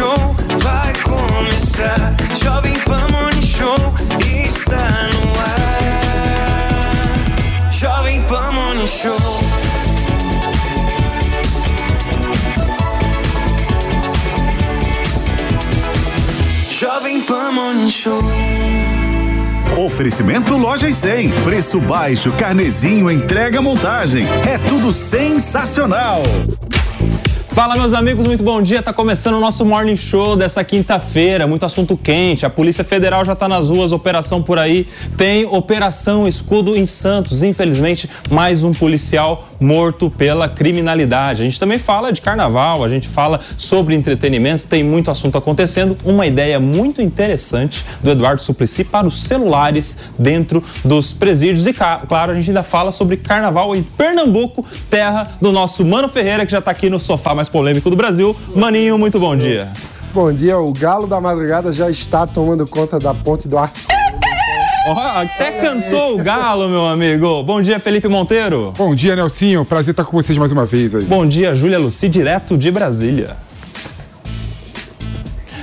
Show vai começar. Jovem Pan Morning Show está no ar. Jovem Pan Morning Show. Jovem Pan Morning Show. Oferecimento Lojas 100. Preço baixo, carnezinho, entrega, montagem. É tudo sensacional. Fala, meus amigos, muito bom dia. Tá começando o nosso Morning Show dessa quinta-feira. Muito assunto quente. A Polícia Federal já tá nas ruas, operação por aí. Tem Operação Escudo em Santos. Infelizmente, mais um policial morto pela criminalidade. A gente também fala de carnaval, a gente fala sobre entretenimento, tem muito assunto acontecendo. Uma ideia muito interessante do Eduardo Suplicy para os celulares dentro dos presídios. E, claro, a gente ainda fala sobre carnaval em Pernambuco, terra do nosso Mano Ferreira, que já tá aqui no sofá mais polêmico do Brasil. Maninho, muito bom dia. Bom dia, o Galo da Madrugada já está tomando conta da ponte do Arte. Oh, até cantou o galo, meu amigo. Bom dia, Felipe Monteiro. Bom dia, Nelsinho. Prazer estar com vocês mais uma vez aí. Bom dia, Júlia Luci, direto de Brasília.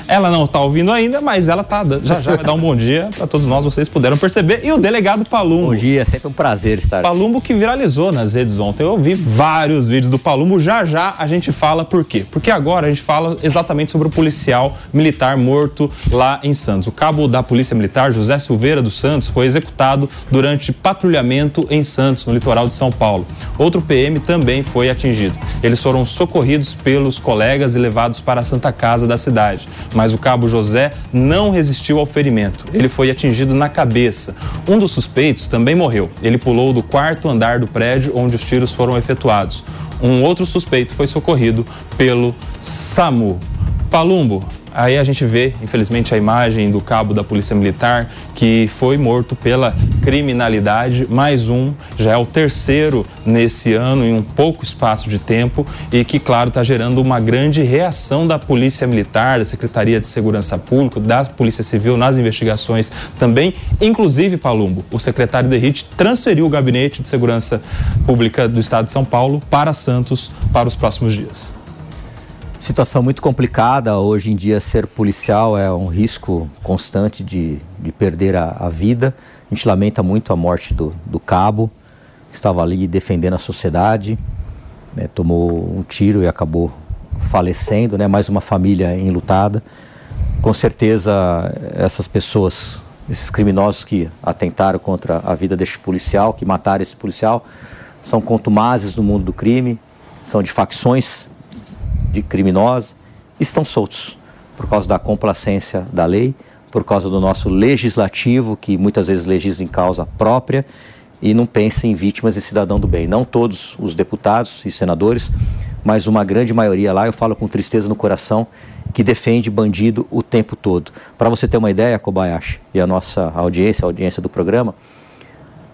Ela não está ouvindo ainda, mas ela tá já já vai dar um bom dia para todos nós, vocês puderam perceber. E o delegado Palumbo. Bom dia, é sempre um prazer estar aqui. Palumbo que viralizou nas redes ontem. Eu vi vários vídeos do Palumbo. Já já a gente fala por quê? Porque agora a gente fala exatamente sobre o policial militar morto lá em Santos. O cabo da Polícia Militar, José Silveira dos Santos, foi executado durante patrulhamento em Santos, no litoral de São Paulo. Outro PM também foi atingido. Eles foram socorridos pelos colegas e levados para a Santa Casa da cidade mas o cabo José não resistiu ao ferimento. Ele foi atingido na cabeça. Um dos suspeitos também morreu. Ele pulou do quarto andar do prédio onde os tiros foram efetuados. Um outro suspeito foi socorrido pelo SAMU. Palumbo, Aí a gente vê, infelizmente, a imagem do cabo da Polícia Militar que foi morto pela criminalidade. Mais um, já é o terceiro nesse ano, em um pouco espaço de tempo, e que, claro, está gerando uma grande reação da Polícia Militar, da Secretaria de Segurança Pública, da Polícia Civil nas investigações também. Inclusive, Palumbo, o secretário Derrite transferiu o Gabinete de Segurança Pública do Estado de São Paulo para Santos para os próximos dias. Situação muito complicada. Hoje em dia, ser policial é um risco constante de, de perder a, a vida. A gente lamenta muito a morte do, do cabo, que estava ali defendendo a sociedade. Né, tomou um tiro e acabou falecendo. Né, mais uma família enlutada. Com certeza, essas pessoas, esses criminosos que atentaram contra a vida deste policial, que mataram esse policial, são contumazes no mundo do crime, são de facções de criminosos estão soltos por causa da complacência da lei, por causa do nosso legislativo, que muitas vezes legisla em causa própria e não pensa em vítimas e cidadão do bem. Não todos os deputados e senadores, mas uma grande maioria lá, eu falo com tristeza no coração, que defende bandido o tempo todo. Para você ter uma ideia, Kobayashi, e a nossa audiência, a audiência do programa,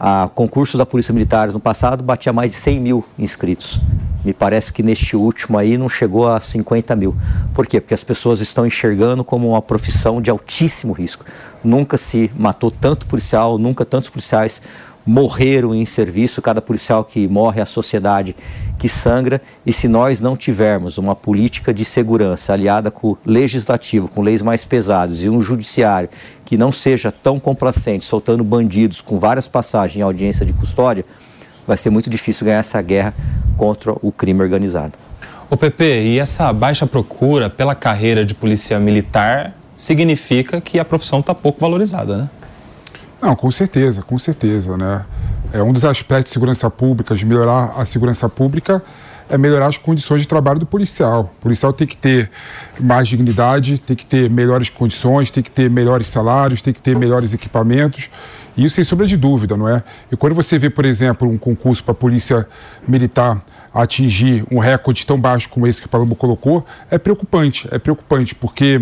a concursos da Polícia Militar no passado batia mais de 100 mil inscritos. Me parece que neste último aí não chegou a 50 mil. Por quê? Porque as pessoas estão enxergando como uma profissão de altíssimo risco. Nunca se matou tanto policial, nunca tantos policiais morreram em serviço, cada policial que morre a sociedade que sangra, e se nós não tivermos uma política de segurança aliada com o legislativo, com leis mais pesadas e um judiciário que não seja tão complacente, soltando bandidos com várias passagens em audiência de custódia, vai ser muito difícil ganhar essa guerra contra o crime organizado. O PP, e essa baixa procura pela carreira de polícia militar significa que a profissão está pouco valorizada, né? Não, com certeza, com certeza, né? É um dos aspectos de segurança pública, de melhorar a segurança pública, é melhorar as condições de trabalho do policial. O policial tem que ter mais dignidade, tem que ter melhores condições, tem que ter melhores salários, tem que ter melhores equipamentos. Isso sem sombra de dúvida, não é? E quando você vê, por exemplo, um concurso para a Polícia Militar atingir um recorde tão baixo como esse que o Palombo colocou, é preocupante. É preocupante, porque,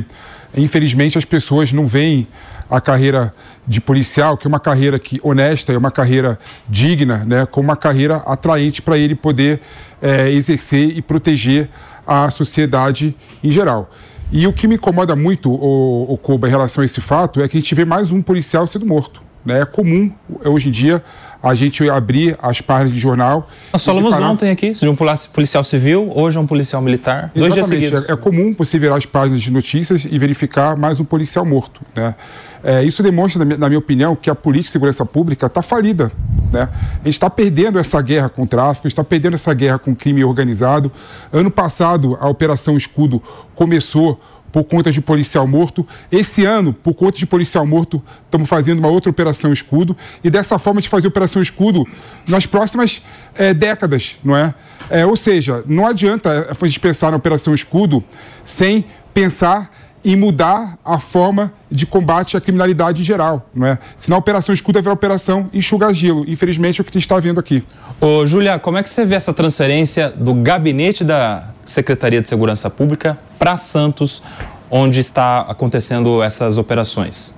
infelizmente, as pessoas não veem a carreira de policial, que é uma carreira que honesta, é uma carreira digna, né, como uma carreira atraente para ele poder é, exercer e proteger a sociedade em geral. E o que me incomoda muito, o, o Koba, em relação a esse fato, é que a gente vê mais um policial sendo morto. Né? É comum, hoje em dia, a gente abrir as páginas de jornal. Nós falamos parar... ontem aqui de um policial civil, hoje é um policial militar, dois dias seguidos. É, é comum você virar as páginas de notícias e verificar mais um policial morto. Né? É, isso demonstra, na minha, opinião, que a política de segurança pública está falida. Né? A gente está perdendo essa guerra com o tráfico, está perdendo essa guerra com o crime organizado. Ano passado, a Operação Escudo começou por conta de policial morto. Esse ano, por conta de policial morto, estamos fazendo uma outra operação escudo e dessa forma de fazer operação escudo nas próximas é, décadas, não é? é? Ou seja, não adianta a gente pensar na operação escudo sem pensar em mudar a forma de combate à criminalidade em geral, não é? Senão a operação escudo é a operação enxugar gelo. Infelizmente é o que a gente está vendo aqui. Ô, Júlia, como é que você vê essa transferência do gabinete da Secretaria de Segurança Pública para Santos, onde está acontecendo essas operações?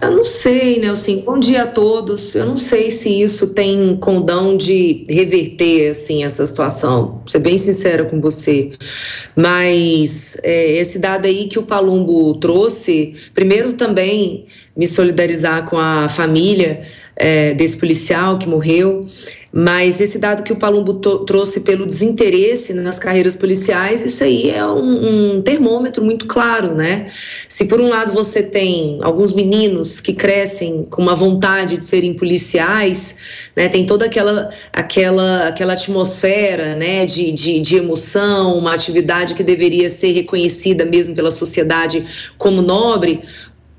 Eu não sei, Nelson. Bom dia a todos. Eu não sei se isso tem condão de reverter assim essa situação. Vou ser bem sincera com você, mas é, esse dado aí que o Palumbo trouxe, primeiro também me solidarizar com a família é, desse policial que morreu. Mas esse dado que o Palumbo trouxe pelo desinteresse nas carreiras policiais, isso aí é um, um, termômetro muito claro, né? Se por um lado você tem alguns meninos que crescem com uma vontade de serem policiais, né? Tem toda aquela, aquela, aquela atmosfera, né? De, de, de emoção, uma atividade que deveria ser reconhecida mesmo pela sociedade como nobre.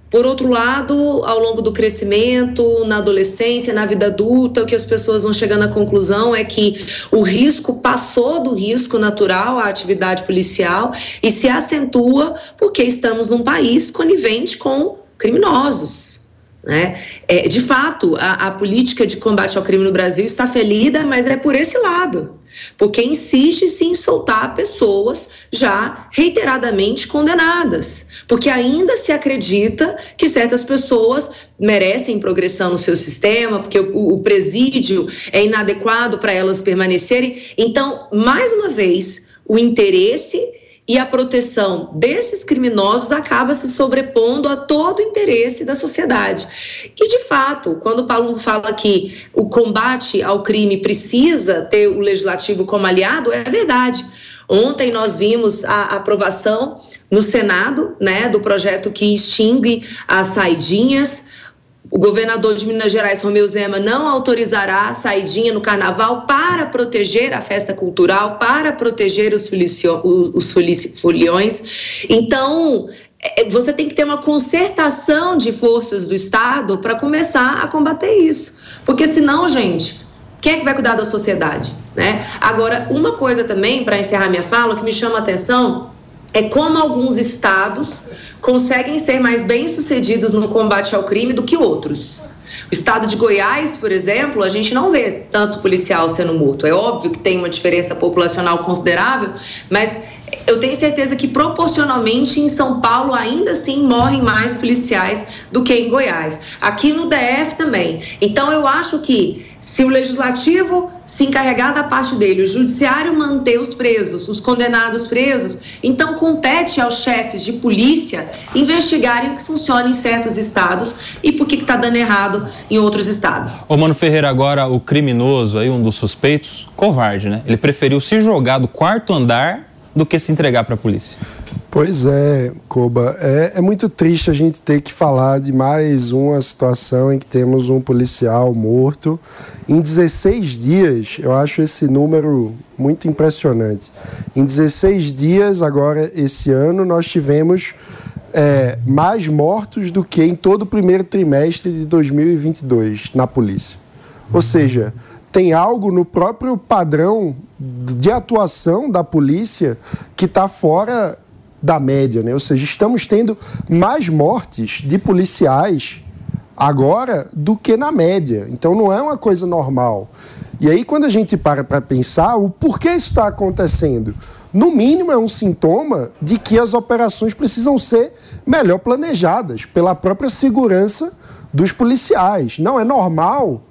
Por outro lado, ao longo do crescimento, na adolescência, na vida adulta, o que as pessoas vão chegando à conclusão é que o risco passou do risco natural à atividade policial e se acentua porque estamos num país conivente com criminosos. Né? É, de fato, a, a política de combate ao crime no Brasil está felida, mas é por esse lado porque insiste-se em soltar pessoas já reiteradamente condenadas, porque ainda se acredita que certas pessoas merecem progressão no seu sistema, porque o, o presídio é inadequado para elas permanecerem. Então, mais uma vez, o interesse e a proteção desses criminosos acaba se sobrepondo a todo o interesse da sociedade. E, de fato, quando o Paulo fala que o combate ao crime precisa ter o legislativo como aliado, é verdade. Ontem nós vimos a aprovação no Senado né, do projeto que extingue as saidinhas o governador de Minas Gerais, Romeu Zema, não autorizará a saidinha no carnaval para proteger a festa cultural, para proteger os, os foliões. Então, é, você tem que ter uma concertação de forças do Estado para começar a combater isso. Porque senão, gente, quem é que vai cuidar da sociedade? Né? Agora, uma coisa também, para encerrar minha fala, que me chama a atenção é como alguns estados conseguem ser mais bem-sucedidos no combate ao crime do que outros. O estado de Goiás, por exemplo, a gente não vê tanto policial sendo morto. É óbvio que tem uma diferença populacional considerável, mas eu tenho certeza que proporcionalmente em São Paulo ainda assim morrem mais policiais do que em Goiás. Aqui no DF também. Então eu acho que se o legislativo se encarregar da parte dele, o judiciário manter os presos, os condenados presos, então compete aos chefes de polícia investigarem o que funciona em certos estados e por que está dando errado em outros estados. Ô Mano Ferreira, agora o criminoso aí, um dos suspeitos, covarde, né? Ele preferiu se jogar do quarto andar do que se entregar para a polícia. Pois é, Koba. É, é, muito triste a gente ter que falar de mais uma situação em que temos um policial morto. Em 16 dias, eu acho esse número muito impressionante. Em 16 dias, agora esse ano, nós tivemos é, mais mortos do que em todo o primeiro trimestre de 2022 na polícia. Ou seja, tem algo no próprio padrão de atuação da polícia que está fora da média, né? Ou seja, estamos tendo mais mortes de policiais agora do que na média. Então não é uma coisa normal. E aí quando a gente para para pensar o porquê isso está acontecendo, no mínimo é um sintoma de que as operações precisam ser melhor planejadas pela própria segurança dos policiais. Não é normal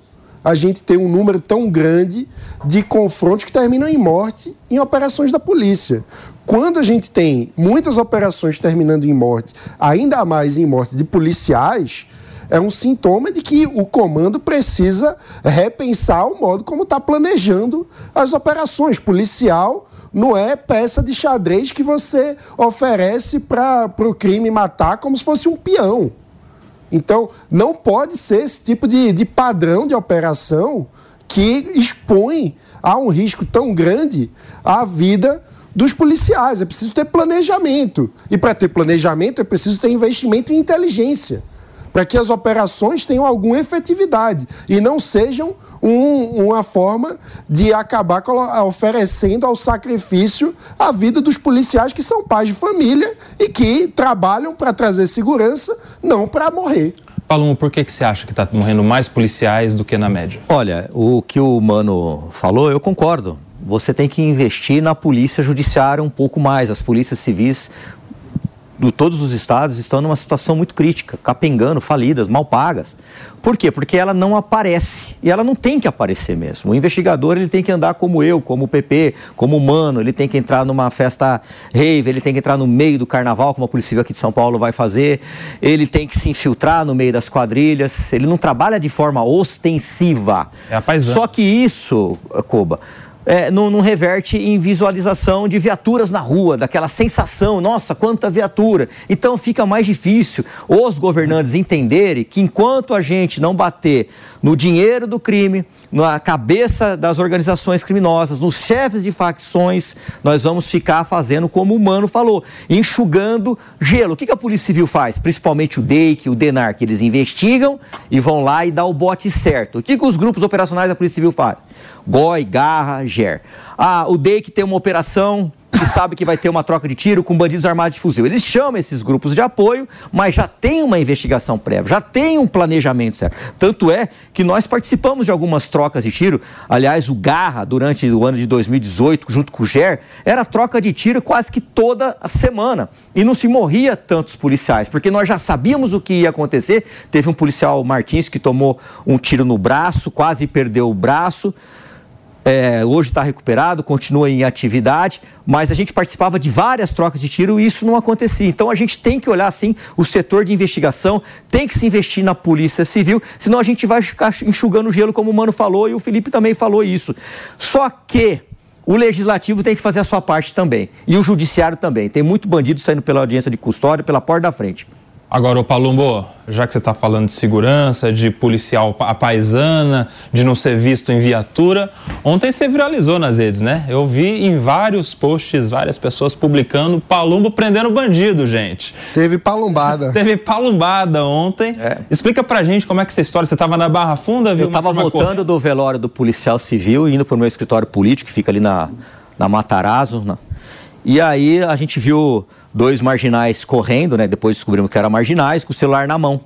a gente ter um número tão grande de confrontos que terminam em morte em operações da polícia. Quando a gente tem muitas operações terminando em morte, ainda mais em morte de policiais, é um sintoma de que o comando precisa repensar o modo como está planejando as operações. Policial não é peça de xadrez que você oferece para o crime matar como se fosse um peão. Então, não pode ser esse tipo de, de padrão de operação que expõe a um risco tão grande a vida dos policiais. É preciso ter planejamento. E para ter planejamento é preciso ter investimento em inteligência. Para que as operações tenham alguma efetividade e não sejam um, uma forma de acabar oferecendo ao sacrifício a vida dos policiais que são pais de família e que trabalham para trazer segurança, não para morrer. Palumo, por que, que você acha que está morrendo mais policiais do que na média? Olha, o que o Mano falou, eu concordo. Você tem que investir na polícia judiciária um pouco mais. As polícias civis de todos os estados estão numa situação muito crítica, capengando, falidas, mal pagas. Por quê? Porque ela não aparece. E ela não tem que aparecer mesmo. O investigador ele tem que andar como eu, como o PP, como o Mano, ele tem que entrar numa festa rave, ele tem que entrar no meio do carnaval, como a Polícia Civil aqui de São Paulo vai fazer, ele tem que se infiltrar no meio das quadrilhas, ele não trabalha de forma ostensiva. É a paisana. Só que isso, Coba, é, não, não, reverte em visualização de viaturas na rua, daquela sensação, nossa, quanta viatura. Então fica mais difícil os governantes entenderem que enquanto a gente não bater no dinheiro do crime, na cabeça das organizações criminosas, nos chefes de facções, nós vamos ficar fazendo como o Mano falou, enxugando gelo. O que, a Polícia Civil faz? Principalmente o DEIC, o DENAR, que eles investigam e vão lá e dá o bote certo. O que, que os grupos operacionais da Polícia Civil fazem? GOI, Garra, GER. Ah, o DEIC tem uma operação que sabe que vai ter uma troca de tiro com bandidos armados de fuzil. Eles chamam esses grupos de apoio, mas já tem uma investigação prévia, já tem um planejamento certo. Tanto é que nós participamos de algumas trocas de tiro. Aliás, o Garra, durante o ano de 2018, junto com o GER, era troca de tiro quase que toda a semana. E não se morria tantos policiais, porque nós já sabíamos o que ia acontecer. Teve um policial Martins que tomou um tiro no braço, quase perdeu o braço é, hoje está recuperado, continua em atividade, mas a gente participava de várias trocas de tiro e isso não acontecia. Então a gente tem que olhar assim o setor de investigação, tem que se investir na polícia civil, senão a gente vai ficar enxugando o gelo, como o Mano falou e o Felipe também falou isso. Só que o legislativo tem que fazer a sua parte também. E o judiciário também. Tem muito bandido saindo pela audiência de custódia, pela porta da frente. Agora, o Palumbo, já que você está falando de segurança, de policial a paisana, de não ser visto em viatura, ontem você viralizou nas redes, né? Eu vi em vários posts, várias pessoas publicando Palumbo prendendo bandido, gente. Teve palumbada. Teve palumbada ontem. É. Explica pra gente como é que essa história, você estava na Barra Funda, viu? Eu estava voltando do velório do policial civil, indo para o meu escritório político, que fica ali na, na Matarazzo, na... e aí a gente viu dois marginais correndo, né? Depois descobrimos que eram marginais, com o celular na mão.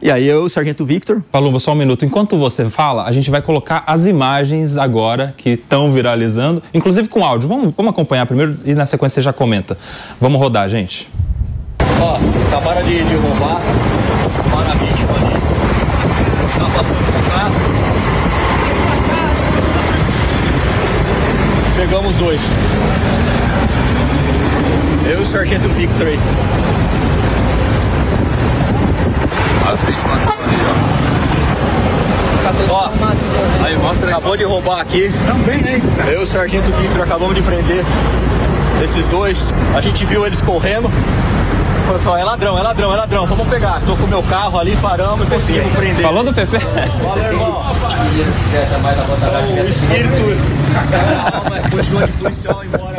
E aí eu, o Sargento Victor. Palumba, só um minuto. Enquanto você fala, a gente vai colocar as imagens agora que estão viralizando, inclusive com áudio. Vamos, vamos acompanhar primeiro e na sequência você já comenta. Vamos rodar, gente. Ó, acabaram de, de roubar, para a vítima ali. Tá passando por cá. Pegamos dois. Eu e o Sargento Victor aí. As vítimas estão ali, ó. Ó, aí, mostra aí. Acabou de roubar aqui. Também, hein? Eu e o Sargento Victor acabamos de prender esses dois. A gente viu eles correndo. Falou só, é ladrão, é ladrão, é ladrão. Vamos pegar. Tô com o meu carro ali, paramos e conseguimos prender. Falou do PP? Valeu, irmão. O espírito. Continua de policial embora.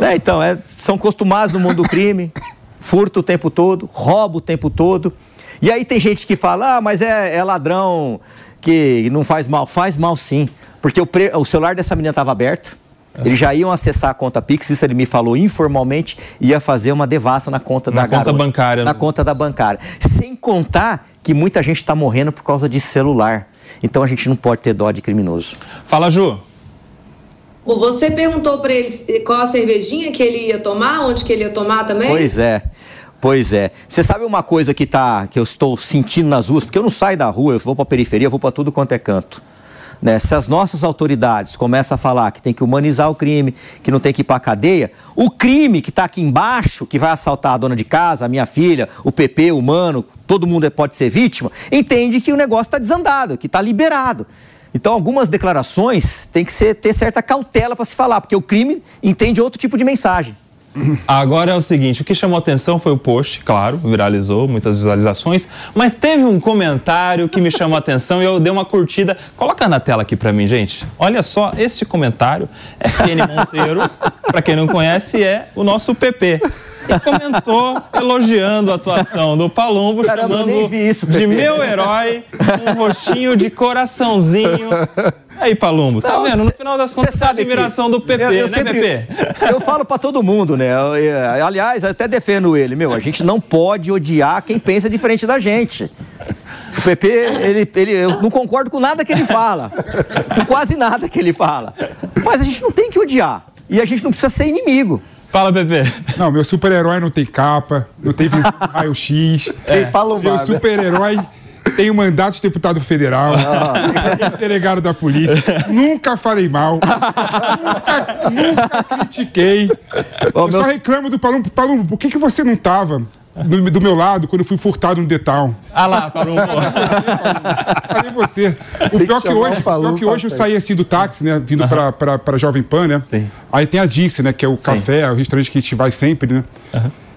É, então, é, são acostumados no mundo do crime, furta o tempo todo, rouba o tempo todo. E aí tem gente que fala, ah, mas é, é ladrão que não faz mal. Faz mal sim, porque o, pre, o celular dessa menina estava aberto, eles já iam acessar a conta Pix, isso ele me falou informalmente, ia fazer uma devassa na conta na da conta garota, bancária. Na né? conta da bancária. Sem contar que muita gente está morrendo por causa de celular. Então a gente não pode ter dó de criminoso. Fala, Ju. Você perguntou para ele qual a cervejinha que ele ia tomar, onde que ele ia tomar também? Pois é. Pois é. Você sabe uma coisa que tá que eu estou sentindo nas ruas, porque eu não saio da rua, eu vou para a periferia, eu vou para tudo quanto é canto. Né? Se as nossas autoridades começam a falar que tem que humanizar o crime, que não tem que ir para a cadeia, o crime que está aqui embaixo, que vai assaltar a dona de casa, a minha filha, o PP, o mano, todo mundo é- pode ser vítima, entende que o negócio está desandado, que está liberado. Então, algumas declarações tem que ser, ter certa cautela para se falar, porque o crime entende outro tipo de mensagem. Agora é o seguinte, o que chamou atenção foi o post, claro, viralizou, muitas visualizações, mas teve um comentário que me chamou a atenção e eu dei uma curtida. Coloca na tela aqui pra mim, gente. Olha só este comentário. FN Monteiro, pra quem não conhece, é o nosso PP. E comentou elogiando a atuação do Palumbo, Caramba, chamando isso, de meu herói, um rostinho de coraçãozinho. Aí, Palumbo, tá Não, vendo? No final das contas, é a sabe que admiração do PP, eu, eu né, sempre- PP? Eu falo pra todo mundo, né? Eu- eu- aliás, até defendo ele. Meu, a gente não pode odiar quem pensa diferente da gente. O PP, ele, ele, eu não concordo com nada que ele fala. Com quase nada que ele fala. Mas a gente não tem que odiar. E a gente não precisa ser inimigo. Fala, PP. Não, meu super-herói não tem capa, não tem visão de raio-x. Tem palumbada. Meu super-herói tem o mandato de deputado federal, tem delegado da polícia. Nunca falei mal. nunca, nunca critiquei. Ó, eu meu- só reclamo do Palumbo. Palumbo, por que, que você não tava do, do meu lado quando eu fui furtado no Detal? Ah lá, Palumbo. Cadê você? O pior que hoje, pior que hoje eu saí assim do táxi, né? Vindo pra, pra, pra Jovem Pan, né? Sim. Aí tem a Disse, né? Que é o café, o restaurante que a gente vai sempre, né?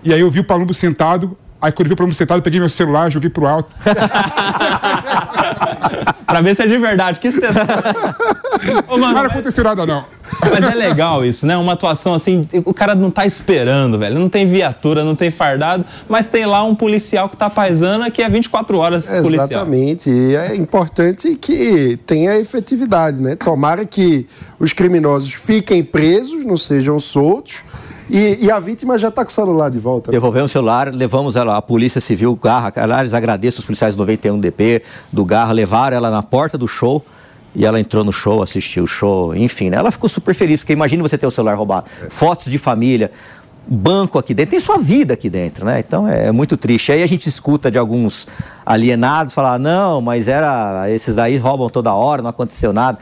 E aí eu vi o Palumbo sentado. Aí quando eu vi o Palumbo sentado, peguei meu celular, joguei pro alto. pra ver se é de verdade. Que extensão. Ô, mano, Não mas, aconteceu nada, não. mas é legal isso, né? Uma atuação assim, o cara não tá esperando, velho. Não tem viatura, não tem fardado, mas tem lá um policial que tá paisana que é 24 horas policial. Exatamente. E é importante que tenha efetividade, né? Tomara que os criminosos fiquem presos, não sejam soltos. E, e a vítima já está com o celular de volta. né? Devolvemos o celular, levamos ela, a Polícia Civil, Garra, aliás, agradeço os policiais do 91DP, do Garra, levaram ela na porta do show e ela entrou no show, assistiu o show, enfim, né? Ela ficou super feliz, porque imagine você ter o celular roubado. Fotos de família, banco aqui dentro, tem sua vida aqui dentro, né? Então é muito triste. Aí a gente escuta de alguns alienados falar, não, mas era, esses aí roubam toda hora, não aconteceu nada.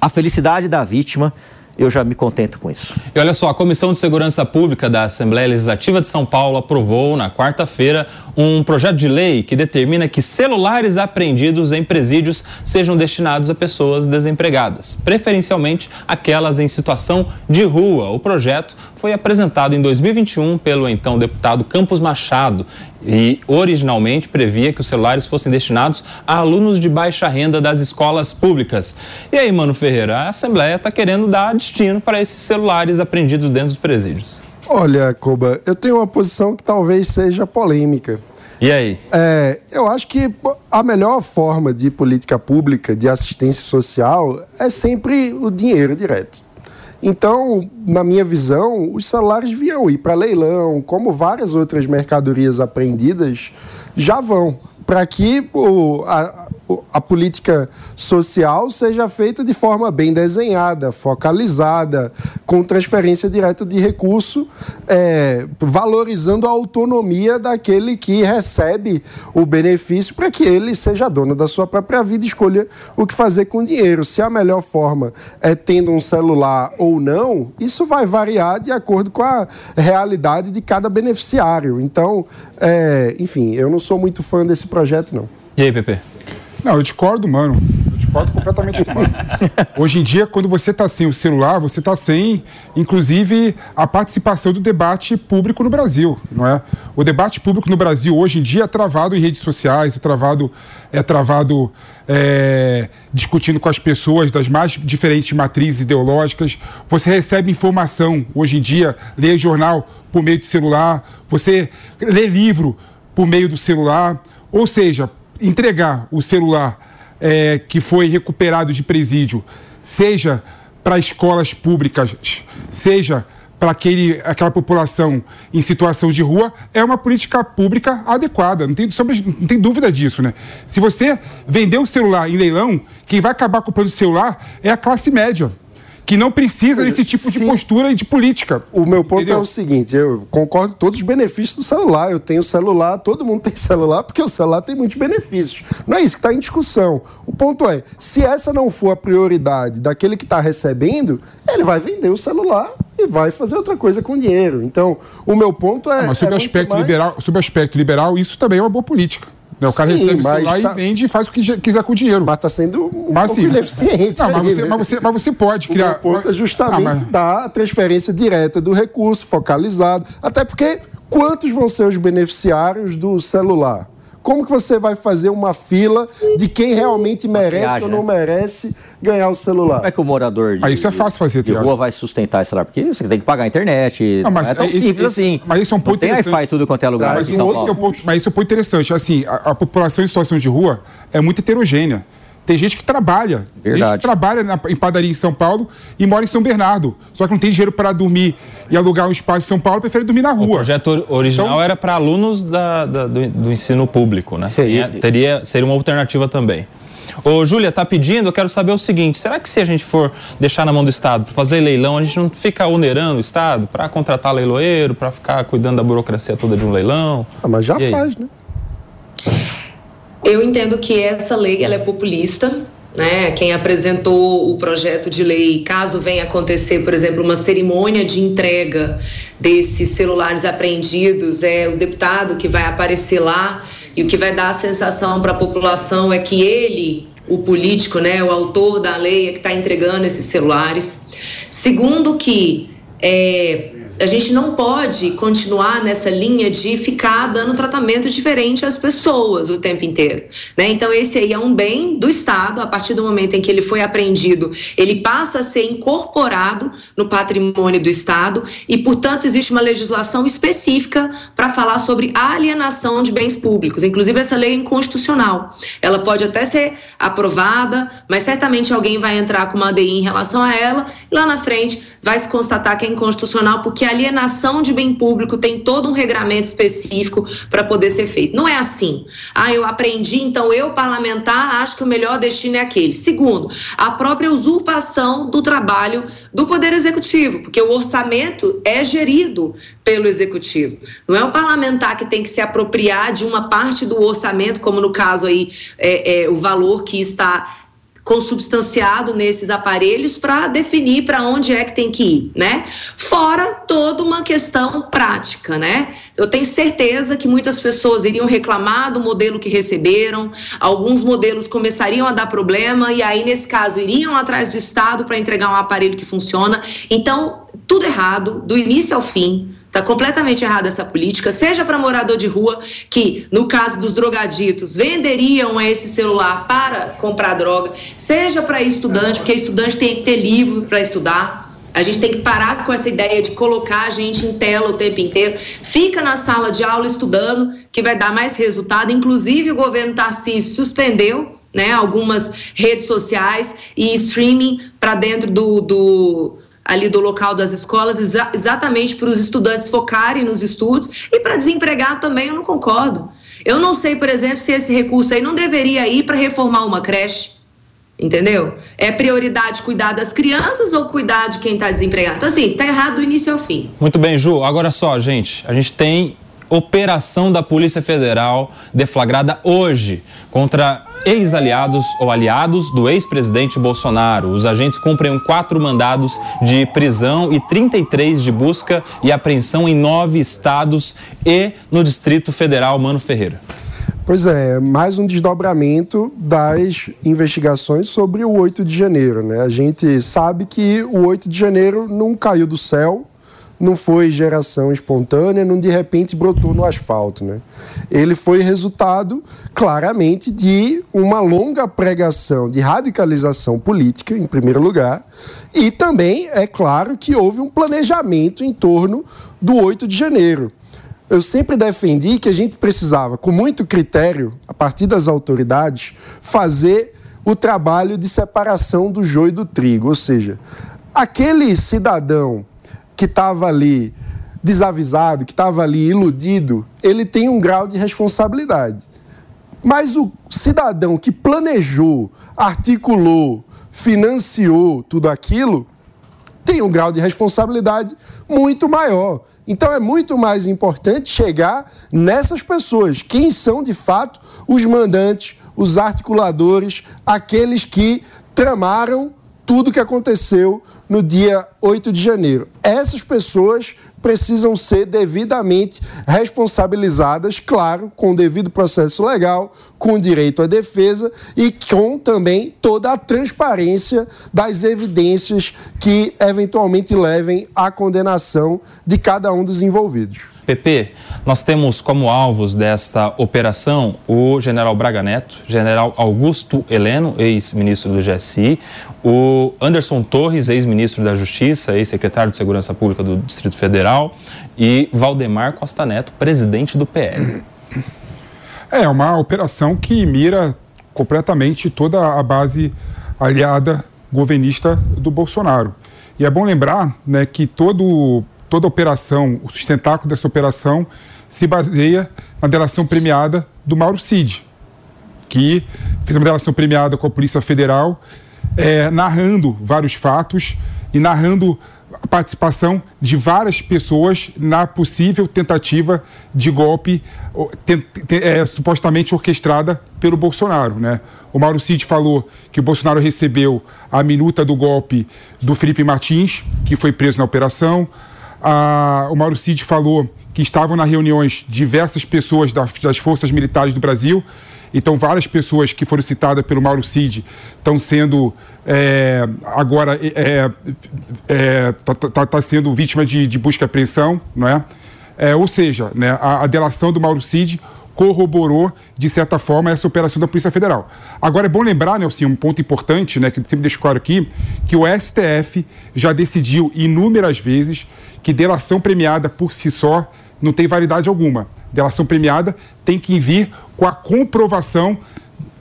A felicidade da vítima, eu já me contento com isso. E olha só, a Comissão de Segurança Pública da Assembleia Legislativa de São Paulo aprovou na quarta-feira um projeto de lei que determina que celulares apreendidos em presídios sejam destinados a pessoas desempregadas, preferencialmente aquelas em situação de rua. O projeto foi apresentado em 2021 pelo então deputado Campos Machado e originalmente previa que os celulares fossem destinados a alunos de baixa renda das escolas públicas. E aí, Mano Ferreira, a Assembleia está querendo dar destino para esses celulares apreendidos dentro dos presídios. Olha, Koba, eu tenho uma posição que talvez seja polêmica. E aí? É, eu acho que a melhor forma de política pública, de assistência social, é sempre o dinheiro direto. Então, na minha visão, os celulares deviam ir para leilão, como várias outras mercadorias apreendidas já vão, para que o, a, a política social seja feita de forma bem desenhada, focalizada, com transferência direta de recurso, é, valorizando a autonomia daquele que recebe o benefício para que ele seja dono da sua própria vida e escolha o que fazer com o dinheiro. Se a melhor forma é tendo um celular ou não, isso vai variar de acordo com a realidade de cada beneficiário. Então, é, enfim, eu não sou muito fã desse projeto, não. E aí, Pepe? Não, eu discordo, mano. Eu discordo completamente do mano. Hoje em dia, quando você está sem o celular, você está sem, inclusive, a participação do debate público no Brasil, não é? O debate público no Brasil hoje em dia é travado em redes sociais, é travado, é travado é, discutindo com as pessoas das mais diferentes matrizes ideológicas. Você recebe informação hoje em dia, lê jornal por meio de celular, você lê livro por meio do celular, ou seja, entregar o celular é, que foi recuperado de presídio, seja para escolas públicas, seja para aquela população em situação de rua, é uma política pública adequada. Não tem, sobre, não tem dúvida disso, né? Se você vender o celular em leilão, quem vai acabar comprando o celular é a classe média, que não precisa desse tipo de Sim. postura e de política. O meu ponto Entendeu? é o seguinte, eu concordo com todos os benefícios do celular. Eu tenho celular, todo mundo tem celular, porque o celular tem muitos benefícios. Não é isso que está em discussão. O ponto é, se essa não for a prioridade daquele que está recebendo, ele vai vender o celular e vai fazer outra coisa com o dinheiro. Então, o meu ponto é. Mas sob é o aspecto mais- liberal, sob o aspecto liberal, isso também é uma boa política. Né? O cara Sim, recebe o mas celular tá- e vende e faz o que quiser com o dinheiro. Mas está sendo um Mas, pouco ineficiente. Não, mas você, né? mas, você, mas você pode O criar. meu ponto é justamente Ah, mas- dar a transferência direta do recurso, focalizado. Até porque quantos vão ser os beneficiários do celular? Como que você vai fazer uma fila de quem realmente merece triagem, ou não né? merece ganhar o celular? Como é que o morador de, Ah, isso é fácil fazer, de rua vai sustentar esse celular? Porque você tem que pagar a internet. Não, Não, mas é tão é- esse- simples esse- assim. mas isso é um Não ponto tem interessante. Wi-Fi em tudo quanto é lugar Mas, um outro que é um ponto- mas isso é um ponto interessante. Assim, a, a população em situação de rua é muito heterogênea. Tem gente que trabalha. Tem gente Verdade. que trabalha na- em padaria em São Paulo e mora em São Bernardo. Só que não tem dinheiro para dormir e alugar um espaço em São Paulo, prefere dormir na O rua. projeto or- original Então- era para alunos da- da- do, do ensino público, né? Seria- teria, seria uma alternativa também. Ô, Júlia, tá pedindo, eu quero saber o seguinte: será que se a gente for deixar na mão do Estado para fazer leilão, a gente não fica onerando o Estado para contratar leiloeiro, para ficar cuidando da burocracia toda de um leilão? Ah, mas já E aí? faz, né? Eu entendo que essa lei ela é populista. Né? Quem apresentou o projeto de lei, caso venha acontecer, por exemplo, uma cerimônia de entrega desses celulares apreendidos, é o deputado que vai aparecer lá e o que vai dar a sensação para a população é que ele, o político, né, o autor da lei, é que está entregando esses celulares. Segundo, que é, a gente não pode continuar nessa linha de ficar dando tratamento diferente às pessoas o tempo inteiro. Né? Então, esse aí é um bem do Estado, a partir do momento em que ele foi apreendido, ele passa a ser incorporado no patrimônio do Estado e, portanto, existe uma legislação específica para falar sobre alienação de bens públicos. Inclusive, essa lei é inconstitucional. Ela pode até ser aprovada, mas certamente alguém vai entrar com uma ADI em relação a ela e lá na frente vai se constatar que é inconstitucional porque alienação de bem público tem todo um regramento específico para poder ser feito. Não é assim. Ah, eu aprendi, então eu, parlamentar, acho que o melhor destino é aquele. Segundo, a própria usurpação do trabalho do Poder Executivo, porque o orçamento é gerido pelo Executivo. Não é o parlamentar que tem que se apropriar de uma parte do orçamento, como no caso aí, é, é, o valor que está consubstanciado nesses aparelhos para definir para onde é que tem que ir, né? Fora toda uma questão prática, né? Eu tenho certeza que muitas pessoas iriam reclamar do modelo que receberam, alguns modelos começariam a dar problema e aí nesse caso iriam atrás do Estado para entregar um aparelho que funciona. Então, tudo errado, do início ao fim. Está completamente errada essa política, seja para morador de rua, que no caso dos drogaditos venderiam esse celular para comprar droga, seja para estudante, porque estudante tem que ter livro para estudar. A gente tem que parar com essa ideia de colocar a gente em tela o tempo inteiro. Fica na sala de aula estudando, que vai dar mais resultado. Inclusive, o governo Tarcísio suspendeu né, algumas redes sociais e streaming para dentro do, do ali do local das escolas, exa exatamente para os estudantes focarem nos estudos e para desempregado também eu não concordo. Eu não sei, por exemplo, se esse recurso aí não deveria ir para reformar uma creche. Entendeu? É prioridade cuidar das crianças ou cuidar de quem está desempregado? Então, assim, tá errado do início ao fim. Muito bem, Ju. Agora só, gente, a gente tem operação da Polícia Federal deflagrada hoje contra ex-aliados ou aliados do ex-presidente Bolsonaro. Os agentes cumprem quatro mandados de prisão e 33 de busca e apreensão em nove estados e no Distrito Federal, Mano Ferreira. Pois é, mais um desdobramento das investigações sobre o 8 de janeiro. Né? A gente sabe que o 8 de janeiro não caiu do céu, não foi geração espontânea, não de repente brotou no asfalto. Né? Ele foi resultado, claramente, de uma longa pregação de radicalização política, em primeiro lugar, e também, é claro, que houve um planejamento em torno do 8 de janeiro. Eu sempre defendi que a gente precisava, com muito critério, a partir das autoridades, fazer o trabalho de separação do joio do trigo. Ou seja, aquele cidadão que estava ali desavisado, que estava ali iludido, ele tem um grau de responsabilidade. Mas o cidadão que planejou, articulou, financiou tudo aquilo, tem um grau de responsabilidade muito maior. Então é muito mais importante chegar nessas pessoas. Quem são de fato os mandantes, os articuladores, aqueles que tramaram tudo que aconteceu no dia 8 de janeiro. Essas pessoas precisam ser devidamente responsabilizadas, claro, com o devido processo legal, com direito à defesa e com também toda a transparência das evidências que eventualmente levem à condenação de cada um dos envolvidos. PP, nós temos como alvos desta operação o general Braga Neto, general Augusto Heleno, ex-ministro do GSI, o Anderson Torres, ex-ministro da Justiça, ex-secretário de Segurança Pública do Distrito Federal, e Valdemar Costa Neto, presidente do PL. É uma operação que mira completamente toda a base aliada governista do Bolsonaro. E é bom lembrar né, que todo toda operação, o sustentáculo dessa operação se baseia na delação premiada do Mauro Cid, que fez uma delação premiada com a Polícia Federal, é, narrando vários fatos e narrando participação de várias pessoas na possível tentativa de golpe é, supostamente orquestrada pelo Bolsonaro. Né? O Mauro Cid falou que o Bolsonaro recebeu a minuta do golpe do Felipe Martins, que foi preso na operação. A, o Mauro Cid falou que estavam nas reuniões diversas pessoas das forças militares do Brasil. Então, várias pessoas que foram citadas pelo Mauro Cid estão sendo é, agora é, é, tá, tá, tá, sendo vítima de, de busca e apreensão, não é? é ou seja, né, a, a delação do Mauro Cid corroborou, de certa forma, essa operação da Polícia Federal. Agora, é bom lembrar, Nelson, um ponto importante, né, que sempre deixo claro aqui, que o STF já decidiu inúmeras vezes que delação premiada por si só não tem validade alguma. Delação premiada tem que vir com a comprovação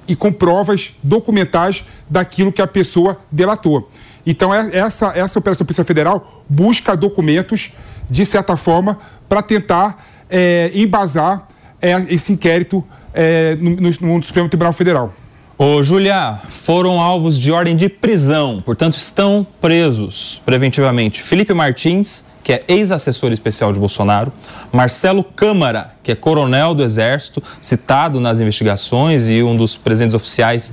e com provas documentais daquilo que a pessoa delatou. Então, é, essa, essa Operação Polícia Federal busca documentos, de certa forma, para tentar é, embasar é, esse inquérito é, no, no, Supremo Tribunal Federal. Ô, Julia, foram alvos de ordem de prisão, portanto, estão presos preventivamente Felipe Martins que é ex-assessor especial de Bolsonaro, Marcelo Câmara, que é coronel do Exército, citado nas investigações e um dos presentes oficiais,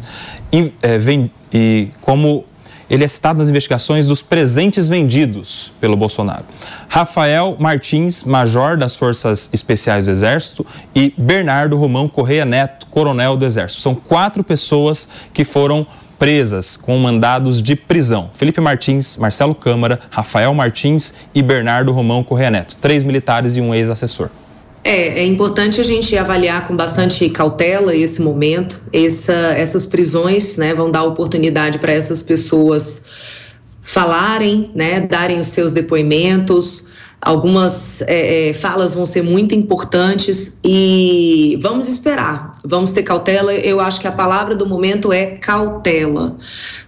e, é, vem, e como ele é citado nas investigações dos presentes vendidos pelo Bolsonaro. Rafael Martins, major das Forças Especiais do Exército, e Bernardo Romão Correia Neto, coronel do Exército. São quatro pessoas que foram presas com mandados de prisão. Felipe Martins, Marcelo Câmara, Rafael Martins e Bernardo Romão Correia Neto. Três militares e um ex-assessor. É, é importante a gente avaliar com bastante cautela esse momento. Essa, essas prisões né, vão dar oportunidade para essas pessoas falarem, né, darem os seus depoimentos, Algumas é, é, falas vão ser muito importantes e vamos esperar, vamos ter cautela. Eu acho que a palavra do momento é cautela.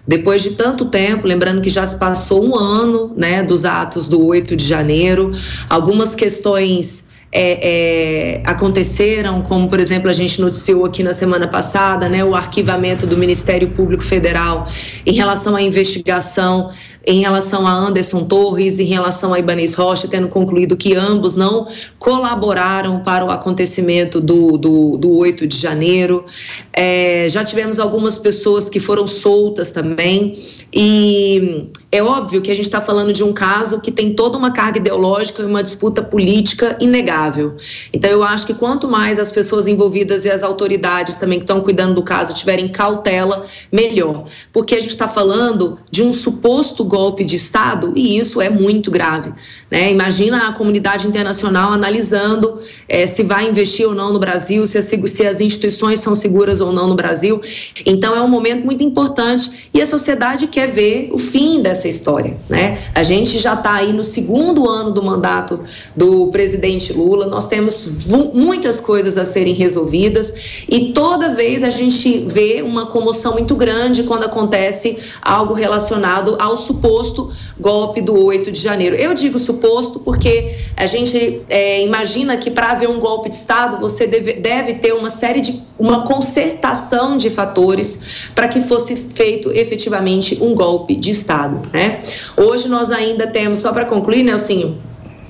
Depois de tanto tempo, lembrando que já se passou um ano né, dos atos do 8 de janeiro, algumas questões é, é, aconteceram, como por exemplo a gente noticiou aqui na semana passada, né, o arquivamento do Ministério Público Federal em relação à investigação em relação a Anderson Torres, em relação a Ibanez Rocha, tendo concluído que ambos não colaboraram para o acontecimento do, do, do 8 de janeiro. É, já tivemos algumas pessoas que foram soltas também, e é óbvio que a gente está falando de um caso que tem toda uma carga ideológica e uma disputa política inegável. Então, eu acho que quanto mais as pessoas envolvidas e as autoridades também que estão cuidando do caso tiverem cautela, melhor. Porque a gente está falando de um suposto golpe de Estado e isso é muito grave. Né? Imagina a comunidade internacional analisando é, se vai investir ou não no Brasil, se as, se as instituições são seguras ou não no Brasil. Então é um momento muito importante e a sociedade quer ver o fim dessa história. Né? A gente já está aí no segundo ano do mandato do presidente Lula, nós temos muitas coisas a serem resolvidas e toda vez a gente vê uma comoção muito grande quando acontece algo relacionado ao suposto suposto golpe do 8 de janeiro. Eu digo suposto porque a gente é, imagina que para haver um golpe de Estado você deve, deve ter uma série de uma concertação de fatores para que fosse feito efetivamente um golpe de Estado. Né? Hoje nós ainda temos, só para concluir, Nelsinho,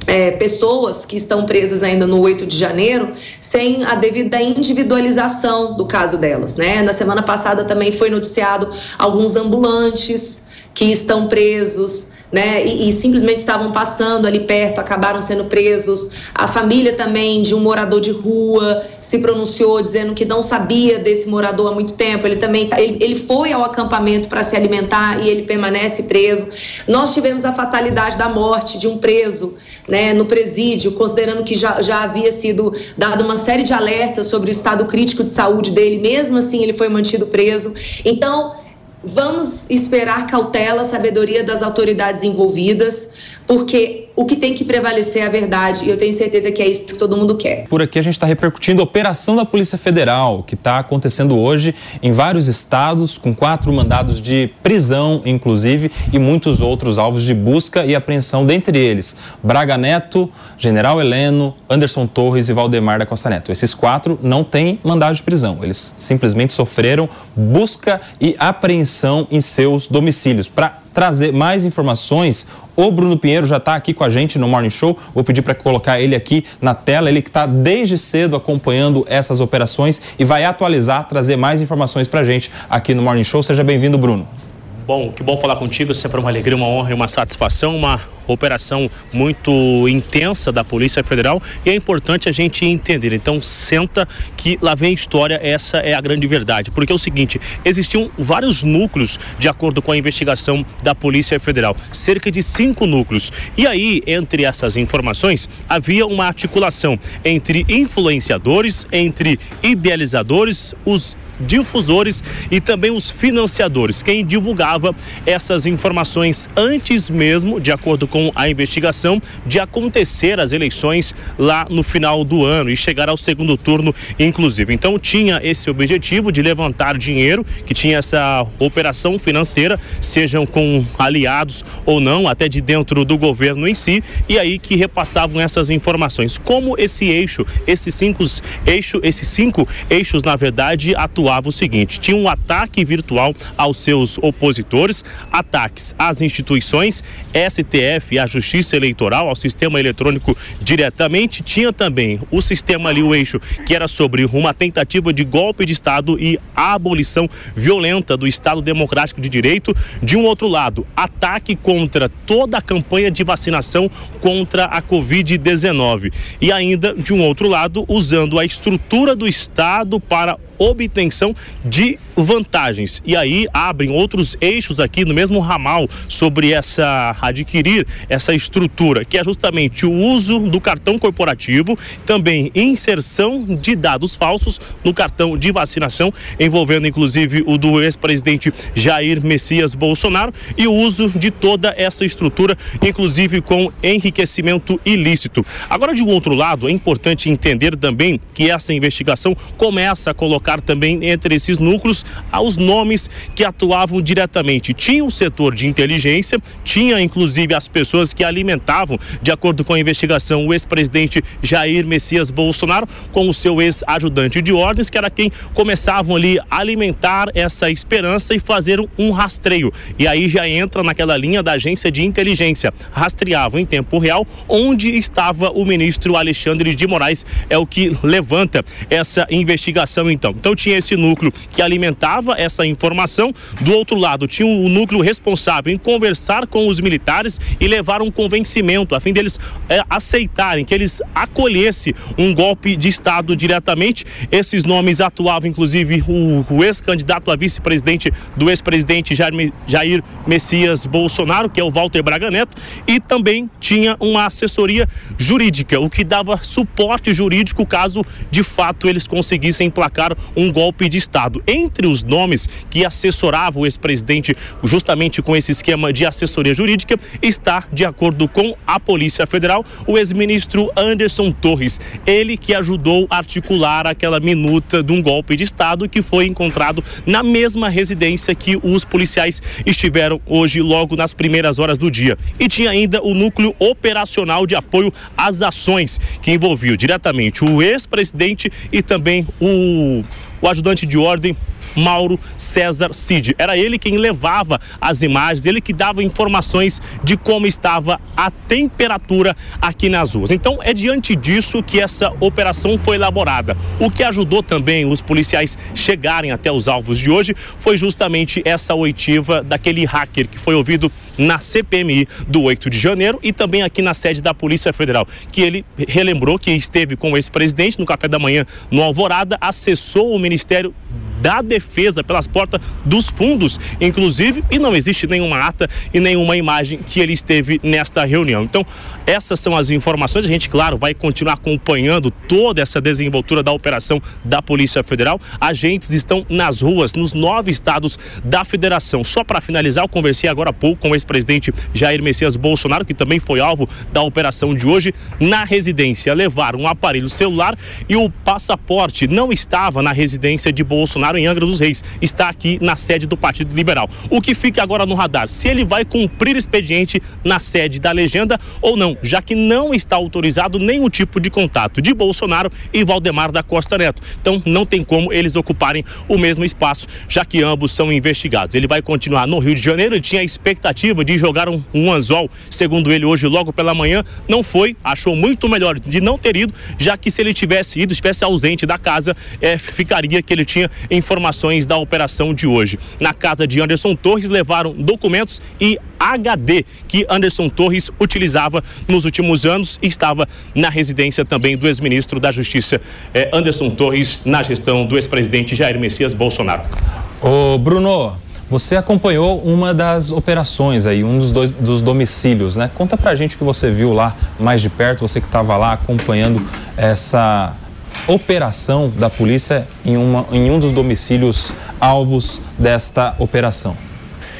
é, pessoas que estão presas ainda no 8 de janeiro sem a devida individualização do caso delas. Né? Na semana passada também foi noticiado alguns ambulantes que estão presos né, e, e, simplesmente estavam passando ali perto, acabaram sendo presos. A família também de um morador de rua se pronunciou dizendo que não sabia desse morador há muito tempo. Ele também tá, ele, ele foi ao acampamento para se alimentar e ele permanece preso. Nós tivemos a fatalidade da morte de um preso, né, no presídio, considerando que já, já havia sido dado uma série de alertas sobre o estado crítico de saúde dele. Mesmo assim, ele foi mantido preso. Então Vamos esperar cautela, sabedoria das autoridades envolvidas, porque o que tem que prevalecer é a verdade e eu tenho certeza que é isso que todo mundo quer. Por aqui a gente está repercutindo a operação da Polícia Federal, que está acontecendo hoje em vários estados, com quatro mandados de prisão, inclusive, e muitos outros alvos de busca e apreensão, dentre eles Braga Neto, General Heleno, Anderson Torres e Valdemar da Costa Neto. Esses quatro não têm mandado de prisão, eles simplesmente sofreram busca e apreensão em seus domicílios. Para trazer mais informações, o Bruno Pinheiro já está aqui com a gente no Morning Show. Vou pedir para colocar ele aqui na tela. Ele que está desde cedo acompanhando essas operações e vai atualizar, trazer mais informações para a gente aqui no Morning Show. Seja bem-vindo, Bruno. Bom, que bom falar contigo, sempre uma alegria, uma honra e uma satisfação, uma operação muito intensa da Polícia Federal e é importante a gente entender. Então, senta que lá vem a história, essa é a grande verdade. Porque é o seguinte: existiam vários núcleos de acordo com a investigação da Polícia Federal, cerca de cinco núcleos. E aí, entre essas informações, havia uma articulação entre influenciadores, entre idealizadores, os difusores e também os financiadores, quem divulgava essas informações antes mesmo, de acordo com a investigação, de acontecer as eleições lá no final do ano e chegar ao segundo turno, inclusive. Então tinha esse objetivo de levantar dinheiro, que tinha essa operação financeira, sejam com aliados ou não, até de dentro do governo em si, e aí que repassavam essas informações. Como esse eixo, esses cinco eixos, esses cinco eixos, na verdade, atuam atuava o seguinte: tinha um ataque virtual aos seus opositores, ataques às instituições, STF, à Justiça Eleitoral, ao sistema eletrônico diretamente. Tinha também o sistema ali, o eixo, que era sobre uma tentativa de golpe de Estado e abolição violenta do Estado Democrático de Direito. De um outro lado, ataque contra toda a campanha de vacinação contra a Covid-19. E ainda, de um outro lado, usando a estrutura do Estado para obtenção de vantagens. E aí abrem outros eixos aqui no mesmo ramal sobre essa adquirir essa estrutura, que é justamente o uso do cartão corporativo, também inserção de dados falsos no cartão de vacinação, envolvendo inclusive o do ex-presidente Jair Messias Bolsonaro e o uso de toda essa estrutura, inclusive com enriquecimento ilícito. Agora, de um outro lado, é importante entender também que essa investigação começa a colocar também entre esses núcleos aos nomes que atuavam diretamente. Tinha o setor de inteligência, tinha inclusive as pessoas que alimentavam, de acordo com a investigação, o ex-presidente Jair Messias Bolsonaro com o seu ex-ajudante de ordens, que era quem começavam ali a alimentar essa esperança e fazer um rastreio. E aí já entra naquela linha da agência de inteligência. Rastreavam em tempo real onde estava o ministro Alexandre de Moraes, é o que levanta essa investigação então. Então tinha esse núcleo que alimentava essa informação. Do outro lado, tinha o um núcleo responsável em conversar com os militares e levar um convencimento, a fim deles é, aceitarem, que eles acolhessem um golpe de Estado diretamente. Esses nomes atuavam, inclusive, o, o ex-candidato a vice-presidente do ex-presidente Jair, Jair Messias Bolsonaro, que é o Walter Braga Neto, e também tinha uma assessoria jurídica, o que dava suporte jurídico caso de fato eles conseguissem emplacar um golpe de Estado. Entre os nomes que assessoravam o ex-presidente justamente com esse esquema de assessoria jurídica está, de acordo com a Polícia Federal, o ex-ministro Anderson Torres. Ele que ajudou a articular aquela minuta de um golpe de Estado que foi encontrado na mesma residência que os policiais estiveram hoje, logo nas primeiras horas do dia. E tinha ainda o núcleo operacional de apoio às ações, que envolvia diretamente o ex-presidente e também o o ajudante de ordem Mauro César Cid. Era ele quem levava as imagens, ele que dava informações de como estava a temperatura aqui nas ruas. Então é diante disso que essa operação foi elaborada. O que ajudou também os policiais chegarem até os alvos de hoje foi justamente essa oitiva daquele hacker que foi ouvido na CPMI do 8 de janeiro e também aqui na sede da Polícia Federal, que ele relembrou que esteve com o ex-presidente no café da manhã no Alvorada, acessou o Ministério da defesa pelas portas dos fundos, inclusive, e não existe nenhuma ata e nenhuma imagem que ele esteve nesta reunião. Então, essas são as informações. A gente, claro, vai continuar acompanhando toda essa desenvoltura da operação da Polícia Federal. Agentes estão nas ruas, nos nove estados da federação. Só para finalizar, eu conversei agora há pouco com o ex-presidente Jair Messias Bolsonaro, que também foi alvo da operação de hoje. Na residência, levaram um aparelho celular e o passaporte não estava na residência de Bolsonaro em Angra dos Reis, está aqui na sede do Partido Liberal. O que fica agora no radar, se ele vai cumprir expediente na sede da legenda ou não, já que não está autorizado nenhum tipo de contato de Bolsonaro e Valdemar da Costa Neto. Então não tem como eles ocuparem o mesmo espaço, já que ambos são investigados. Ele vai continuar no Rio de Janeiro, ele tinha a expectativa de jogar um, um anzol, segundo ele hoje logo pela manhã, não foi, achou muito melhor de não ter ido, já que se ele tivesse ido, estivesse ausente da casa, é, ficaria que ele tinha em informações da operação de hoje. Na casa de Anderson Torres levaram documentos e HD que Anderson Torres utilizava nos últimos anos e estava na residência também do ex-ministro da Justiça eh, Anderson Torres na gestão do ex-presidente Jair Messias Bolsonaro. Ô Bruno, você acompanhou uma das operações aí, um dos, dois, dos domicílios, né? Conta pra gente o que você viu lá mais de perto, você que estava lá acompanhando essa operação da polícia em, uma, em um dos domicílios alvos desta operação.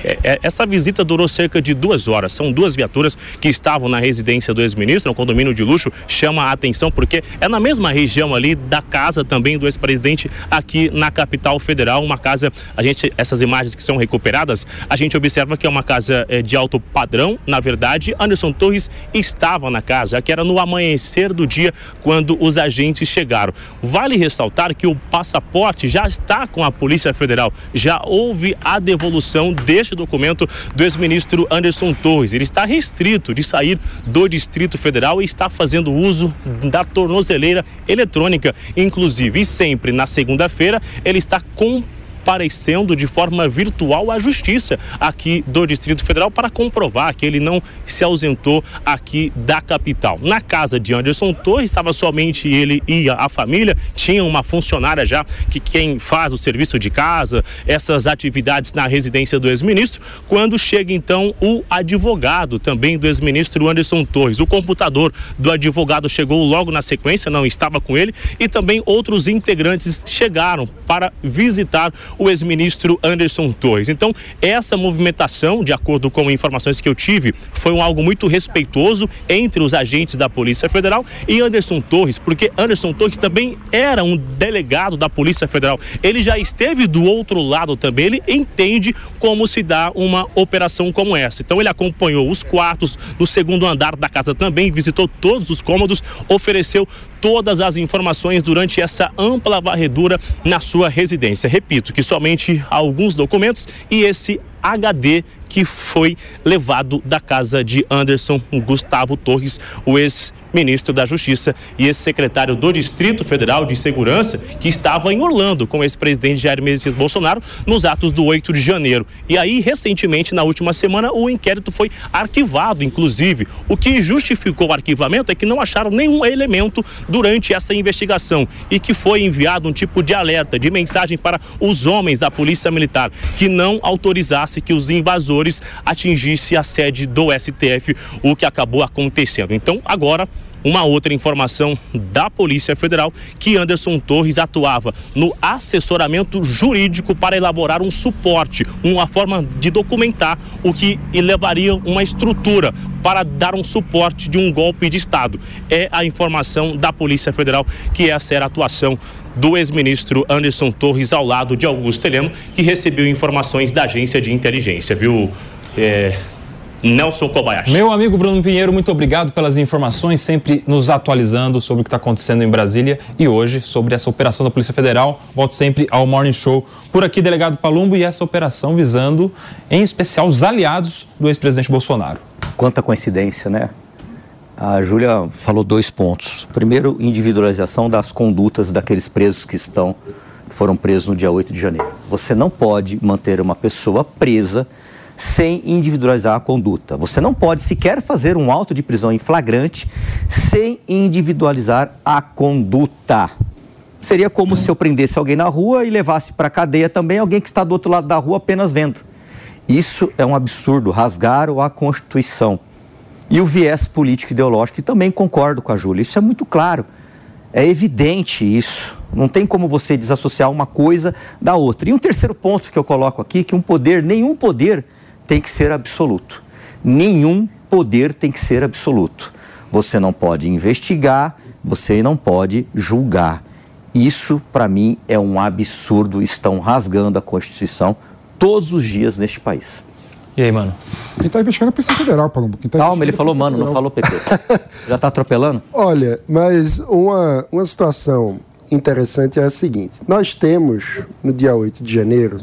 É, é, essa visita durou cerca de duas horas. São duas viaturas que estavam na residência do ex-ministro, no condomínio de luxo. Chama a atenção porque é na mesma região ali da casa também do ex-presidente aqui na capital federal. Uma casa, a gente, essas imagens que são recuperadas, a gente observa que é uma casa é, de alto padrão. Na verdade, Anderson Torres estava na casa, que era no amanhecer do dia quando os agentes chegaram. Vale ressaltar que o passaporte já está com a Polícia Federal. Já houve a devolução deste documento do ex-ministro Anderson Torres. Ele está restrito de sair do Distrito Federal e está fazendo uso da tornozeleira eletrônica, inclusive. E sempre na segunda-feira ele está com comparecendo de forma virtual à Justiça aqui do Distrito Federal para comprovar que ele não se ausentou aqui da capital. Na casa de Anderson Torres estava somente ele e a família, tinha uma funcionária já que quem faz o serviço de casa, essas atividades na residência do ex-ministro, quando chega então o advogado também do ex-ministro Anderson Torres. O computador do advogado chegou logo na sequência, não estava com ele, e também outros integrantes chegaram para visitar o ex-ministro Anderson Torres. Então, essa movimentação, de acordo com informações que eu tive, foi um algo muito respeitoso entre os agentes da Polícia Federal e Anderson Torres, porque Anderson Torres também era um delegado da Polícia Federal. Ele já esteve do outro lado também, ele entende como se dá uma operação como essa. Então, ele acompanhou os quartos no segundo andar da casa também, visitou todos os cômodos, ofereceu todas as informações durante essa ampla varredura na sua residência. Repito que somente alguns documentos e esse HD que foi levado da casa de Anderson Gustavo Torres, o ex ministro da Justiça e ex-secretário do Distrito Federal de Segurança, que estava em Orlando com o ex-presidente Jair Messias Bolsonaro nos atos do 8 de janeiro. E aí, recentemente, na última semana, o inquérito foi arquivado, inclusive. O que justificou o arquivamento é que não acharam nenhum elemento durante essa investigação e que foi enviado um tipo de alerta, de mensagem para os homens da Polícia Militar que não autorizasse que os invasores atingissem a sede do STF, o que acabou acontecendo. Então, agora uma outra informação da Polícia Federal que Anderson Torres atuava no assessoramento jurídico para elaborar um suporte, uma forma de documentar o que levaria uma estrutura para dar um suporte de um golpe de Estado. É a informação da Polícia Federal que essa era a atuação do ex-ministro Anderson Torres ao lado de Augusto Heleno, que recebeu informações da agência de inteligência, viu? É, Nelson Kobayashi. Meu amigo Bruno Pinheiro, muito obrigado pelas informações, sempre nos atualizando sobre o que está acontecendo em Brasília e hoje sobre essa operação da Polícia Federal. Volto sempre ao Morning Show. Por aqui, delegado Palumbo, e essa operação visando, em especial, os aliados do ex-presidente Bolsonaro. Quanta coincidência, né? A Júlia falou dois pontos. Primeiro, individualização das condutas daqueles presos que estão que foram presos no dia 8 de janeiro. Você não pode manter uma pessoa presa sem individualizar a conduta. Você não pode sequer fazer um auto de prisão em flagrante sem individualizar a conduta. Seria como se eu prendesse alguém na rua e levasse para a cadeia também alguém que está do outro lado da rua apenas vendo. Isso é um absurdo, rasgaram a Constituição. E o viés político ideológico, e também concordo com a Júlia, isso é muito claro. É evidente isso. Não tem como você desassociar uma coisa da outra. E um terceiro ponto que eu coloco aqui, que um poder, nenhum poder tem que ser absoluto. Nenhum poder tem que ser absoluto. Você não pode investigar, você não pode julgar. Isso, para mim, é um absurdo. Estão rasgando a Constituição todos os dias neste país. E aí, mano? Quem está investigando é a Polícia Federal, Palumbo. Tá Calma, ele falou mano, não falou PP. Já está atropelando? Olha, mas uma, uma situação interessante é a seguinte: nós temos, no dia 8 de janeiro,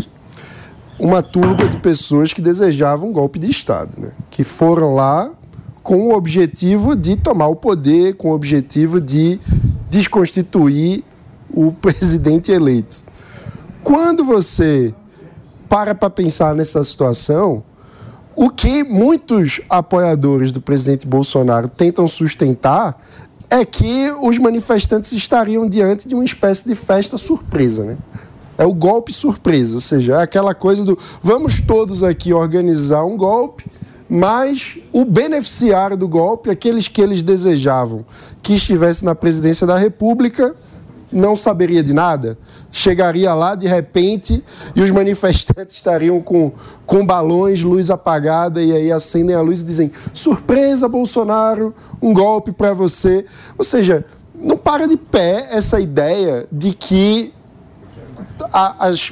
uma turba de pessoas que desejavam um golpe de Estado, né? que foram lá com o objetivo de tomar o poder, com o objetivo de desconstituir o presidente eleito. Quando você para para pensar nessa situação, o que muitos apoiadores do presidente Bolsonaro tentam sustentar é que os manifestantes estariam diante de uma espécie de festa surpresa, né? É o golpe surpresa, ou seja, é aquela coisa do vamos todos aqui organizar um golpe, mas o beneficiário do golpe, aqueles que eles desejavam que estivesse na presidência da República, não saberia de nada. Chegaria lá de repente e os manifestantes estariam com, com balões, luz apagada, e aí acendem a luz e dizem: surpresa, Bolsonaro, um golpe para você. Ou seja, não para de pé essa ideia de que a, as,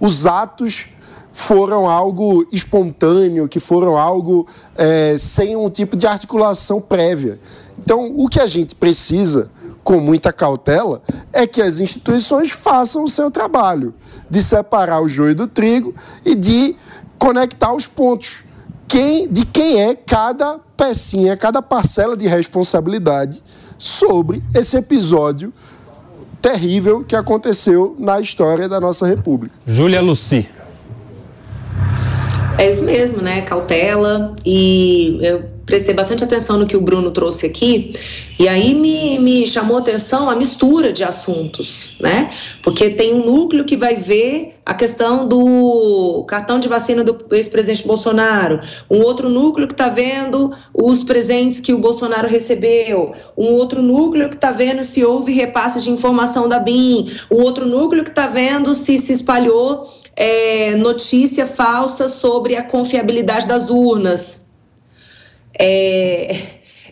os atos foram algo espontâneo, que foram algo é, sem um tipo de articulação prévia. Então, o que a gente precisa, com muita cautela, é que as instituições façam o seu trabalho de separar o joio do trigo e de conectar os pontos. Quem, de quem é cada pecinha, cada parcela de responsabilidade sobre esse episódio terrível que aconteceu na história da nossa República. Júlia Luci. É isso mesmo, né? Cautela e eu prestei bastante atenção no que o Bruno trouxe aqui, e aí me, me chamou atenção a mistura de assuntos, né? Porque tem um núcleo que vai ver a questão do cartão de vacina do ex-presidente Bolsonaro, um outro núcleo que está vendo os presentes que o Bolsonaro recebeu, um outro núcleo que está vendo se houve repasse de informação da BIM, um outro núcleo que está vendo se se espalhou é, notícia falsa sobre a confiabilidade das urnas é,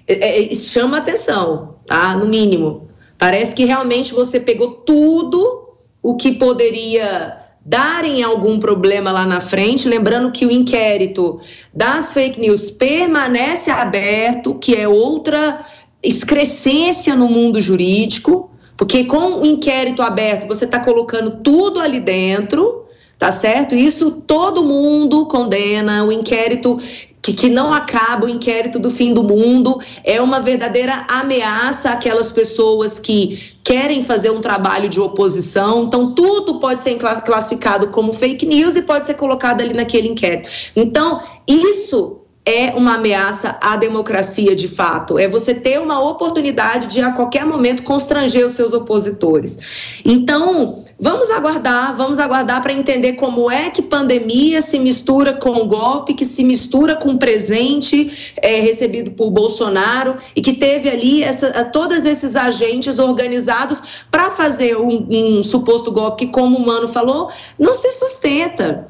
é, é, chama atenção, tá? No mínimo. Parece que realmente você pegou tudo o que poderia dar em algum problema lá na frente, lembrando que o inquérito das fake news permanece aberto, que é outra excrescência no mundo jurídico, porque com o inquérito aberto você está colocando tudo ali dentro, tá certo? Isso todo mundo condena. O inquérito que, que não acaba o inquérito do fim do mundo, é uma verdadeira ameaça àquelas pessoas que querem fazer um trabalho de oposição. Então, tudo pode ser classificado como fake news e pode ser colocado ali naquele inquérito. Então, isso é uma ameaça à democracia de fato. É você ter uma oportunidade de a qualquer momento constranger os seus opositores. Então, vamos aguardar, vamos aguardar para entender como é que pandemia se mistura com golpe, que se mistura com presente é, recebido por Bolsonaro e que teve ali essa, todos esses agentes organizados para fazer um, um suposto golpe que, como o Mano falou, não se sustenta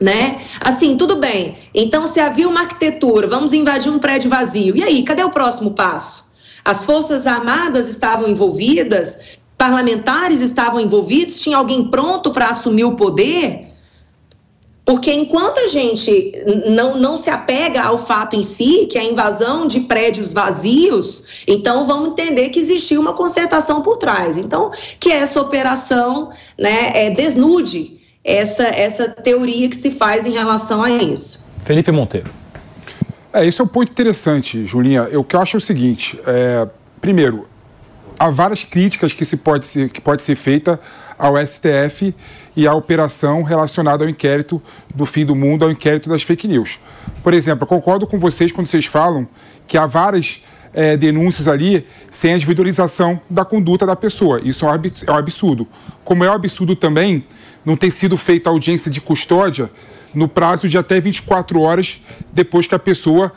né? Assim, tudo bem. Então, se havia uma arquitetura, vamos invadir um prédio vazio. E aí, cadê o próximo passo? As Forças Armadas estavam envolvidas, parlamentares estavam envolvidos, tinha alguém pronto para assumir o poder? Porque enquanto a gente não, não se apega ao fato em si, que é a invasão de prédios vazios, então vamos entender que existiu uma concertação por trás. Então, que essa operação né, é, desnude essa, essa teoria que se faz em relação a isso. Felipe Monteiro. É, esse é um ponto interessante, Julinha. Eu que acho é o seguinte: é, primeiro, há várias críticas que, se pode ser, que pode ser feita ao STF e à operação relacionada ao inquérito do fim do mundo, ao inquérito das fake news. Por exemplo, eu concordo com vocês quando vocês falam que há várias é, denúncias ali sem a individualização da conduta da pessoa. Isso é um absurdo. Como é um absurdo também não ter sido feita audiência de custódia no prazo de até 24 horas depois que a pessoa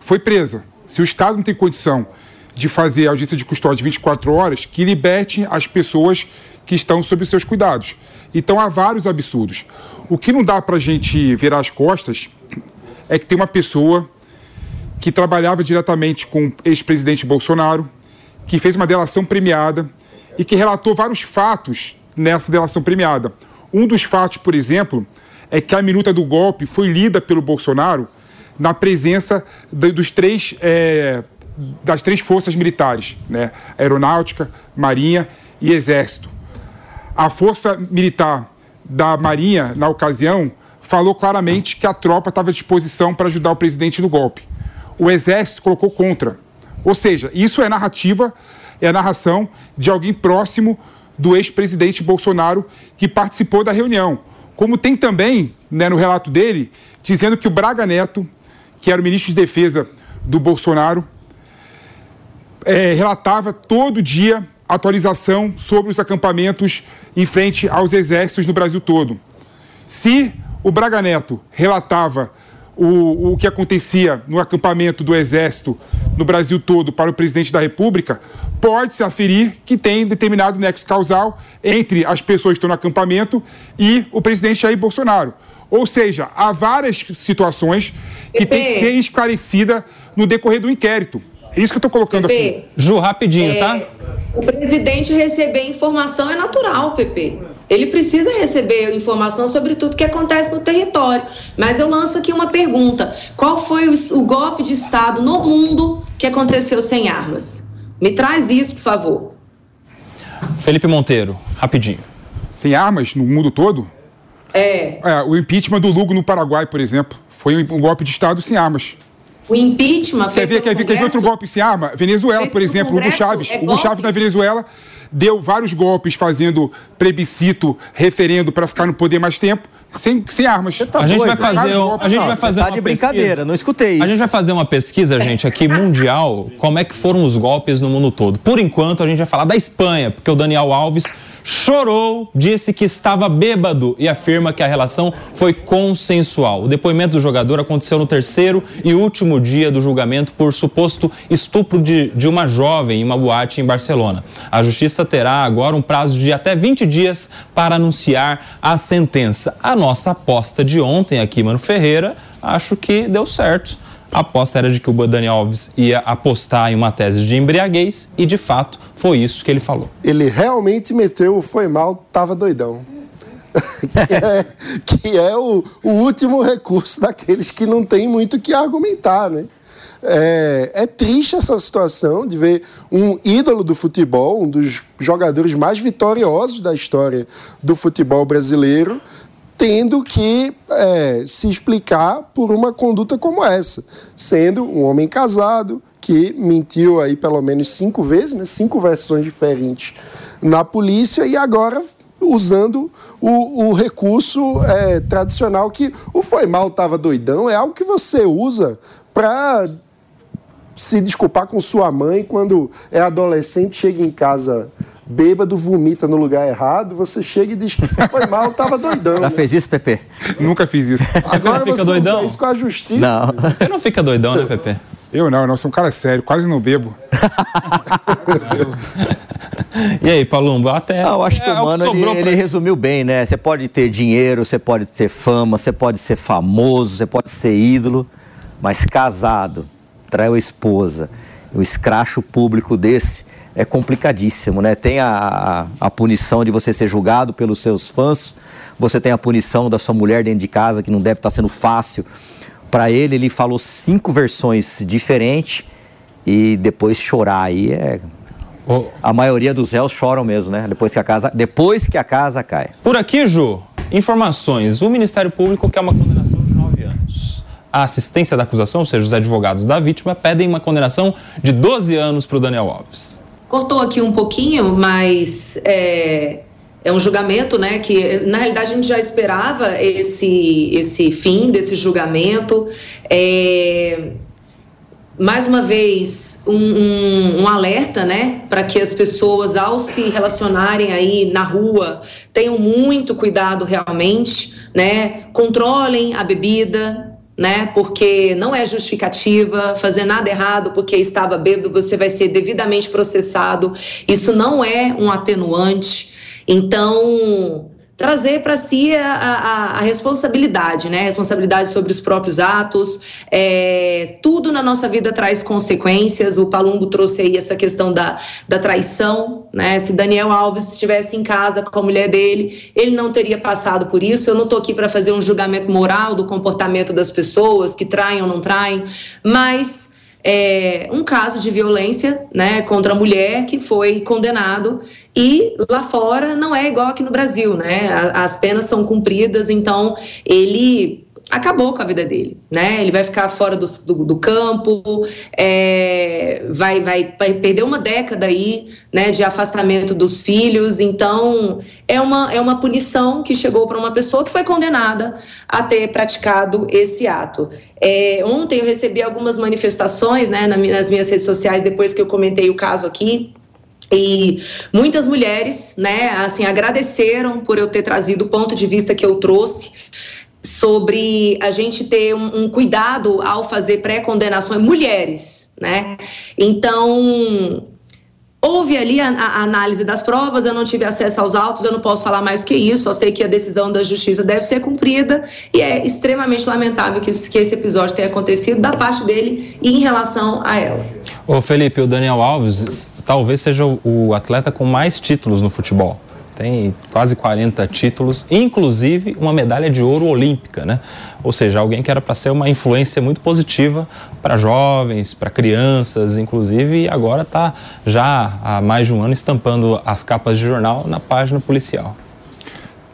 foi presa. Se o Estado não tem condição de fazer audiência de custódia de 24 horas, que liberte as pessoas que estão sob seus cuidados. Então há vários absurdos. O que não dá para a gente virar as costas é que tem uma pessoa que trabalhava diretamente com o ex-presidente Bolsonaro, que fez uma delação premiada e que relatou vários fatos nessa delação premiada. Um dos fatos, por exemplo, é que a minuta do golpe foi lida pelo Bolsonaro na presença dos três, é, das três forças militares, né? Aeronáutica, Marinha e Exército. A força militar da Marinha, na ocasião, falou claramente que a tropa estava à disposição para ajudar o presidente no golpe. O Exército colocou contra. Ou seja, isso é narrativa, é a narração de alguém próximo do ex-presidente Bolsonaro que participou da reunião. Como tem também, né, no relato dele, dizendo que o Braga Neto, que era o ministro de Defesa do Bolsonaro, é, relatava todo dia atualização sobre os acampamentos em frente aos exércitos no Brasil todo. Se o Braga Neto relatava o, o que acontecia no acampamento do Exército no Brasil todo para o presidente da República, pode-se aferir que tem determinado nexo causal entre as pessoas que estão no acampamento e o presidente Jair Bolsonaro. Ou seja, há várias situações que têm que ser esclarecida no decorrer do inquérito. É isso que eu estou colocando Pepe, aqui. Ju, rapidinho, é, tá? O presidente receber informação é natural, Pepe. Ele precisa receber informação sobre tudo que acontece no território. Mas eu lanço aqui uma pergunta: qual foi o, o golpe de Estado no mundo que aconteceu sem armas? Me traz isso, por favor. Felipe Monteiro, rapidinho. Sem armas no mundo todo? É. é o impeachment do Lugo no Paraguai, por exemplo, foi um golpe de Estado sem armas. O impeachment quer ver, quer ver, quer ver outro golpe sem arma? Venezuela, por exemplo, Hugo Chaves. É Hugo Chaves na Venezuela deu vários golpes fazendo plebiscito, referendo para ficar no poder mais tempo. Sem, sem armas. Tá a gente vai fazer, a gente vai fazer tá de brincadeira, pesquisa. não escutei isso. A gente vai fazer uma pesquisa, gente, aqui mundial, como é que foram os golpes no mundo todo. Por enquanto, a gente vai falar da Espanha, porque o Daniel Alves chorou, disse que estava bêbado e afirma que a relação foi consensual. O depoimento do jogador aconteceu no terceiro e último dia do julgamento por suposto estupro de, de uma jovem em uma boate em Barcelona. A justiça terá agora um prazo de até 20 dias para anunciar a sentença. A nossa aposta de ontem aqui, Mano Ferreira, acho que deu certo. A aposta era de que o Dani Alves ia apostar em uma tese de embriaguez e, de fato, foi isso que ele falou. Ele realmente meteu o foi mal, tava doidão. que é, que é o, o, último recurso daqueles que não tem muito que argumentar, né? É, é, triste essa situação de ver um ídolo do futebol, um dos jogadores mais vitoriosos da história do futebol brasileiro, tendo que é, se explicar por uma conduta como essa, sendo um homem casado que mentiu aí pelo menos cinco vezes, né, cinco versões diferentes na polícia e agora usando o, o recurso é, tradicional que o foi mal estava doidão é algo que você usa para se desculpar com sua mãe quando é adolescente chega em casa bêbado, vomita no lugar errado, você chega e diz que foi mal, tava doidão. Já fez isso, Pepe? Nunca fiz isso. Agora não fica você doidão? isso com a justiça. Não. Você não fica doidão, né, Pepe? Eu não, eu não, sou um cara sério, quase não bebo. e aí, Palumbo, até. Ah, eu acho que é, o mano que ele, ele, resumiu bem, né? Você pode ter dinheiro, você pode ter fama, você pode ser famoso, você pode ser ídolo, mas casado, traiu a esposa, o escracho público desse é complicadíssimo, né? Tem a, a, a, punição de você ser julgado pelos seus fãs, você tem a punição da sua mulher dentro de casa, que não deve estar sendo fácil. Para ele, ele falou cinco versões diferentes e depois chorar aí é. Oh. A maioria dos réus choram mesmo, né? Depois que a casa, depois que a casa cai. Por aqui, Ju, informações. O Ministério Público quer uma condenação de nove anos. A assistência da acusação, ou seja, os advogados da vítima, pedem uma condenação de 12 anos para o Daniel Alves cortou aqui um pouquinho, mas é, é um julgamento, né? Que na realidade a gente já esperava esse, esse fim desse julgamento. É, mais uma vez, um, um, um alerta, né, para que as pessoas, ao se relacionarem aí na rua, tenham muito cuidado realmente, né, controlem a bebida, né? Porque não é justificativa fazer nada errado porque estava bêbado, você vai ser devidamente processado. Isso não é um atenuante. Então, trazer para si a, a, a, responsabilidade, né? Responsabilidade sobre os próprios atos. É, tudo na nossa vida traz consequências. O Palumbo trouxe aí essa questão da, da traição, né? Se Daniel Alves estivesse em casa com a mulher dele, ele não teria passado por isso. Eu não estou aqui para fazer um julgamento moral do comportamento das pessoas que traem ou não traem, mas é, um caso de violência né, contra a mulher que foi condenado e lá fora não é igual aqui no Brasil, né? As penas são cumpridas, então ele acabou com a vida dele, né? Ele vai ficar fora do, do, do campo, é, vai, vai, vai perder uma década aí, né, de afastamento dos filhos. Então é uma, é uma punição que chegou para uma pessoa que foi condenada a ter praticado esse ato. É, ontem eu recebi algumas manifestações, né, nas minhas redes sociais depois que eu comentei o caso aqui. E muitas mulheres, né, assim, agradeceram por eu ter trazido o ponto de vista que eu trouxe sobre a gente ter um, um cuidado ao fazer pré-condenações mulheres, né? Então, houve ali a, a, análise das provas, eu não tive acesso aos autos, eu não posso falar mais que isso, só sei que a decisão da justiça deve ser cumprida e é extremamente lamentável que, que esse episódio tenha acontecido da parte dele e em relação a ela. Ô Felipe, o Daniel Alves talvez seja o atleta com mais títulos no futebol tem quase 40 títulos, inclusive uma medalha de ouro olímpica, né? Ou seja, alguém que era para ser uma influência muito positiva para jovens, para crianças, inclusive, e agora está já há mais de um ano estampando as capas de jornal na página policial.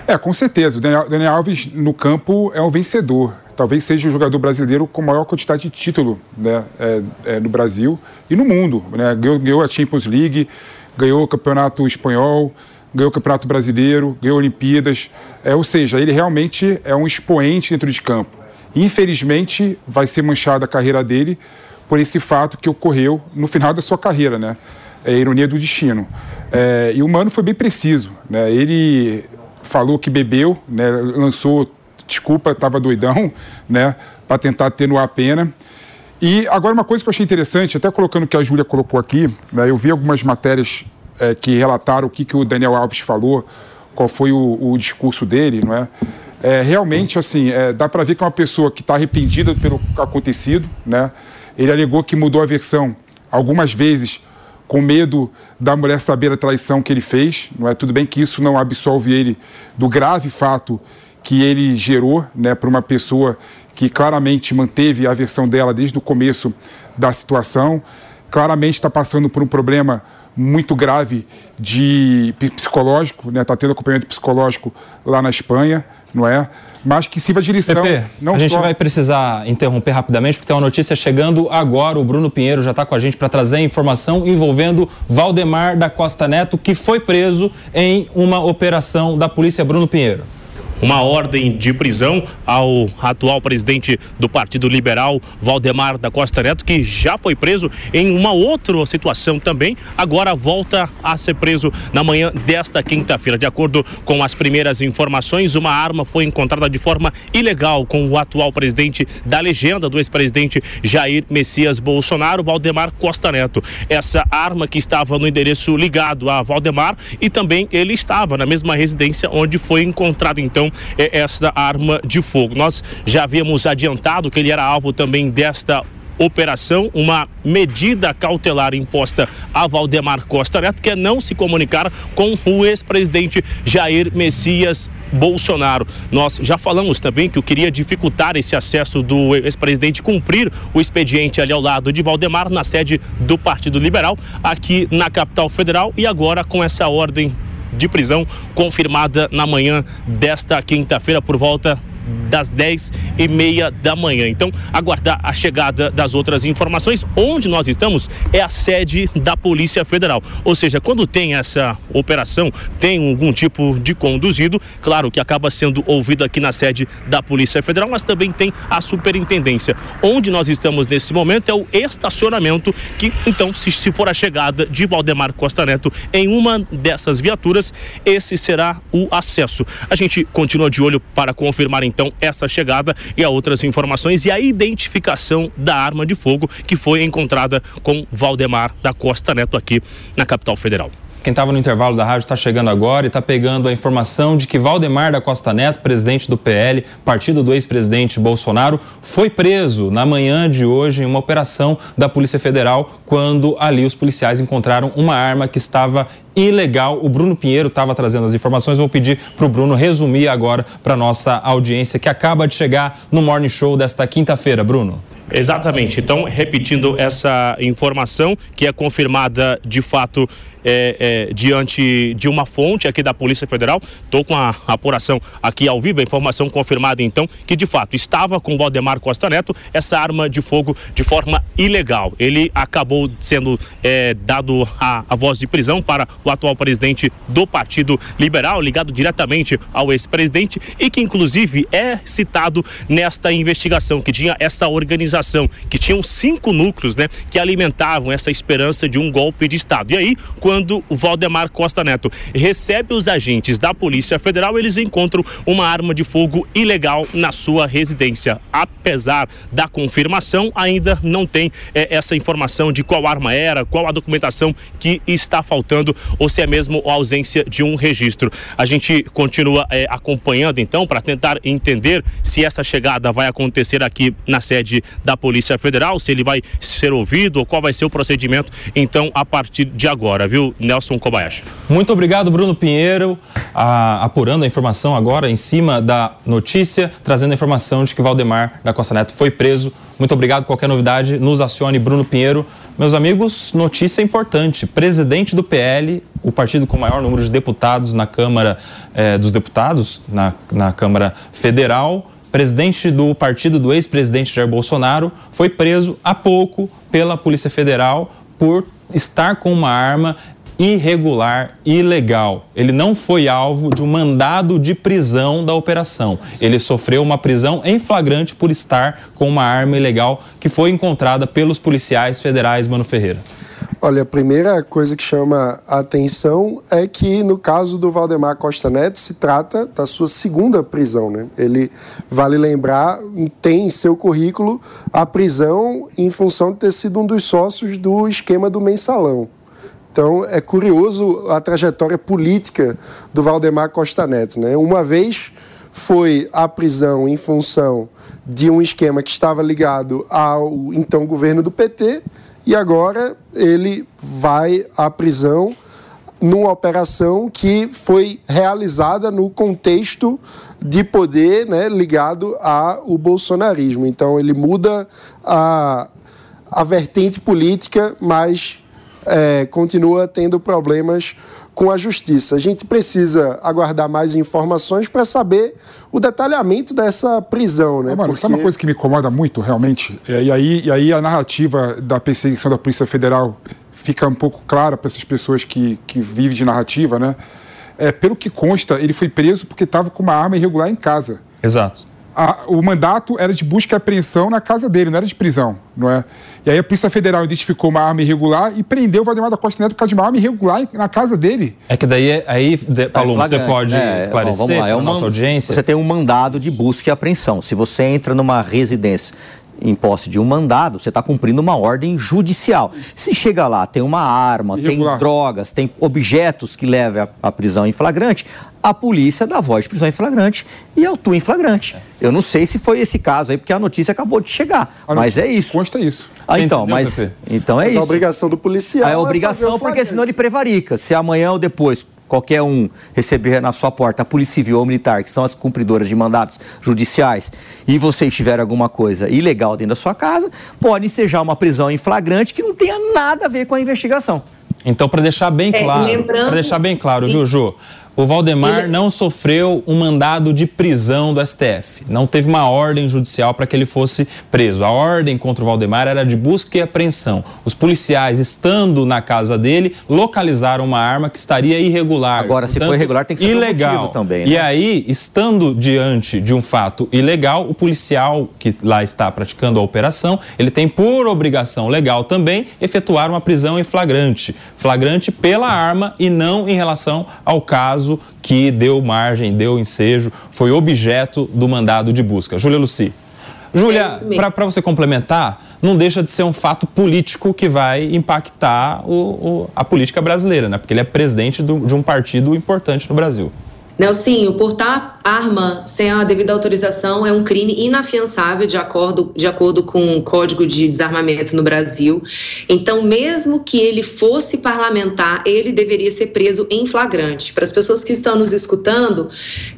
É, com certeza. O Daniel, Alves no campo é um vencedor. Talvez seja o jogador brasileiro com maior quantidade de título né, é, é, no Brasil e no mundo. Né? Ganhou, ganhou a Champions League, ganhou o Campeonato Espanhol, ganhou o Campeonato Brasileiro, ganhou Olimpíadas. É, ou seja, ele realmente é um expoente dentro de campo. Infelizmente, vai ser manchada a carreira dele por esse fato que ocorreu no final da sua carreira, né? É a ironia do destino. É, e o Mano foi bem preciso, né? Ele falou que bebeu, né? lançou desculpa, estava doidão, né? Para tentar atenuar a pena. E agora uma coisa que eu achei interessante, até colocando o que a Júlia colocou aqui, né? eu vi algumas matérias é, que relataram o que, que o Daniel Alves falou, qual foi o, o discurso dele, não é? é realmente, assim, é, dá para ver que é uma pessoa que está arrependida pelo acontecido, né? Ele alegou que mudou a versão algumas vezes com medo da mulher saber a traição que ele fez, não é? Tudo bem que isso não absolve ele do grave fato que ele gerou, né, para uma pessoa que claramente manteve a versão dela desde o começo da situação, claramente está passando por um problema muito grave de psicológico, né? Está tendo acompanhamento psicológico lá na Espanha, não é? Mas que sirva de lição. Pepe, não a gente vai precisar interromper rapidamente, porque tem uma notícia chegando agora. O Bruno Pinheiro já está com a gente para trazer informação envolvendo Valdemar da Costa Neto, que foi preso em uma operação da polícia. Bruno Pinheiro uma ordem de prisão ao atual presidente do Partido Liberal, Valdemar da Costa Neto, que já foi preso em uma outra situação também, agora volta a ser preso na manhã desta quinta-feira. De acordo com as primeiras informações, uma arma foi encontrada de forma ilegal com o atual presidente da legenda do ex-presidente Jair Messias Bolsonaro, Valdemar Costa Neto. Essa arma que estava no endereço ligado a Valdemar e também ele estava na mesma residência onde foi encontrado então é esta arma de fogo. Nós já havíamos adiantado que ele era alvo também desta operação, uma medida cautelar imposta a Valdemar Costa Neto, que é não se comunicar com o ex-presidente Jair Messias Bolsonaro. Nós já falamos também que eu queria dificultar esse acesso do ex-presidente cumprir o expediente ali ao lado de Valdemar, na sede do Partido Liberal, aqui na capital federal, e agora com essa ordem de prisão confirmada na manhã desta quinta-feira por volta das 10 e meia da manhã. Então, aguardar a chegada das outras informações. Onde nós estamos é a sede da Polícia Federal. Ou seja, quando tem essa operação, tem algum tipo de conduzido, claro que acaba sendo ouvido aqui na sede da Polícia Federal, mas também tem a superintendência. Onde nós estamos nesse momento é o estacionamento, que então, se, se for a chegada de Valdemar Costa Neto em uma dessas viaturas, esse será o acesso. A gente continua de olho para confirmar então essa chegada e a outras informações e a identificação da arma de fogo que foi encontrada com Valdemar da Costa Neto aqui na capital federal. Quem estava no intervalo da rádio está chegando agora e está pegando a informação de que Valdemar da Costa Neto, presidente do PL, partido do ex-presidente Bolsonaro, foi preso na manhã de hoje em uma operação da Polícia Federal, quando ali os policiais encontraram uma arma que estava ilegal. O Bruno Pinheiro estava trazendo as informações. Vou pedir para o Bruno resumir agora para nossa audiência que acaba de chegar no Morning Show desta quinta-feira. Bruno. Exatamente. Então, repetindo essa informação que é confirmada de fato é, é, diante de uma fonte aqui da Polícia Federal. Estou com a apuração aqui ao vivo, a informação confirmada então que de fato estava com Valdemar Costa Neto essa arma de fogo de forma ilegal. Ele acabou sendo é, dado a, a voz de prisão para o atual presidente do Partido Liberal, ligado diretamente ao ex-presidente e que inclusive é citado nesta investigação que tinha essa organização que tinham cinco núcleos, né, que alimentavam essa esperança de um golpe de Estado. E aí, quando quando o Valdemar Costa Neto recebe os agentes da Polícia Federal, eles encontram uma arma de fogo ilegal na sua residência. Apesar da confirmação, ainda não tem é, essa informação de qual arma era, qual a documentação que está faltando ou se é mesmo a ausência de um registro. A gente continua é, acompanhando então para tentar entender se essa chegada vai acontecer aqui na sede da Polícia Federal, se ele vai ser ouvido ou qual vai ser o procedimento então a partir de agora, viu? Nelson Kobayashi. Muito obrigado, Bruno Pinheiro, a, apurando a informação agora em cima da notícia, trazendo a informação de que Valdemar da Costa Neto foi preso. Muito obrigado. Qualquer novidade, nos acione Bruno Pinheiro. Meus amigos, notícia importante: presidente do PL, o partido com maior número de deputados na Câmara eh, dos Deputados, na, na Câmara Federal, presidente do partido do ex-presidente Jair Bolsonaro, foi preso há pouco pela Polícia Federal por estar com uma arma irregular, ilegal. Ele não foi alvo de um mandado de prisão da operação. Ele sofreu uma prisão em flagrante por estar com uma arma ilegal que foi encontrada pelos policiais federais Mano Ferreira. Olha, a primeira coisa que chama a atenção é que, no caso do Valdemar Costa Neto, se trata da sua segunda prisão. Né? Ele, vale lembrar, tem em seu currículo a prisão em função de ter sido um dos sócios do esquema do mensalão. Então, é curioso a trajetória política do Valdemar Costa Neto. Né? Uma vez foi à prisão em função de um esquema que estava ligado ao então governo do PT, e agora ele vai à prisão numa operação que foi realizada no contexto de poder né, ligado ao bolsonarismo. Então ele muda a, a vertente política, mas é, continua tendo problemas com a justiça. A gente precisa aguardar mais informações para saber o detalhamento dessa prisão, né? Mano, Porque... sabe uma coisa que me incomoda muito, realmente? É, e, aí, e aí a narrativa da perseguição da Polícia Federal fica um pouco clara para essas pessoas que, que vivem de narrativa, né? É, pelo que consta, ele foi preso porque estava com uma arma irregular em casa. Exato a, o mandato era de busca e apreensão na casa dele, não era de prisão, não é? E aí a Polícia Federal identificou uma arma irregular e prendeu o Valdemar da Costa Neto por causa de uma arma irregular na casa dele. É que daí, aí, Paulo, é você pode é, esclarecer vamos lá, é uma, nossa audiência? Você tem um mandado de busca e apreensão. Se você entra numa residência em posse de um mandado, você está cumprindo uma ordem judicial. Se chega lá, tem uma arma, Irregular. tem drogas, tem objetos que levem à- prisão em flagrante, a polícia dá voz de prisão em flagrante e autua em flagrante. Eu não sei se foi esse caso aí, porque a notícia acabou de chegar. A mas é isso. Consta isso. Ah, Você então, entendeu, mas então é Mas isso. a obrigação do policial. É é obrigação, porque senão ele prevarica. Se amanhã ou depois qualquer um receber na sua porta a Polícia Civil ou Militar, que são as cumpridoras de mandatos judiciais, e você tiver alguma coisa ilegal dentro da sua casa, pode ensejar uma prisão em flagrante que não tenha nada a ver com a investigação. Então, para deixar bem É, claro, lembrando- para deixar bem claro, viu, Ju? O Valdemar Ele- não sofreu um mandado de prisão do STF. Não teve uma ordem judicial para que ele fosse preso. A ordem contra o Valdemar era de busca e apreensão. Os policiais, estando na casa dele, localizaram uma arma que estaria irregular. Agora, se portanto, for irregular, tem que saber o ilegal. também, E né? aí, estando diante de um fato ilegal, o policial que lá está praticando a operação, ele tem por obrigação legal também efetuar uma prisão em flagrante. Flagrante pela arma e não em relação ao caso que deu margem, deu ensejo, foi objeto do mandado de busca. Júlia Luci. Júlia, É para você complementar, não deixa de ser um fato político que vai impactar o- o- a política brasileira, né? Porque ele é presidente do- de um partido importante no Brasil. Nelsinho, portar arma sem a devida autorização é um crime inafiançável de acordo, de acordo com o Código de Desarmamento no Brasil. Então, mesmo que ele fosse parlamentar, ele deveria ser preso em flagrante. Para as pessoas que estão nos escutando,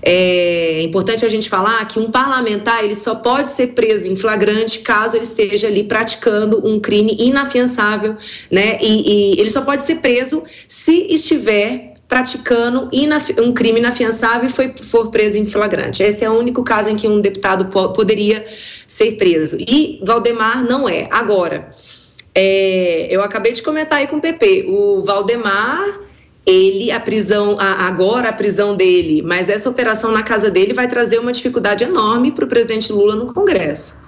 é importante a gente falar que um parlamentar ele só pode ser preso em flagrante caso ele esteja ali praticando um crime inafiançável, né? E, e ele só pode ser preso se estiver praticando um crime inafiançável e foi, for preso em flagrante. Esse é o único caso em que um deputado po- poderia ser preso. E Valdemar não é. Agora, é, eu acabei de comentar aí com o PP. O Valdemar, ele, a prisão, a- agora a prisão dele, mas essa operação na casa dele vai trazer uma dificuldade enorme para o presidente Lula no Congresso.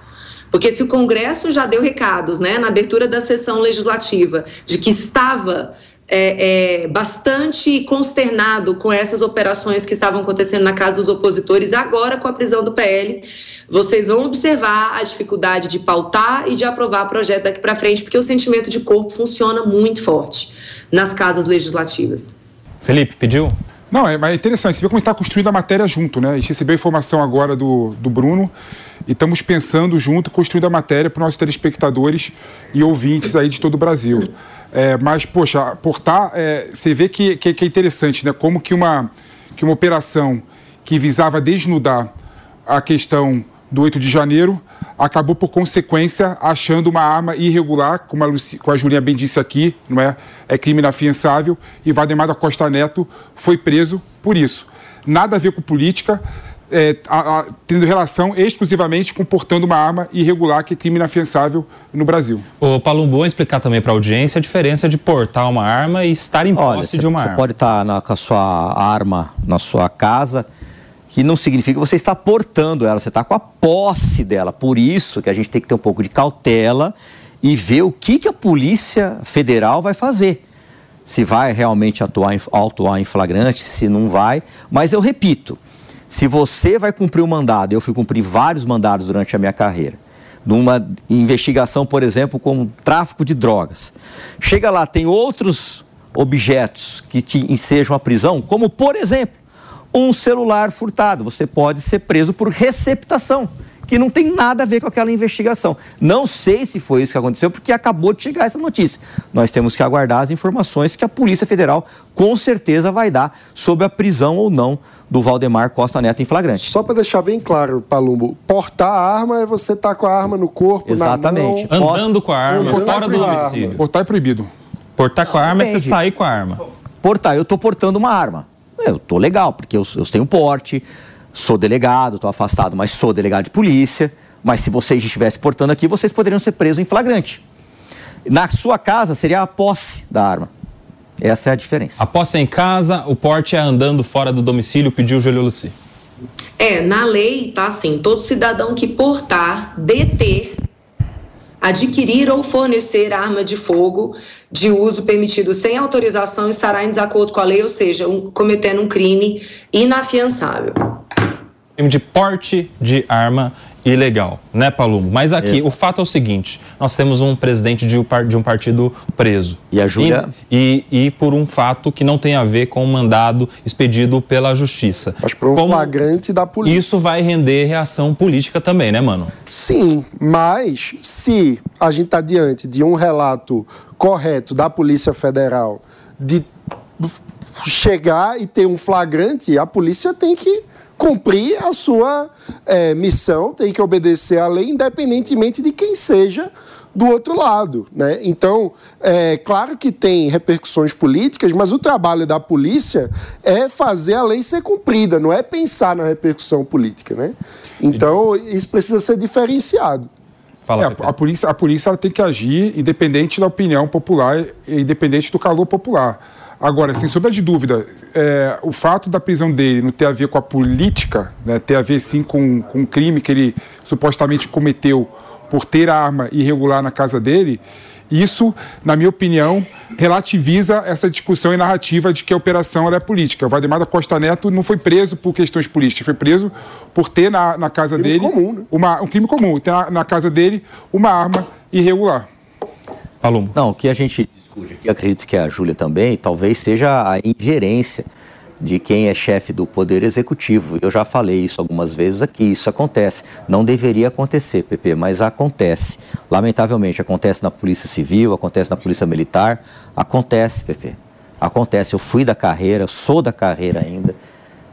Porque se o Congresso já deu recados, né, na abertura da sessão legislativa, de que estava é, é, bastante consternado com essas operações que estavam acontecendo na casa dos opositores, agora com a prisão do PL, vocês vão observar a dificuldade de pautar e de aprovar projeto daqui para frente, porque o sentimento de corpo funciona muito forte nas casas legislativas. Felipe, pediu? Não, é, mas é interessante. Você vê como está construindo a matéria junto, né? A gente recebeu a informação agora do, do Bruno e estamos pensando junto, construindo a matéria para os nossos telespectadores e ouvintes aí de todo o Brasil. É, mas, poxa, portar, é, você vê que, que, que é interessante, né? Como que uma, que uma operação que visava desnudar a questão do 8 de janeiro acabou, por consequência, achando uma arma irregular, como a, Luci, como a Julinha bem disse aqui, não é? É crime inafiançável, e Valdemar da Costa Neto foi preso por isso. Nada a ver com política, é, a- a- tendo relação exclusivamente com portando uma arma irregular, que é crime inafiançável no Brasil. O Palumbo, vamos explicar também para a audiência a diferença de portar uma arma e estar em Olha, posse você, de uma você arma. pode estar com a sua arma na sua casa, que não significa que você está portando ela, você está com a posse dela. Por isso que a gente tem que ter um pouco de cautela e ver o que, que a Polícia Federal vai fazer. Se vai realmente atuar em, autuar em flagrante, se não vai. Mas eu repito, se você vai cumprir um mandado, eu fui cumprir vários mandados durante a minha carreira, numa investigação, por exemplo, com tráfico de drogas. Chega lá, tem outros objetos que te ensejam a prisão, como, por exemplo, um celular furtado. Você pode ser preso por receptação, que não tem nada a ver com aquela investigação. Não sei se foi isso que aconteceu, porque acabou de chegar essa notícia. Nós temos que aguardar as informações que a Polícia Federal com certeza vai dar sobre a prisão ou não do Valdemar Costa Neto em flagrante. Só para deixar bem claro, Palumbo, portar a arma é você estar com a arma no corpo, Exatamente. na mão. Andando com a arma, Andando fora do domicílio. Portar é proibido. Portar com a arma é você sair com a arma. Portar, eu estou portando uma arma. Eu estou legal, porque eu, eu tenho porte, sou delegado, estou afastado, mas sou delegado de polícia. Mas se vocês estivessem portando aqui, vocês poderiam ser presos em flagrante. Na sua casa seria a posse da arma. Essa é a diferença. A posse é em casa, o porte é andando fora do domicílio, pediu Júlio Luci. É, na lei tá assim, todo cidadão que portar, deter, adquirir ou fornecer arma de fogo de uso permitido sem autorização estará em desacordo com a lei, ou seja, um- cometendo um crime inafiançável. Crime de porte de arma ilegal, né, Palumo? Mas aqui, Exato. o fato é o seguinte: nós temos um presidente de um partido preso. E a Júlia? E, e, e, por um fato que não tem a ver com o um mandado expedido pela Justiça. Mas por um Como flagrante da polícia. Isso vai render reação política também, né, mano? Sim, mas se a gente está diante de um relato correto da Polícia Federal de chegar e ter um flagrante, a polícia tem que cumprir a sua é, missão, tem que obedecer à lei, independentemente de quem seja do outro lado. Né? Então, é claro que tem repercussões políticas, mas o trabalho da polícia é fazer a lei ser cumprida, não é pensar na repercussão política. Né? Então, isso precisa ser diferenciado. Fala, é, a, polícia, a polícia tem que agir independente da opinião popular, independente do calor popular. Agora, sem sombra de dúvida, é, o fato da prisão dele não ter a ver com a política, né, ter a ver sim com, com um crime que ele supostamente cometeu por ter arma irregular na casa dele, isso, na minha opinião, relativiza essa discussão e narrativa de que a operação é política. O Valdemar da Costa Neto não foi preso por questões políticas, foi preso por ter na, na casa crime dele comum, né? uma, um crime comum, ter na, na casa dele uma arma irregular. Paloma. Não, o que a gente discute acredito que a Júlia também, talvez seja a ingerência de quem é chefe do Poder Executivo. Eu já falei isso algumas vezes aqui, isso acontece. Não deveria acontecer, PP, mas acontece. Lamentavelmente, acontece na Polícia Civil, acontece na Polícia Militar, acontece, PP. Acontece. Eu fui da carreira, sou da carreira ainda.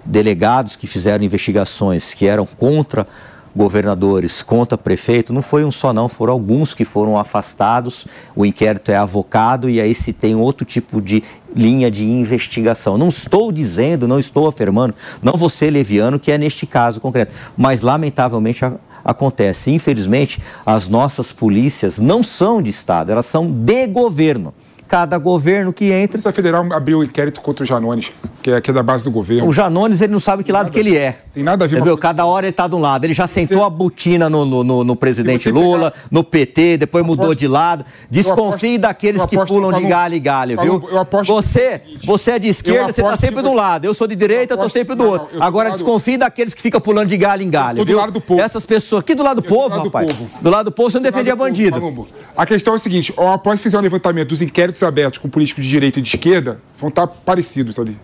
Delegados que fizeram investigações que eram contra governadores contra prefeito, não foi um só não, foram alguns que foram afastados, o inquérito é avocado e aí se tem outro tipo de linha de investigação. Não estou dizendo, não estou afirmando, não vou ser leviano que é neste caso concreto, mas lamentavelmente a, acontece. Infelizmente, as nossas polícias não são de Estado, elas são de governo cada governo que entra. A Federal abriu um inquérito contra o Janones, que é, que é da base do governo. O Janones, ele não sabe que lado que ele é. Tem nada a ver com Cada hora ele está de um lado. Ele já sentou você... a botina no, no, no, no presidente Lula, pegar... no PT, depois mudou de lado. Desconfie daqueles que pulam de galho e galho, viu? Eu aposto você, você é de esquerda, você está sempre de um lado. Eu sou de direita, eu estou sempre do outro. Agora, desconfie daqueles que ficam pulando de galho em galho, viu? do lado do povo. Essas pessoas. Aqui do lado do povo, rapaz. Do lado do povo, você não defendia bandido. A questão é o seguinte, após fizer um levantamento dos inquéritos abertos com políticos de direita e de esquerda vão estar parecidos ali.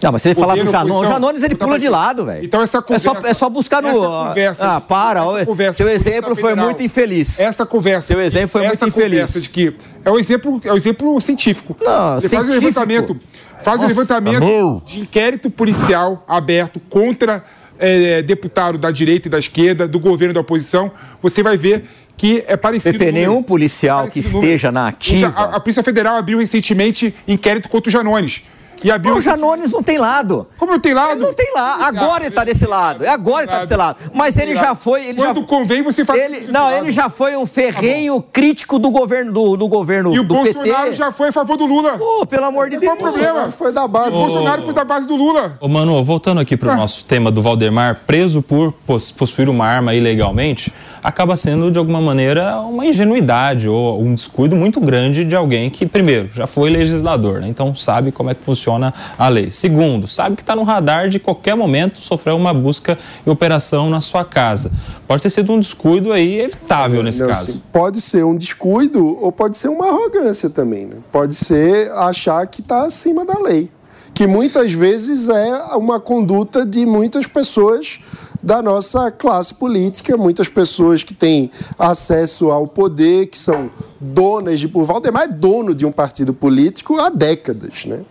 Não, mas se ele falar do Janones, o Janones ele pula de lado, velho. Então essa conversa... É só, é só buscar no... Conversa, ah, para. Conversa, Seu exemplo foi muito infeliz. Essa conversa... Seu exemplo foi muito infeliz. de que é um exemplo, é um exemplo científico. Não, ele científico. faz um levantamento, faz um levantamento amor. de inquérito policial aberto contra é, deputado da direita e da esquerda, do governo e da oposição. Você vai ver que é parecido. Pepe, nenhum policial que esteja na ativa. A, a Polícia Federal abriu recentemente inquérito contra o Janones. E abriu o Janones não tem lado. Como não tem lado? Ele não tem lá. Agora ele está desse lado. É agora ele está desse lado. Mas ele já foi. Ele Quando já... convém, você faz. Ele... Não, ele já foi um ferrenho tá crítico do governo do, do governo e o do Bolsonaro PT. já foi a favor do Lula. Pô, pelo amor de Deus. Qual o problema? Foi da base. O Bolsonaro foi da base do Lula. Ô, Manu, voltando aqui para o ah. nosso tema do Valdemar, preso por possuir uma arma ilegalmente acaba sendo, de alguma maneira, uma ingenuidade ou um descuido muito grande de alguém que, primeiro, já foi legislador, né? então sabe como é que funciona a lei. Segundo, sabe que está no radar de qualquer momento sofrer uma busca e operação na sua casa. Pode ter sido um descuido aí evitável nesse Não, caso. Sim. Pode ser um descuido ou pode ser uma arrogância também. Né? Pode ser achar que está acima da lei. Que muitas vezes é uma conduta de muitas pessoas da nossa classe política, muitas pessoas que têm acesso ao poder, que são donas de. O Valdemar é dono de um partido político há décadas, né?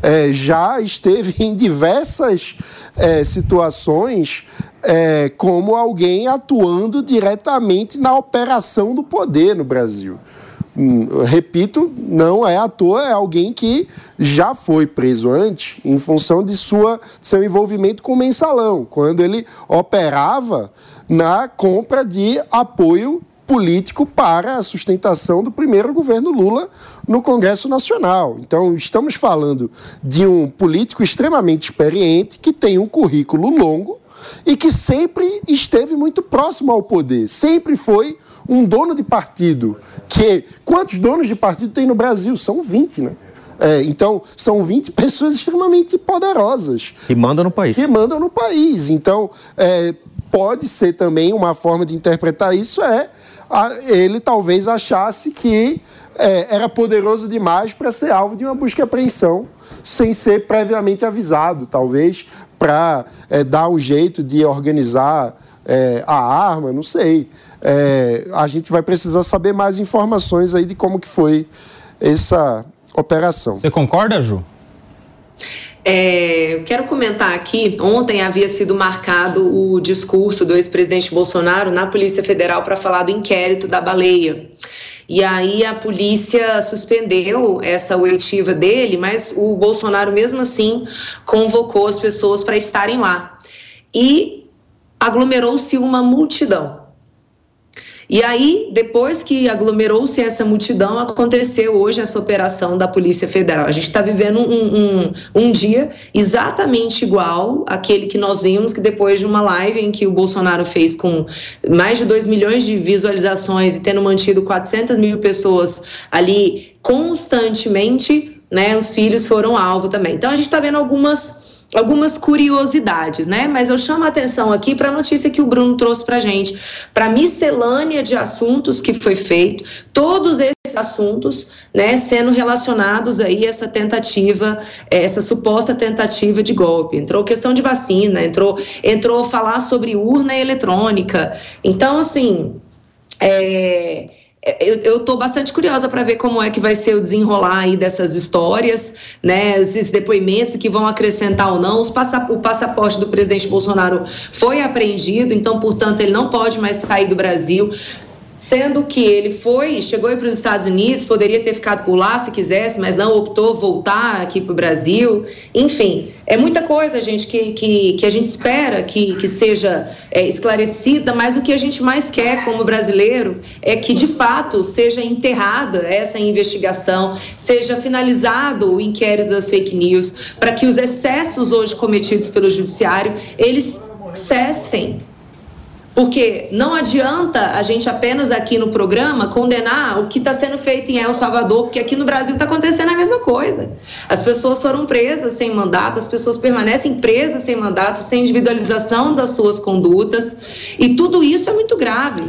É, já esteve em diversas é, situações é, como alguém atuando diretamente na operação do poder no Brasil. Hum, repito, não é à toa, é alguém que já foi preso antes em função de sua, seu envolvimento com o mensalão, quando ele operava na compra de apoio político para a sustentação do primeiro governo Lula no Congresso Nacional. Então, estamos falando de um político extremamente experiente que tem um currículo longo e que sempre esteve muito próximo ao poder, sempre foi um dono de partido. Que quantos donos de partido tem no Brasil? São 20, né? É, então, são 20 pessoas extremamente poderosas. Que mandam no país. Que mandam no país. Então, é, pode ser também uma forma de interpretar isso é ele talvez achasse que é, era poderoso demais para ser alvo de uma busca e apreensão sem ser previamente avisado, talvez para é, dar um jeito de organizar é, a arma, não sei. É, a gente vai precisar saber mais informações aí de como que foi essa operação. Você concorda, Ju? É, quero comentar aqui, ontem havia sido marcado o discurso do ex-presidente Bolsonaro na Polícia Federal para falar do inquérito da baleia. E aí a polícia suspendeu essa oitiva dele, mas o Bolsonaro mesmo assim convocou as pessoas para estarem lá. E aglomerou-se uma multidão. E aí, depois que aglomerou-se essa multidão, aconteceu hoje essa operação da Polícia Federal. A gente está vivendo um, um, um, dia exatamente igual àquele que nós vimos, que depois de uma live em que o Bolsonaro fez com mais de 2 milhões de visualizações e tendo mantido 400 mil pessoas ali constantemente, né, os filhos foram alvo também. Então, a gente está vendo algumas algumas curiosidades, né? Mas eu chamo a atenção aqui para a notícia que o Bruno trouxe para gente, para miscelânea de assuntos que foi feito, todos esses assuntos, né, sendo relacionados aí a essa tentativa, essa suposta tentativa de golpe. Entrou questão de vacina, entrou, entrou falar sobre urna eletrônica. Então, assim, é eu estou bastante curiosa para ver como é que vai ser o desenrolar aí dessas histórias, né? Esses depoimentos que vão acrescentar ou não. O passaporte do presidente Bolsonaro foi apreendido, então, portanto, ele não pode mais sair do Brasil sendo que ele foi, chegou para os Estados Unidos, poderia ter ficado por lá se quisesse, mas não optou voltar aqui para o Brasil. Enfim, é muita coisa, gente, que, que, que a gente espera que, que seja é, esclarecida, mas o que a gente mais quer como brasileiro é que, de fato, seja enterrada essa investigação, seja finalizado o inquérito das fake news, para que os excessos hoje cometidos pelo judiciário, eles cessem porque não adianta a gente apenas aqui no programa condenar o que está sendo feito em El Salvador, porque aqui no Brasil está acontecendo a mesma coisa. As pessoas foram presas sem mandato, as pessoas permanecem presas sem mandato, sem individualização das suas condutas, e tudo isso é muito grave.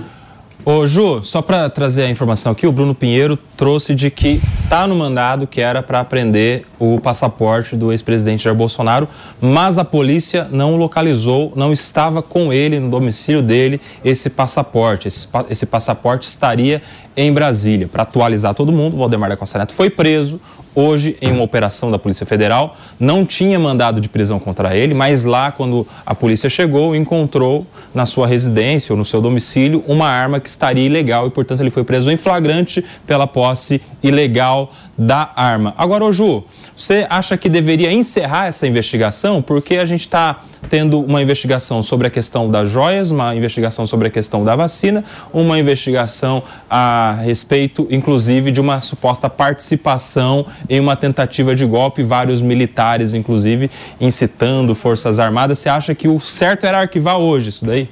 Ô Ju, só para trazer a informação aqui, o Bruno Pinheiro trouxe de que tá no mandado que era para prender o passaporte do ex-presidente Jair Bolsonaro, mas a polícia não localizou, não estava com ele no domicílio dele esse passaporte. Esse, esse passaporte estaria em Brasília. Para atualizar todo mundo, Valdemar da Costa Neto foi preso, hoje em uma operação da Polícia Federal. Não tinha mandado de prisão contra ele, mas lá, quando a polícia chegou, encontrou na sua residência ou no seu domicílio uma arma que estaria ilegal e, portanto, ele foi preso em flagrante pela posse ilegal da arma. Agora, ô Ju, você acha que deveria encerrar essa investigação? Porque a gente está tendo uma investigação sobre a questão das joias, uma investigação sobre a questão da vacina, uma investigação a respeito, inclusive, de uma suposta participação em uma tentativa de golpe, vários militares, inclusive, incitando Forças Armadas. Você acha que o certo era arquivar hoje isso daí?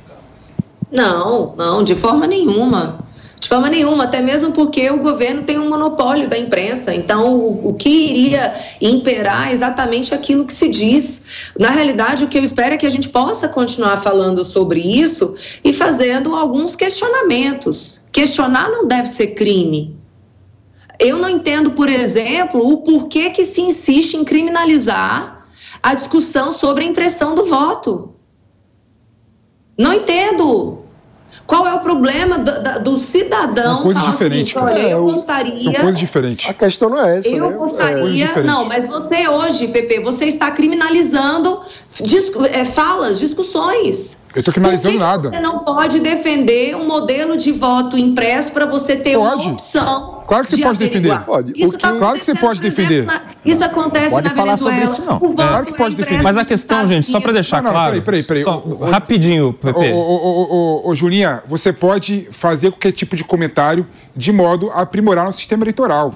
Não, não, de forma nenhuma. De forma nenhuma, até mesmo porque o governo tem um monopólio da imprensa. Então, o, o, que iria imperar é exatamente aquilo que se diz. Na realidade, o que eu espero é que a gente possa continuar falando sobre isso e fazendo alguns questionamentos. Questionar não deve ser crime. Eu não entendo, por exemplo, o porquê que se insiste em criminalizar a discussão sobre a impressão do voto. Não entendo. Qual é o problema do, do cidadão? São coisas diferentes. Seguinte, olha, eu gostaria. São coisas diferentes. A questão não é essa. Eu né? gostaria. É. Não, mas você hoje, Pepe, você está criminalizando discu é, falas, discussões. Eu estou criminalizando Por nada. Você não pode defender um modelo de voto impresso para você ter pode. uma opção. Claro que você de pode defender. Pode. Isso tá claro que você pode defender. Na, isso acontece pode na falar Venezuela. sobre isso, não. O voto Claro que pode é defender. Mas a questão, gente, só para Unidos. deixar Não, não, claro. peraí, peraí, peraí. Só, O- rapidinho, Pepe. Ô, ô, ô, ô, ô, Julinha, você pode fazer qualquer tipo de comentário de modo a aprimorar o sistema eleitoral.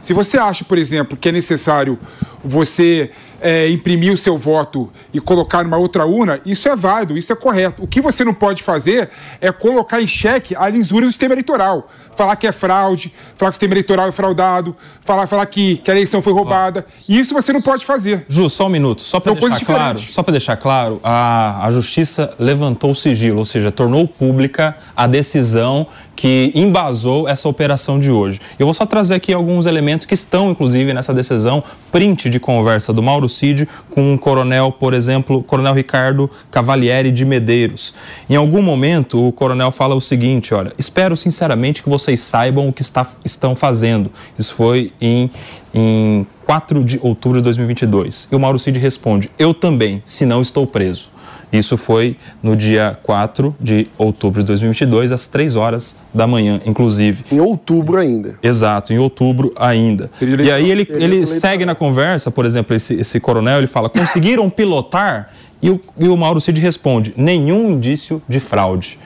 Se você acha, por exemplo, que é necessário você é, imprimir o seu voto e colocar numa outra urna, isso é válido, isso é correto. O que você não pode fazer é colocar em xeque a lisura do sistema eleitoral. Falar que é fraude, falar que o sistema eleitoral é fraudado, falar, falar que, que a eleição foi roubada. Isso você não pode fazer. Ju, só um minuto. Só para deixar claro, só para deixar claro, a, a justiça levantou o sigilo, ou seja, tornou pública a decisão que embasou essa operação de hoje. Eu vou só trazer aqui alguns elementos que estão, inclusive, nessa decisão, print de conversa do Mauro Cid com o coronel, por exemplo, coronel Ricardo Cavalieri de Medeiros. Em algum momento, o coronel fala o seguinte, olha, espero sinceramente que vocês saibam o que está, estão fazendo. Isso foi em, em 4 de outubro de 2022. E o Mauro Cid responde, eu também, se não estou preso. Isso foi no dia 4 de outubro de 2022, às 3 horas da manhã, inclusive. Em outubro ainda. Exato, em outubro ainda. E aí ele, ele segue na conversa, por exemplo, esse, esse coronel, ele fala: conseguiram pilotar? E o, e o Mauro Cid responde: nenhum indício de fraude.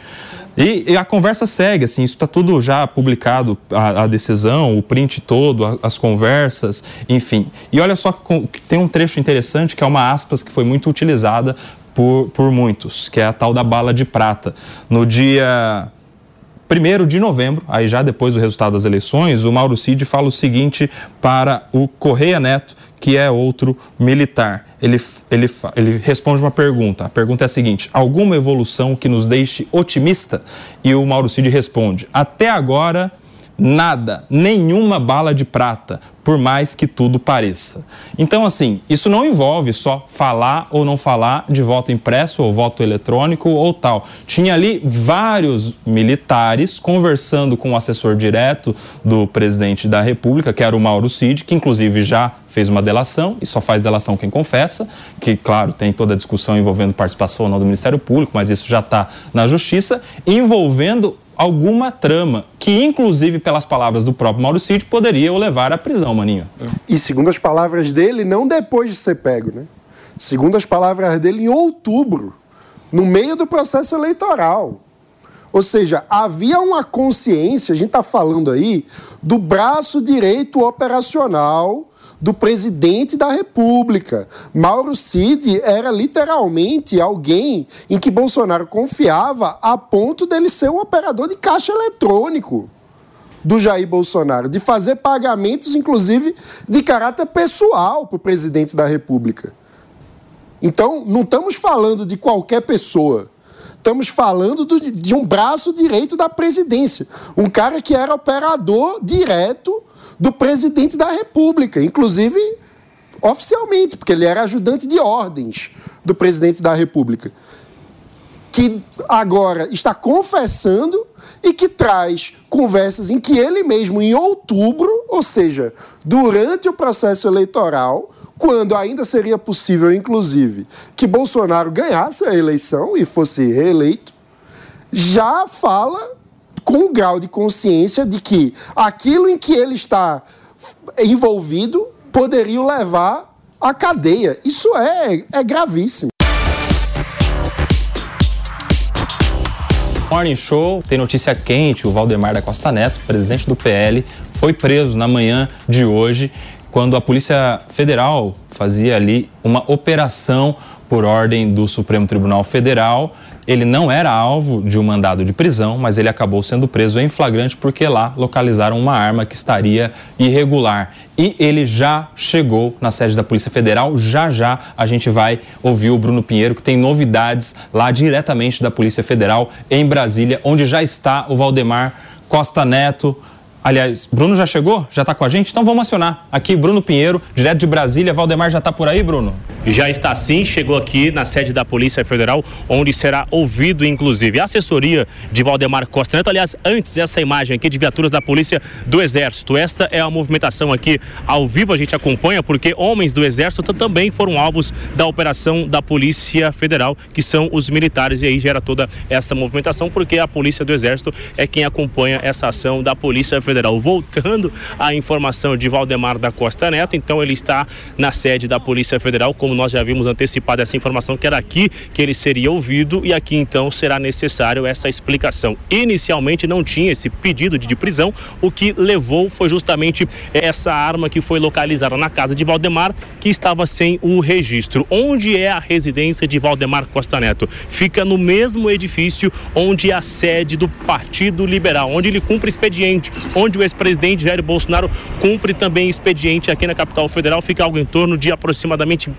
E, e, a conversa segue, assim, isso está tudo já publicado, a, a, decisão, o print todo, a, as conversas, enfim. E olha só, tem um trecho interessante que é uma aspas que foi muito utilizada por, por muitos, que é a tal da bala de prata. No dia 1 de novembro, aí já depois do resultado das eleições, o Mauro Cid fala o seguinte para o Correia Neto, que é outro militar. Ele, ele, ele responde uma pergunta. A pergunta é a seguinte: alguma evolução que nos deixe otimista? E o Mauro Cid responde: até agora nada, nenhuma bala de prata, por mais que tudo pareça. Então, assim, isso não envolve só falar ou não falar de voto impresso ou voto eletrônico ou tal. Tinha ali vários militares conversando com o assessor direto do presidente da República, que era o Mauro Cid, que inclusive já fez uma delação, e só faz delação quem confessa, que, claro, tem toda a discussão envolvendo participação ou não do Ministério Público, mas isso já está na Justiça, envolvendo alguma trama, que inclusive pelas palavras do próprio Mauro Cid, poderia o levar à prisão, Maninho. E segundo as palavras dele, não depois de ser pego, né? Segundo as palavras dele, em outubro, no meio do processo eleitoral. Ou seja, havia uma consciência, a gente está falando aí, do braço direito operacional do presidente da República. Mauro Cid era literalmente alguém em que Bolsonaro confiava a ponto dele ser um operador de caixa eletrônico do Jair Bolsonaro, de fazer pagamentos, inclusive, de caráter pessoal para o presidente da República. Então, não estamos falando de qualquer pessoa. Estamos falando do, de um braço direito da presidência. Um cara que era operador direto do presidente da República, inclusive oficialmente, porque ele era ajudante de ordens do presidente da República, que agora está confessando e que traz conversas em que ele mesmo, em outubro, ou seja, durante o processo eleitoral, quando ainda seria possível, inclusive, que Bolsonaro ganhasse a eleição e fosse reeleito, já fala com o grau de consciência de que aquilo em que ele está envolvido poderia levar à cadeia. Isso é, é gravíssimo. Morning Show tem notícia quente. O Valdemar da Costa Neto, presidente do PL, foi preso na manhã de hoje quando a Polícia Federal fazia ali uma operação por ordem do Supremo Tribunal Federal ele não era alvo de um mandado de prisão, mas ele acabou sendo preso em flagrante porque lá localizaram uma arma que estaria irregular. E ele já chegou na sede da Polícia Federal. Já já a gente vai ouvir o Bruno Pinheiro, que tem novidades lá diretamente da Polícia Federal em Brasília, onde já está o Valdemar Costa Neto. Aliás, Bruno já chegou? Já está com a gente? Então vamos acionar. Aqui, Bruno Pinheiro, direto de Brasília. Valdemar já está por aí, Bruno? Já está sim, chegou aqui na sede da Polícia Federal, onde será ouvido, inclusive, a assessoria de Valdemar Costa Neto. Aliás, antes essa imagem aqui de viaturas da Polícia do Exército. Esta é a movimentação aqui ao vivo, a gente acompanha, porque homens do Exército também foram alvos da operação da Polícia Federal, que são os militares, e aí gera toda essa movimentação, porque a Polícia do Exército é quem acompanha essa ação da Polícia Federal. Federal. Voltando à informação de Valdemar da Costa Neto, então ele está na sede da Polícia Federal como nós já vimos antecipado essa informação, que era aqui que ele seria ouvido e aqui então será necessário essa explicação. Inicialmente não tinha esse pedido de prisão, o que levou foi justamente essa arma que foi localizada na casa de Valdemar, que estava sem o registro. Onde é a residência de Valdemar Costa Neto? Fica no mesmo edifício onde é a sede do Partido Liberal, onde ele cumpre expediente, o ex-presidente Jair Bolsonaro cumpre também expediente aqui na capital federal, fica algo em torno de aproximadamente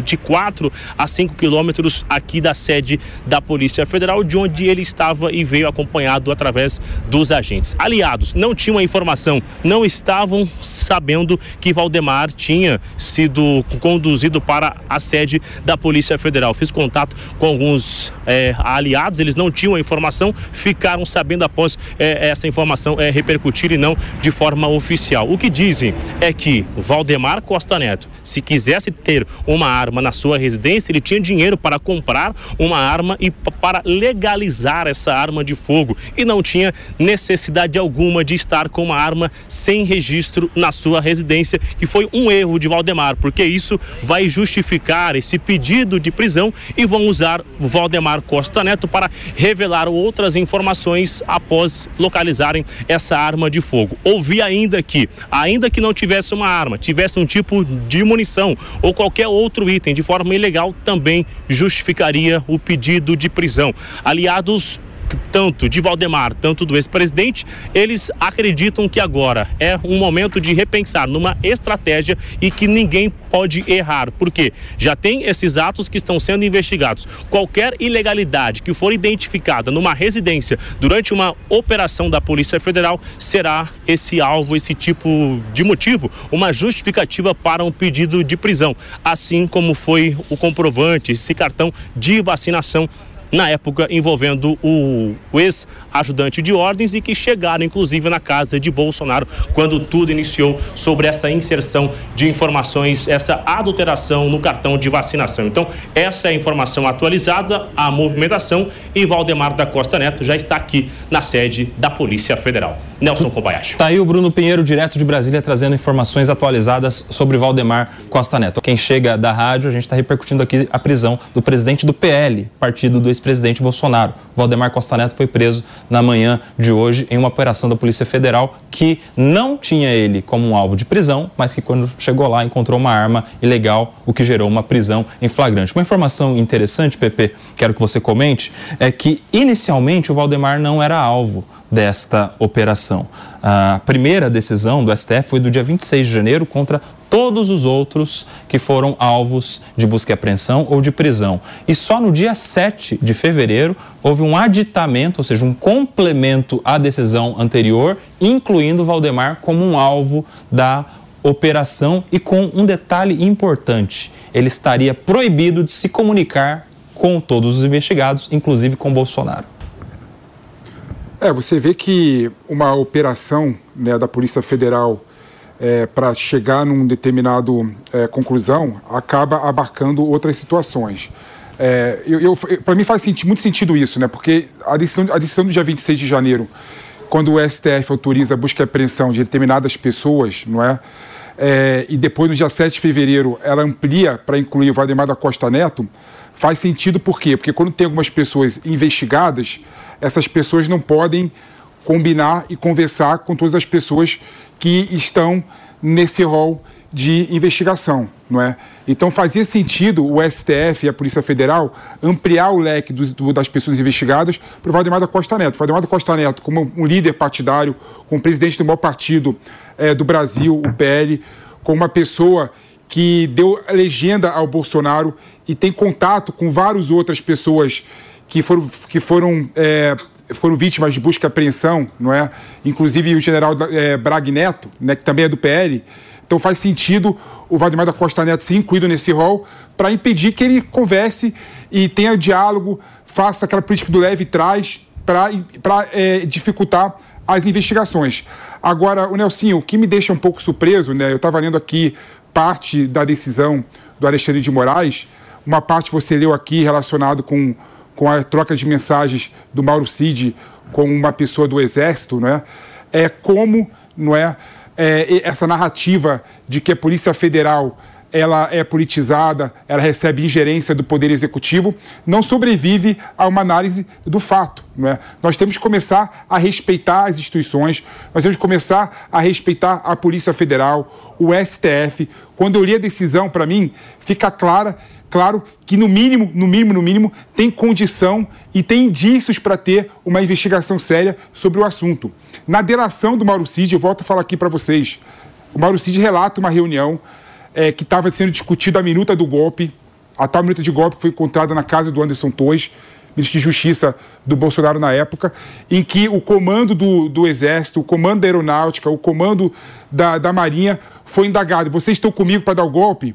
de 4 a 5 quilômetros aqui da sede da Polícia Federal, de onde ele estava e veio acompanhado através dos agentes. Aliados não tinham a informação, não estavam sabendo que Valdemar tinha sido conduzido para a sede da Polícia Federal. Fiz contato com alguns é, aliados, eles não tinham a informação, ficaram sabendo após é, essa informação é, repercutir e não de forma oficial. O que dizem é que Valdemar Costa Neto, se quisesse ter uma arma na sua residência, ele tinha dinheiro para comprar uma arma e para legalizar essa arma de fogo e não tinha necessidade alguma de estar com uma arma sem registro na sua residência, que foi um erro de Valdemar, porque isso vai justificar esse pedido de prisão e vão usar Valdemar Costa Neto para revelar outras informações após localizarem essa arma de fogo. Ouvi ainda que, ainda que não tivesse uma arma, tivesse um tipo de munição ou qualquer outro de forma ilegal, também justificaria o pedido de prisão. Aliados tanto de Valdemar, tanto do ex-presidente, eles acreditam que agora é um momento de repensar numa estratégia e que ninguém pode errar, porque já tem esses atos que estão sendo investigados. Qualquer ilegalidade que for identificada numa residência durante uma operação da Polícia Federal será esse alvo, esse tipo de motivo, uma justificativa para um pedido de prisão, assim como foi o comprovante, esse cartão de vacinação na época envolvendo o, o ex-ajudante de ordens e que chegaram inclusive na casa de Bolsonaro quando tudo iniciou sobre essa inserção de informações, essa adulteração no cartão de vacinação. Então, essa é a informação atualizada, a movimentação e Valdemar da Costa Neto já está aqui na sede da Polícia Federal. Nelson Kobayashi. Tá aí o Bruno Pinheiro, direto de Brasília, trazendo informações atualizadas sobre Valdemar Costa Neto. Quem chega da rádio, a gente está repercutindo aqui a prisão do presidente do PL, partido do ex-presidente Bolsonaro. Valdemar Costa Neto foi preso na manhã de hoje em uma operação da Polícia Federal que não tinha ele como um alvo de prisão, mas que quando chegou lá encontrou uma arma ilegal, o que gerou uma prisão em flagrante. Uma informação interessante, Pepe, quero que você comente, é que inicialmente o Valdemar não era alvo desta operação. A primeira decisão do STF foi do dia 26 de janeiro contra todos os outros que foram alvos de busca e apreensão ou de prisão. E só no dia 7 de fevereiro houve um aditamento, ou seja, um complemento à decisão anterior, incluindo Valdemar como um alvo da operação e com um detalhe importante: ele estaria proibido de se comunicar com todos os investigados, inclusive com Bolsonaro. É, você vê que uma operação né, da Polícia Federal é, para chegar num determinado é, conclusão acaba abarcando outras situações. É, eu, eu para mim faz muito sentido isso, né? Porque a decisão, a decisão do dia 26 de janeiro, quando o STF autoriza a busca e apreensão de determinadas pessoas, não é? é e depois, no dia 7 de fevereiro, ela amplia para incluir o Valdemar da Costa Neto, faz sentido por quê? Porque quando tem algumas pessoas investigadas, essas pessoas não podem combinar e conversar com todas as pessoas que estão nesse rol de investigação, não é? Então fazia sentido o STF e a Polícia Federal ampliar o leque do, do, das pessoas investigadas para o Valdemar da Costa Neto. O Valdemar da Costa Neto, como um líder partidário, como presidente do maior partido é, do Brasil, o PL, como uma pessoa que deu legenda ao Bolsonaro e tem contato com várias outras pessoas que foram, que foram, é, foram vítimas de busca e apreensão, não é? Inclusive o general é, Brag Neto, né, que também é do PL. Então faz sentido o Valdemar da Costa Neto ser incluído nesse rol para impedir que ele converse e tenha diálogo, faça aquela política do leve e traz para é, dificultar as investigações. Agora, o Nelsinho, o que me deixa um pouco surpreso, né? Eu estava lendo aqui parte da decisão do Alexandre de Moraes, uma parte você leu aqui relacionado com, com a troca de mensagens do Mauro Cid com uma pessoa do Exército, não é? É como, não é, é essa narrativa de que a Polícia Federal ela é politizada, ela recebe ingerência do poder executivo, não sobrevive a uma análise do fato. É? Nós temos que começar a respeitar as instituições, nós temos que começar a respeitar a Polícia Federal, o STF. Quando eu li a decisão, para mim, fica clara claro que no mínimo, no mínimo, no mínimo, tem condição e tem indícios para ter uma investigação séria sobre o assunto. Na delação do Mauro Cid, eu volto a falar aqui para vocês. O Mauro Cid relata uma reunião é, que estava sendo discutida a minuta do golpe, a tal minuta de golpe que foi encontrada na casa do Anderson Torres, ministro de Justiça do Bolsonaro na época, em que o comando do, do Exército, o comando da Aeronáutica, o comando da, da Marinha foi indagado. Vocês estão comigo para dar o golpe?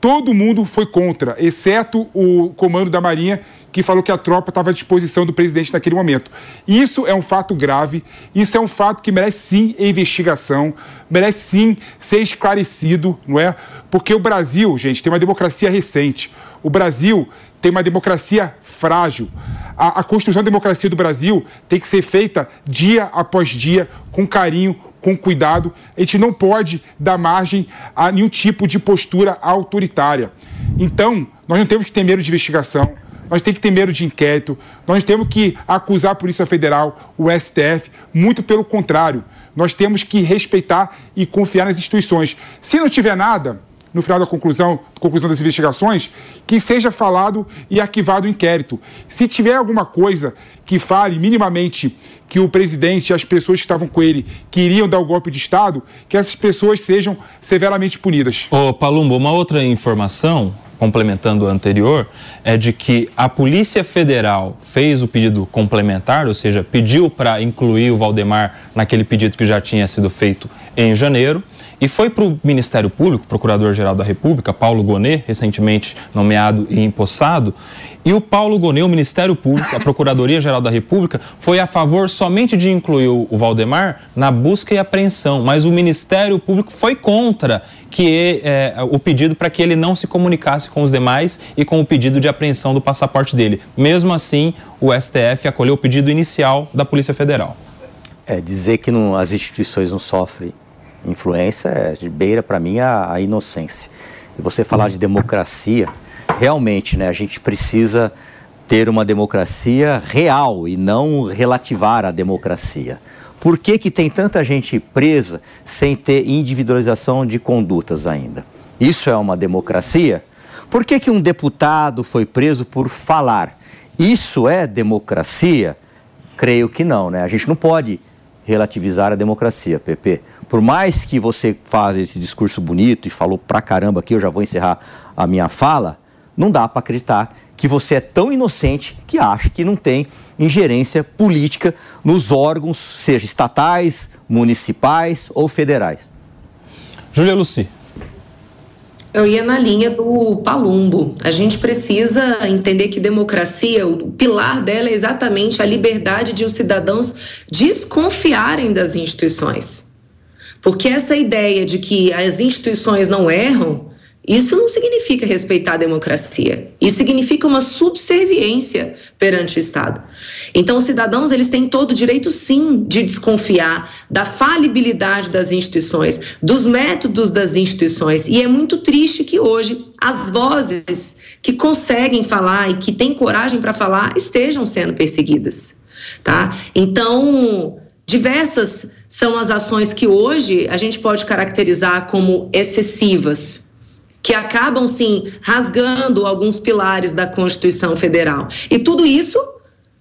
Todo mundo foi contra, exceto o comando da Marinha, que falou que a tropa estava à disposição do presidente naquele momento. Isso é um fato grave, isso é um fato que merece sim investigação, merece sim ser esclarecido, não é? Porque o Brasil, gente, tem uma democracia recente. O Brasil tem uma democracia frágil. A, a construção da democracia do Brasil tem que ser feita dia após dia, com carinho, com cuidado. A gente não pode dar margem a nenhum tipo de postura autoritária. Então, nós não temos que ter medo de investigação, nós temos que ter medo de inquérito, nós temos que acusar a Polícia Federal, o STF, muito pelo contrário. Nós temos que respeitar e confiar nas instituições. Se não tiver nada, no final da conclusão, conclusão das investigações, que seja falado e arquivado o inquérito. Se tiver alguma coisa que fale minimamente que o presidente e as pessoas que estavam com ele queriam dar o golpe de Estado, que essas pessoas sejam severamente punidas. Ô, Palumbo, uma outra informação, complementando o anterior, é de que a Polícia Federal fez o pedido complementar, ou seja, pediu para incluir o Valdemar naquele pedido que já tinha sido feito em janeiro. E foi para o Ministério Público, Procurador-Geral da República, Paulo Gonet, recentemente nomeado e empossado, e o Paulo Gonet, o Ministério Público, a Procuradoria-Geral da República, foi a favor somente de incluir o Valdemar na busca e apreensão, mas o Ministério Público foi contra que é, o pedido para que ele não se comunicasse com os demais e com o pedido de apreensão do passaporte dele. Mesmo assim, o STF acolheu o pedido inicial da Polícia Federal. É, dizer que não, as instituições não sofrem influência é beira para mim a, a, inocência. E você falar de democracia, realmente, né, a gente precisa ter uma democracia real e não relativar a democracia. Por que, que tem tanta gente presa sem ter individualização de condutas ainda? Isso é uma democracia? Por que, que um deputado foi preso por falar? Isso é democracia? Creio que não, né? A gente não pode relativizar a democracia, PP. Por mais que você faça esse discurso bonito e falou pra caramba aqui, eu já vou encerrar a minha fala, não dá para acreditar que você é tão inocente que acha que não tem ingerência política nos órgãos, seja estatais, municipais ou federais. Júlia Luci. Eu ia na linha do Palumbo. A gente precisa entender que democracia, o pilar dela é exatamente a liberdade de os cidadãos desconfiarem das instituições. Porque essa ideia de que as instituições não erram, isso não significa respeitar a democracia. Isso significa uma subserviência perante o Estado. Então, os cidadãos eles têm todo o direito, sim, de desconfiar da falibilidade das instituições, dos métodos das instituições. E é muito triste que hoje as vozes que conseguem falar e que têm coragem para falar estejam sendo perseguidas, tá? Então, diversas são as ações que hoje a gente pode caracterizar como excessivas que acabam, sim, rasgando alguns pilares da Constituição Federal. E tudo isso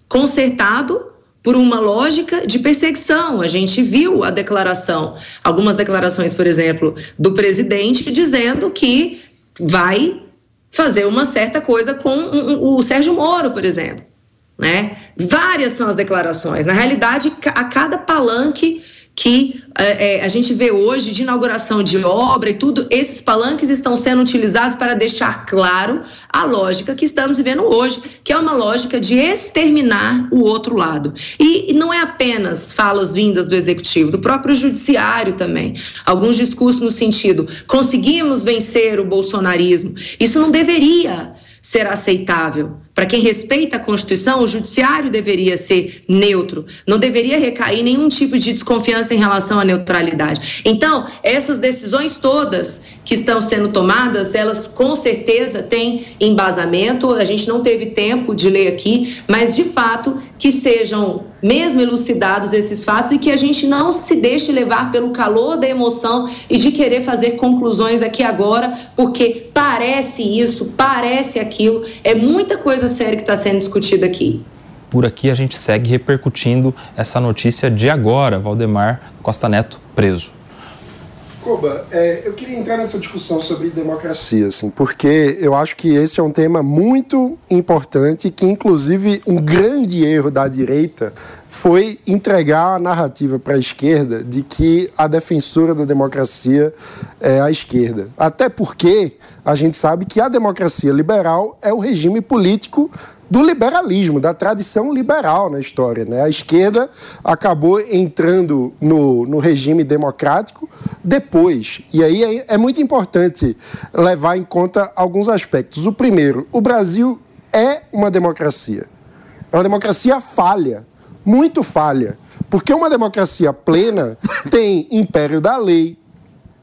consertado por uma lógica de perseguição. A gente viu a declaração, algumas declarações, por exemplo, do presidente dizendo que vai fazer uma certa coisa com o Sérgio Moro, por exemplo. Né? Várias são as declarações. Na realidade, a cada palanque que é, a gente vê hoje de inauguração de obra e tudo, esses palanques estão sendo utilizados para deixar claro a lógica que estamos vivendo hoje, que é uma lógica de exterminar o outro lado. E não é apenas falas vindas do executivo, do próprio judiciário também. Alguns discursos no sentido: conseguimos vencer o bolsonarismo. Isso não deveria ser aceitável para quem respeita a Constituição, o judiciário deveria ser neutro, não deveria recair nenhum tipo de desconfiança em relação à neutralidade. Então, essas decisões todas que estão sendo tomadas, elas com certeza têm embasamento. A gente não teve tempo de ler aqui, mas de fato que sejam mesmo elucidados esses fatos e que a gente não se deixe levar pelo calor da emoção e de querer fazer conclusões aqui agora, porque parece isso, parece aquilo, é muita coisa séria que está sendo discutida aqui. Por aqui a gente segue repercutindo essa notícia de agora, Valdemar Costa Neto preso. Koba, é, eu queria entrar nessa discussão sobre democracia, assim, porque eu acho que esse é um tema muito importante, que inclusive um grande erro da direita foi entregar a narrativa para a esquerda de que a defensora da democracia é a esquerda. Até porque a gente sabe que a democracia liberal é o regime político do liberalismo, da tradição liberal na história. Né? A esquerda acabou entrando no, no regime democrático depois. E aí é, é muito importante levar em conta alguns aspectos. O primeiro, o Brasil é uma democracia. É uma democracia falha, muito falha. Porque uma democracia plena tem império da lei,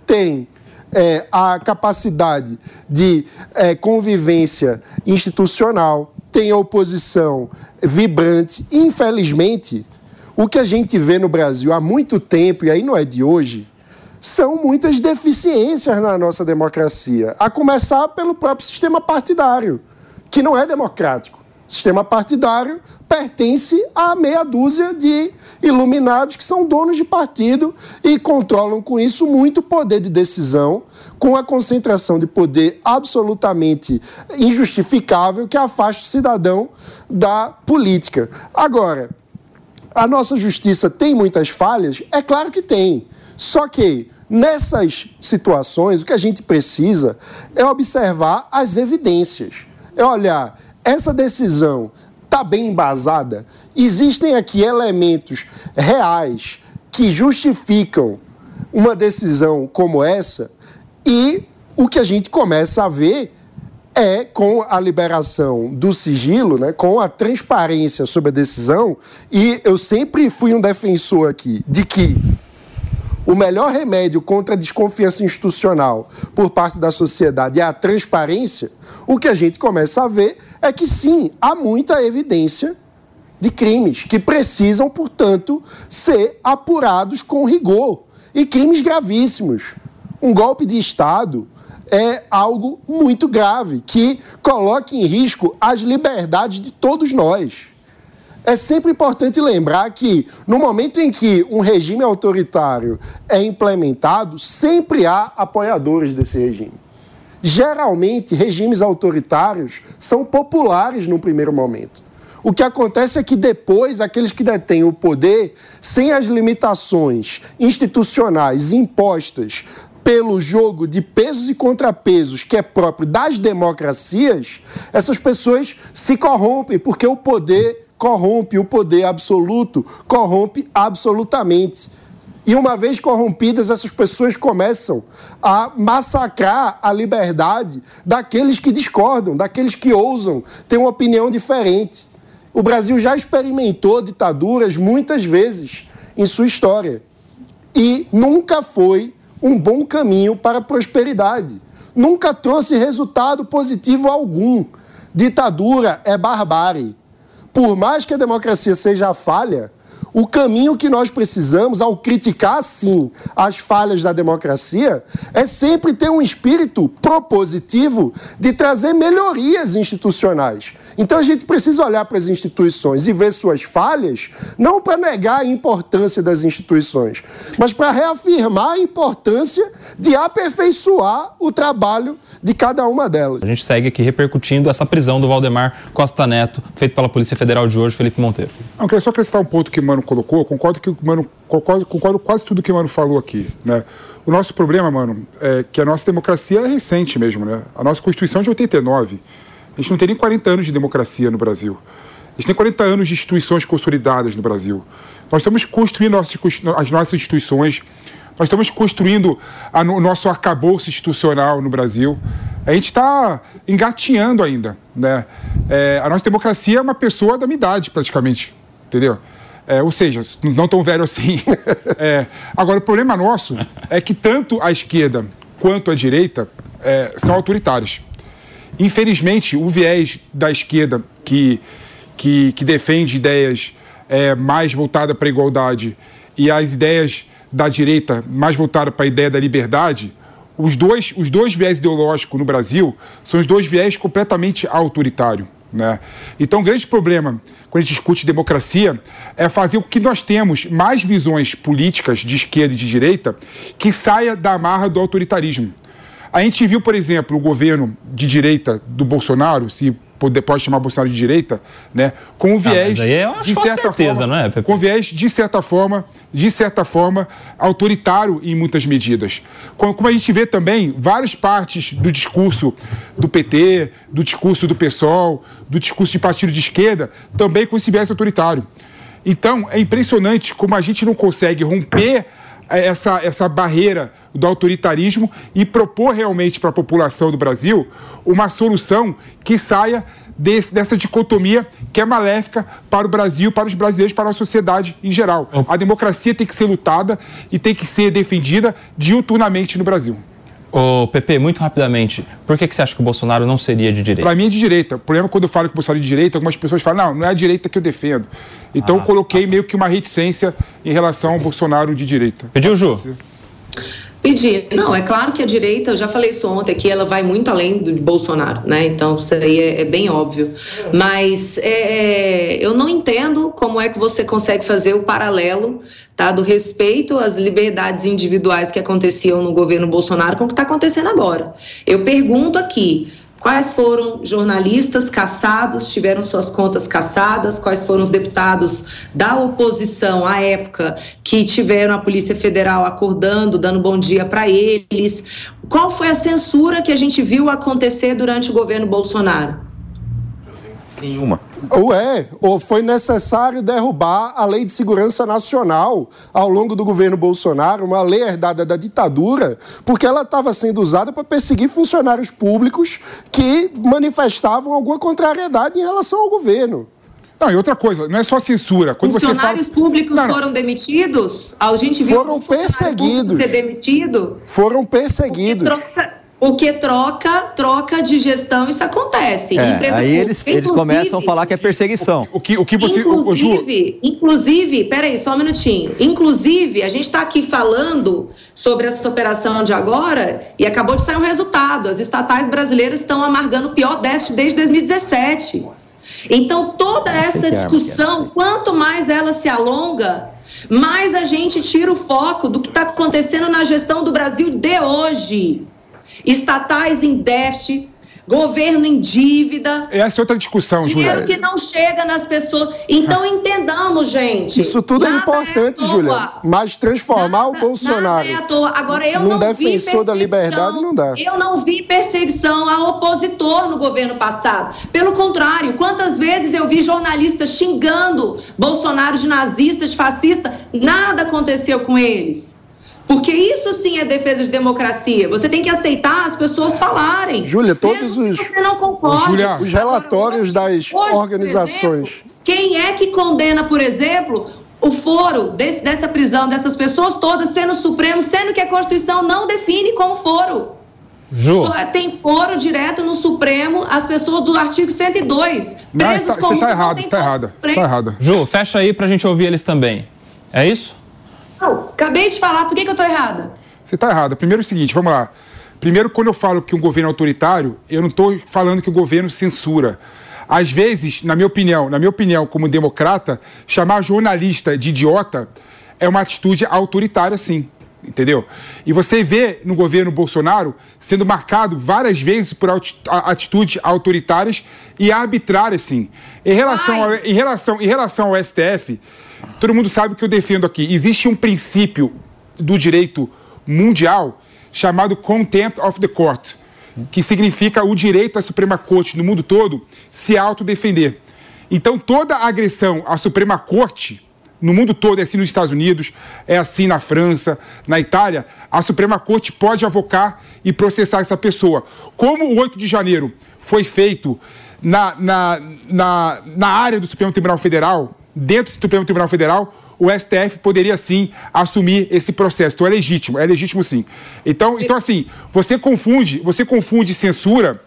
tem é, a capacidade de é, convivência institucional, tem a oposição vibrante. Infelizmente, o que a gente vê no Brasil há muito tempo, e aí não é de hoje, são muitas deficiências na nossa democracia. A começar pelo próprio sistema partidário, que não é democrático. Sistema partidário pertence a meia dúzia de iluminados que são donos de partido e controlam com isso muito poder de decisão com a concentração de poder absolutamente injustificável que afasta o cidadão da política. Agora, a nossa justiça tem muitas falhas? É claro que tem. Só que nessas situações, o que a gente precisa é observar as evidências. É olhar, essa decisão está bem embasada? Existem aqui elementos reais que justificam uma decisão como essa? E o que a gente começa a ver é com a liberação do sigilo, né, com a transparência sobre a decisão, e eu sempre fui um defensor aqui de que o melhor remédio contra a desconfiança institucional por parte da sociedade é a transparência, o que a gente começa a ver é que sim, há muita evidência de crimes que precisam, portanto, ser apurados com rigor e crimes gravíssimos um golpe de Estado é algo muito grave, que coloca em risco as liberdades de todos nós. É sempre importante lembrar que, no momento em que um regime autoritário é implementado, sempre há apoiadores desse regime. Geralmente, regimes autoritários são populares no primeiro momento. O que acontece é que depois, aqueles que detêm o poder, sem as limitações institucionais impostas pelo jogo de pesos e contrapesos que é próprio das democracias, essas pessoas se corrompem, porque o poder corrompe, o poder absoluto corrompe absolutamente. E uma vez corrompidas, essas pessoas começam a massacrar a liberdade daqueles que discordam, daqueles que ousam ter uma opinião diferente. O Brasil já experimentou ditaduras muitas vezes em sua história e nunca foi um bom caminho para a prosperidade. Nunca trouxe resultado positivo algum. Ditadura é barbárie. Por mais que a democracia seja falha, o caminho que nós precisamos, ao criticar, sim, as falhas da democracia, é sempre ter um espírito propositivo de trazer melhorias institucionais. Então a gente precisa olhar para as instituições e ver suas falhas, não para negar a importância das instituições, mas para reafirmar a importância de aperfeiçoar o trabalho de cada uma delas. A gente segue aqui repercutindo essa prisão do Valdemar Costa Neto, feito pela Polícia Federal de hoje, Felipe Monteiro. Eu queria só acrescentar um ponto que o Mano colocou, concordo, que Mano, concordo, concordo quase tudo que o Mano falou aqui. Né? O nosso problema, Mano, é que a nossa democracia é recente mesmo. Né? A nossa Constituição é de 89. A gente não tem nem 40 anos de democracia no Brasil. A gente tem 40 anos de instituições consolidadas no Brasil. Nós estamos construindo as nossas instituições Nós estamos construindo a, o nosso arcabouço institucional no Brasil. A gente está engatinhando ainda. Né? É, a nossa democracia é uma pessoa da minha idade, praticamente. Entendeu? É, ou seja, não tão velho assim. É, agora, o problema nosso é que tanto a esquerda quanto a direita é, são autoritários. Infelizmente, o viés da esquerda que, que, que defende ideias é, mais voltadas para a igualdade e as ideias da direita mais voltadas para a ideia da liberdade, os dois, os dois viés ideológicos no Brasil são os dois viés completamente autoritários. Né? Então, o grande problema quando a gente discute democracia é fazer com que nós temos mais visões políticas de esquerda e de direita que saia da amarra do autoritarismo. A gente viu, por exemplo, o governo de direita do Bolsonaro, se pode, chamar Bolsonaro de direita, né, com o viés ah, é de certa certeza, forma, não é, Pepe? com viés de certa forma, de certa forma autoritário em muitas medidas. Como a gente vê também várias partes do discurso do PT, do discurso do PSOL, do discurso de partido de esquerda, também com esse viés autoritário. Então, é impressionante como a gente não consegue romper essa, essa barreira do autoritarismo e propor realmente para a população do Brasil uma solução que saia desse, dessa dicotomia que é maléfica para o Brasil, para os brasileiros, para a sociedade em geral. A democracia tem que ser lutada e tem que ser defendida diuturnamente no Brasil. Ô, Pepe, muito rapidamente, por que, que você acha que o Bolsonaro não seria de direita? Para mim é de direita. O problema é quando eu falo que o Bolsonaro é de direita, algumas pessoas falam, não, não é a direita que eu defendo. Então ah, eu coloquei tá. meio que uma reticência em relação ao Bolsonaro de direita. Pediu, Ju? Pedir. Não, é claro que a direita, eu já falei isso ontem aqui, ela vai muito além do Bolsonaro, né? Então isso aí é, é bem óbvio. Mas é, é, eu não entendo como é que você consegue fazer o paralelo tá, do respeito às liberdades individuais que aconteciam no governo Bolsonaro com o que está acontecendo agora. Eu pergunto aqui, Quais foram jornalistas caçados, tiveram suas contas caçadas? Quais foram os deputados da oposição à época que tiveram a Polícia Federal acordando, dando bom dia para eles? Qual foi a censura que a gente viu acontecer durante o governo Bolsonaro? Nenhuma. Ou é, ou foi necessário derrubar a Lei de Segurança Nacional ao longo do governo Bolsonaro, uma lei herdada da ditadura, porque ela estava sendo usada para perseguir funcionários públicos que manifestavam alguma contrariedade em relação ao governo. Não, e outra coisa, não é só censura. Quando funcionários fala... públicos não, não. foram demitidos? A gente viu foram perseguidos. Ser demitido? Foram perseguidos. Que troca, troca de gestão, isso acontece. É, aí eles, eles começam a falar que é perseguição. O, o que, o que você. Inclusive, o, inclusive, peraí, só um minutinho. Inclusive, a gente está aqui falando sobre essa operação de agora e acabou de sair um resultado. As estatais brasileiras estão amargando o pior déficit desde 2017. Então, toda essa é discussão, quanto mais ela se alonga, mais a gente tira o foco do que está acontecendo na gestão do Brasil de hoje estatais em déficit, governo em dívida. Essa é outra discussão, Júlia. Dinheiro que não chega nas pessoas. Então entendamos, gente. Isso tudo é importante, é Júlia. Mas transformar nada, o Bolsonaro é. Agora, eu não defensor da liberdade não dá. Eu não vi perseguição a opositor no governo passado. Pelo contrário, quantas vezes eu vi jornalistas xingando Bolsonaro de nazista, de fascista, nada aconteceu com eles. Porque isso sim é defesa de democracia. Você tem que aceitar as pessoas falarem. Júlia, todos os, você não concorde. Júlia, os relatórios Agora, das hoje, organizações. Exemplo, quem é que condena, por exemplo, o foro desse, dessa prisão dessas pessoas todas sendo Supremo, sendo que a Constituição não define como foro? Ju. Só tem foro direto no Supremo as pessoas do artigo 102. Não, você está tá errado, está errada. Está errada. Ju, fecha aí para a gente ouvir eles também. É isso? Não, acabei de falar, por que, que eu estou errada? Você está errada. Primeiro é o seguinte, vamos lá. Primeiro, quando eu falo que um governo é autoritário, eu não estou falando que o governo censura. Às vezes, na minha opinião, na minha opinião, como democrata, chamar jornalista de idiota é uma atitude autoritária, sim. Entendeu? E você vê no governo Bolsonaro sendo marcado várias vezes por atitudes autoritárias e arbitrárias, sim. Em relação, ao, em relação, em relação ao STF, Todo mundo sabe que eu defendo aqui. Existe um princípio do direito mundial chamado Contempt of the Court, que significa o direito à Suprema Corte no mundo todo se autodefender. Então, toda agressão à Suprema Corte no mundo todo, é assim nos Estados Unidos, é assim na França, na Itália, a Suprema Corte pode avocar e processar essa pessoa. Como o 8 de janeiro foi feito na, na, na, na área do Supremo Tribunal Federal, dentro do Supremo Tribunal Federal, o STF poderia sim assumir esse processo. Então é legítimo, é legítimo sim. Então, então assim, você confunde, você confunde censura,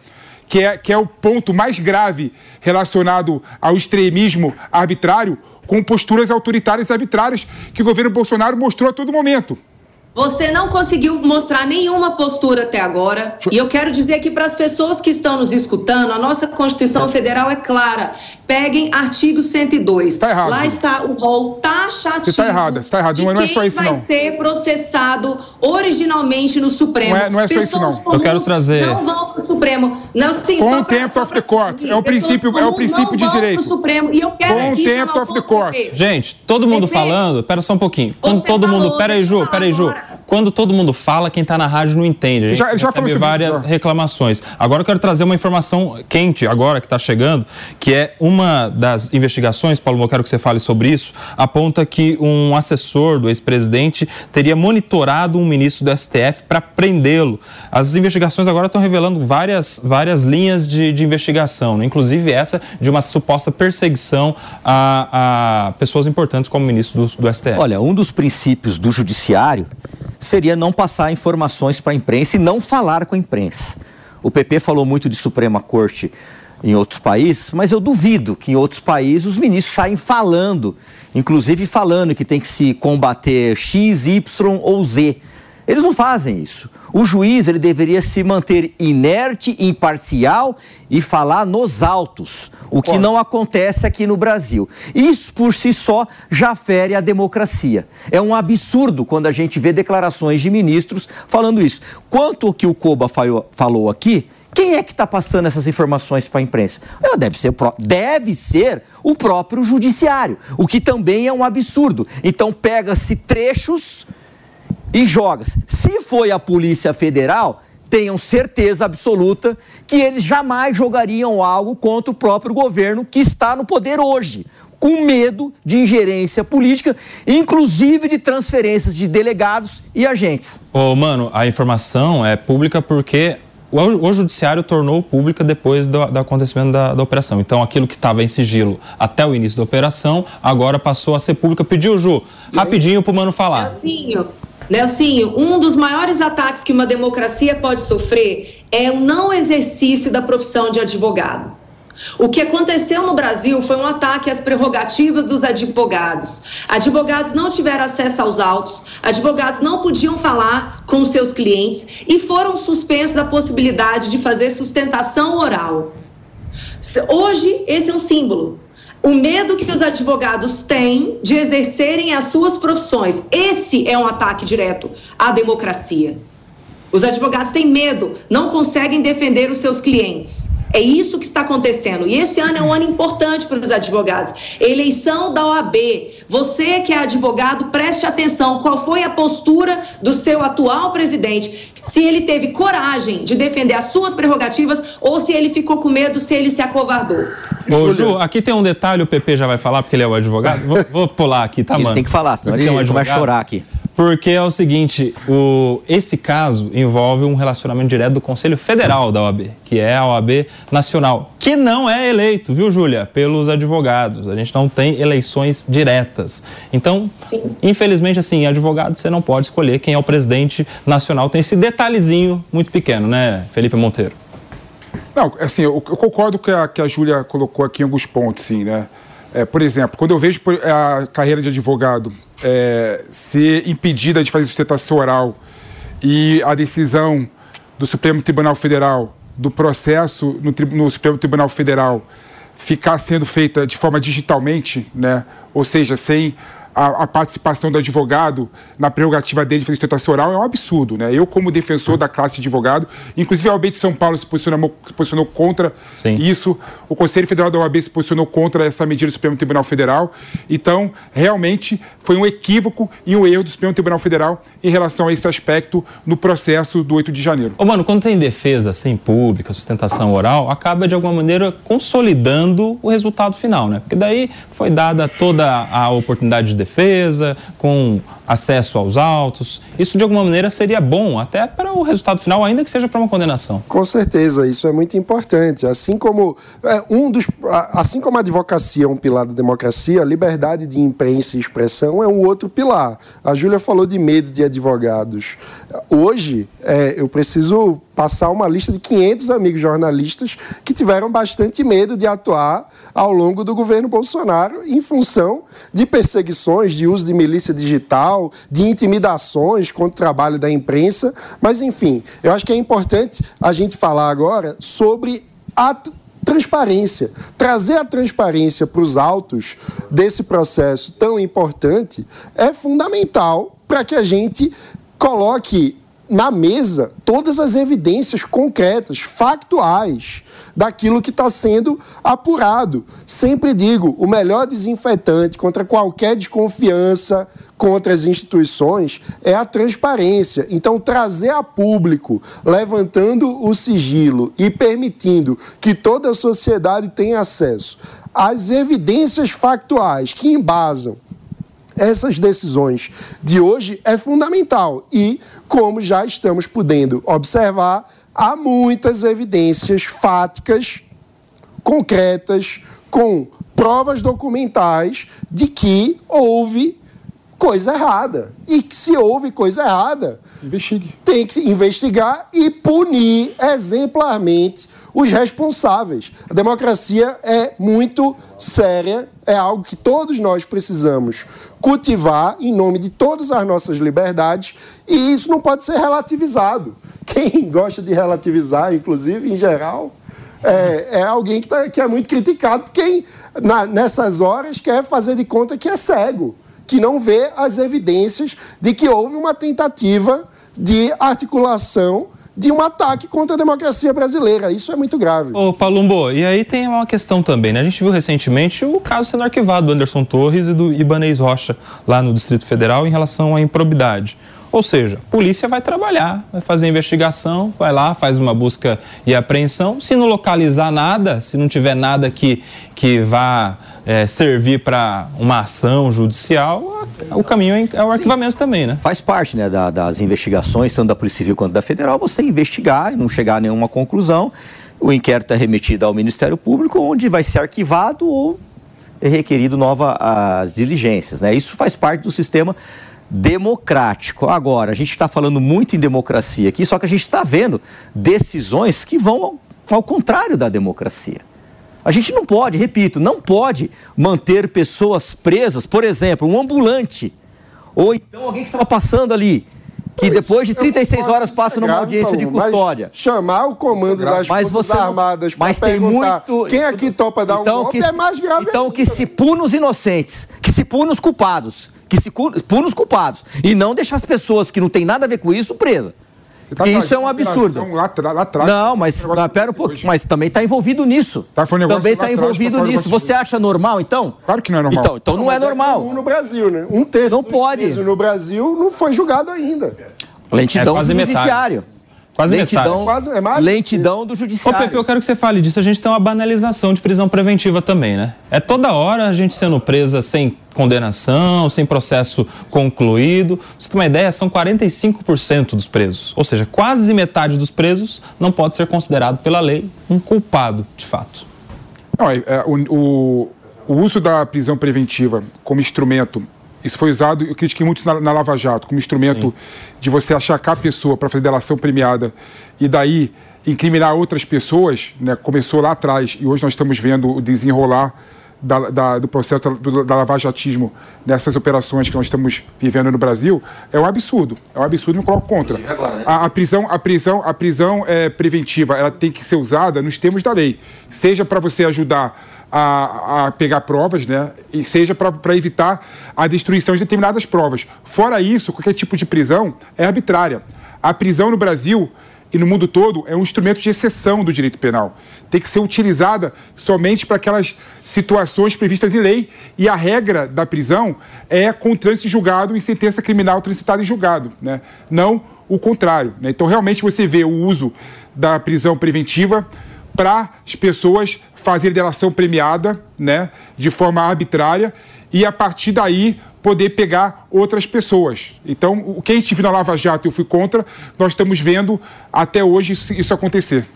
que é, que é o ponto mais grave relacionado ao extremismo arbitrário, com posturas autoritárias e arbitrárias que o governo Bolsonaro mostrou a todo momento. Você não conseguiu mostrar nenhuma postura até agora. E eu quero dizer aqui para as pessoas que estão nos escutando, a nossa Constituição Federal é clara. Peguem artigo 102. Tá errado. Lá está o rol taxativo. Você está errada, você está errado. De Não é só isso, vai não. ser processado originalmente no Supremo. Não é- não é só isso, não. Eu quero trazer- Não vão para o Supremo. Não, sim, Contempt só of the court. É o princípio- é o princípio não de direito. pro Supremo. E eu quero Contempt of the court. Gente, todo mundo falando, pera só um pouquinho. Quando Você todo mundo. falou, Pera aí, Ju, pera aí, Ju. Quando todo mundo fala, quem tá na rádio não entende. A gente Já- já recebe várias isso, já. reclamações. Agora eu quero trazer uma informação quente, agora que está chegando, que é uma das investigações, Paulo, eu quero que você fale sobre isso, aponta que um assessor do ex-presidente teria monitorado um ministro do STF para prendê-lo. As investigações agora estão revelando várias, várias linhas de, de investigação, né? inclusive essa de uma suposta perseguição a, a pessoas importantes como o ministro do, do STF. Olha, um dos princípios do judiciário seria não passar informações para a imprensa e não falar com a imprensa. O PP falou muito de Suprema Corte em outros países, mas eu duvido que em outros países os ministros saem falando, inclusive falando que tem que se combater X, Y ou Z. Eles não fazem isso. O juiz ele deveria se manter inerte, imparcial e falar nos autos, o que não acontece aqui no Brasil. Isso por si só já fere a democracia. É um absurdo quando a gente vê declarações de ministros falando isso. Quanto ao que o Koba falou- aqui, quem é que está passando essas informações para a imprensa? Ah, Deve ser, deve ser o próprio judiciário, o que também é um absurdo. Então pega-se trechos e joga-se. Se foi a Polícia Federal, tenham certeza absoluta que eles jamais jogariam algo contra o próprio governo que está no poder hoje, com medo de ingerência política, inclusive de transferências de delegados e agentes. Ô, mano, a informação é pública porque o, o judiciário tornou pública depois do, do acontecimento da, da operação. Então, aquilo que estava em sigilo até o início da operação, agora passou a ser pública. Pediu, Ju, rapidinho pro mano falar. Nelsinho, Nelsinho, um dos maiores ataques que uma democracia pode sofrer é o não exercício da profissão de advogado. O que aconteceu no Brasil foi um ataque às prerrogativas dos advogados. Advogados não tiveram acesso aos autos, advogados não podiam falar com seus clientes e foram suspensos da possibilidade de fazer sustentação oral. Hoje, esse é um símbolo. O medo que os advogados têm de exercerem as suas profissões. Esse é um ataque direto à democracia. Os advogados têm medo, não conseguem defender os seus clientes. É isso que está acontecendo. E esse ano é um ano importante para os advogados. Eleição da OAB. Você que é advogado, preste atenção. Qual foi a postura do seu atual presidente? Se ele teve coragem de defender as suas prerrogativas ou se ele ficou com medo, se ele se acovardou. Ô, Ju, aqui tem um detalhe, o PP já vai falar, porque ele é o advogado. Vou, vou pular aqui, tá, Ele mano? tem que falar, senão ele tem um vai chorar aqui. Porque é o seguinte, o, esse caso envolve um relacionamento direto do Conselho Federal da OAB, que é a OAB Nacional, que não é eleito, viu, Júlia, pelos advogados. A gente não tem eleições diretas. Então, infelizmente, assim, advogado, você não pode escolher quem é o presidente nacional. Tem esse detalhezinho muito pequeno, né, Felipe Monteiro? Não, assim, eu, eu concordo que a, que a Júlia colocou aqui em alguns pontos, sim, né? É, por exemplo, quando eu vejo a carreira de advogado é, ser impedida de fazer sustentação oral e a decisão do Supremo Tribunal Federal, do processo no, no Supremo Tribunal Federal, ficar sendo feita de forma digitalmente, né? ou seja, sem a, a participação do advogado na prerrogativa dele de fazer sustentação oral, é um absurdo. Né? Eu, como defensor da classe de advogado, inclusive a OAB de São Paulo se posicionou, se posicionou contra isso, o Conselho Federal da OAB se posicionou contra essa medida do Supremo Tribunal Federal. Então, realmente, foi um equívoco e um erro do Supremo Tribunal Federal em relação a esse aspecto no processo do 8 de janeiro. Ô, mano, quando tem defesa assim, pública, sustentação oral, acaba de alguma maneira consolidando o resultado final, né? Porque daí foi dada toda a oportunidade de defesa, com acesso aos autos. Isso de alguma maneira seria bom até para o resultado final, ainda que seja para uma condenação. Com certeza, isso é muito importante. Assim como é, um dos, assim como a advocacia é um pilar da democracia, a liberdade de imprensa e expressão é um outro pilar. A Júlia falou de medo de advogados. Hoje, é, eu preciso passar uma lista de 500 amigos jornalistas que tiveram bastante medo de atuar ao longo do governo Bolsonaro em função de perseguições, de uso de milícia digital, de intimidações contra o trabalho da imprensa. Mas, enfim, eu acho que é importante a gente falar agora sobre a transparência. Trazer a transparência para os autos desse processo tão importante é fundamental para que a gente coloque na mesa todas as evidências concretas, factuais, daquilo que está sendo apurado. Sempre digo: o melhor desinfetante contra qualquer desconfiança contra as instituições é a transparência. Então, trazer a público, levantando o sigilo e permitindo que toda a sociedade tenha acesso às evidências factuais que embasam essas decisões de hoje é fundamental e, como já estamos podendo observar, há muitas evidências fáticas, concretas, com provas documentais de que houve coisa errada. E que se houve coisa errada, Investigue. tem que investigar e punir exemplarmente os responsáveis. A democracia é muito séria, é algo que todos nós precisamos cultivar em nome de todas as nossas liberdades e isso não pode ser relativizado. Quem gosta de relativizar, inclusive, em geral, é, é alguém que, tá, que, é muito criticado, quem na, nessas horas quer fazer de conta que é cego, que não vê as evidências de que houve uma tentativa de articulação de um ataque contra a democracia brasileira. Isso é muito grave. Ô, Palumbo, e aí tem uma questão também, né? A gente viu recentemente o caso sendo arquivado do Anderson Torres e do Ibanez Rocha, lá no Distrito Federal, em relação à improbidade. Ou seja, a polícia vai trabalhar, vai fazer investigação, vai lá, faz uma busca e apreensão. Se não localizar nada, se não tiver nada que, que vá é, servir para uma ação judicial, o caminho é o arquivamento Sim. também, né? Faz parte né, da, das investigações, tanto da Polícia Civil quanto da Federal, você investigar e não chegar a nenhuma conclusão. O inquérito é remetido ao Ministério Público, onde vai ser arquivado ou é requerido novas diligências. Né? Isso faz parte do sistema democrático. Agora, a gente está falando muito em democracia aqui, só que a gente está vendo decisões que vão ao, ao contrário da democracia. A gente não pode, repito, não pode manter pessoas presas, por exemplo, um ambulante, ou então alguém que estava passando ali, que depois de 36 horas passa numa audiência de custódia. chamar o comando das mas Forças não, Armadas para perguntar muito, quem aqui topa dar então, um golpe que, é mais grave Então ainda. que se puna os inocentes, que se puna os culpados, que se puna os culpados, e não deixar as pessoas que não tem nada a ver com isso presas. Tá isso é um absurdo. Lá, lá atrás, não, mas um pera um pouco, mas também está envolvido nisso. Tá, um também está envolvido atrás, nisso. Você acha normal, então? Claro que não é normal. Então, então não, não é normal. É no Brasil, né? Um terço não pode. no Brasil não foi julgado ainda. Lentidão é do judiciário. Quase lentidão, metade. Quase, é mais lentidão do judiciário. Ô, Pepe, eu quero que você fale disso. A gente tem uma banalização de prisão preventiva também, né? É toda hora a gente sendo presa sem condenação, sem processo concluído. Pra você ter uma ideia, são 45% dos presos. Ou seja, quase metade dos presos não pode ser considerado pela lei um culpado, de fato. Não, é, é, o, o, o uso da prisão preventiva como instrumento isso foi usado, eu critiquei muito na, na Lava Jato, como instrumento Sim. de você achacar a pessoa para fazer delação premiada e daí incriminar outras pessoas, né? começou lá atrás e hoje nós estamos vendo o desenrolar da, da, do processo do, da lavajatismo nessas operações que nós estamos vivendo no Brasil é um absurdo. É um absurdo, me coloco contra. Agora, né? a, a, prisão, a prisão, a prisão é, preventiva, ela tem que ser usada nos termos da lei, seja para você ajudar a, a pegar provas, né? E seja para evitar a destruição de determinadas provas. Fora isso, qualquer tipo de prisão é arbitrária. A prisão no Brasil e no mundo todo é um instrumento de exceção do direito penal. Tem que ser utilizada somente para aquelas situações previstas em lei e a regra da prisão é com trânsito julgado em sentença criminal transitada em julgado, né? não o contrário. Né? Então, realmente, você vê o uso da prisão preventiva para as pessoas fazerem delação premiada, né, de forma arbitrária, e a partir daí poder pegar outras pessoas. Então, o que a gente viu na Lava Jato, eu fui contra, nós estamos vendo até hoje isso, acontecer.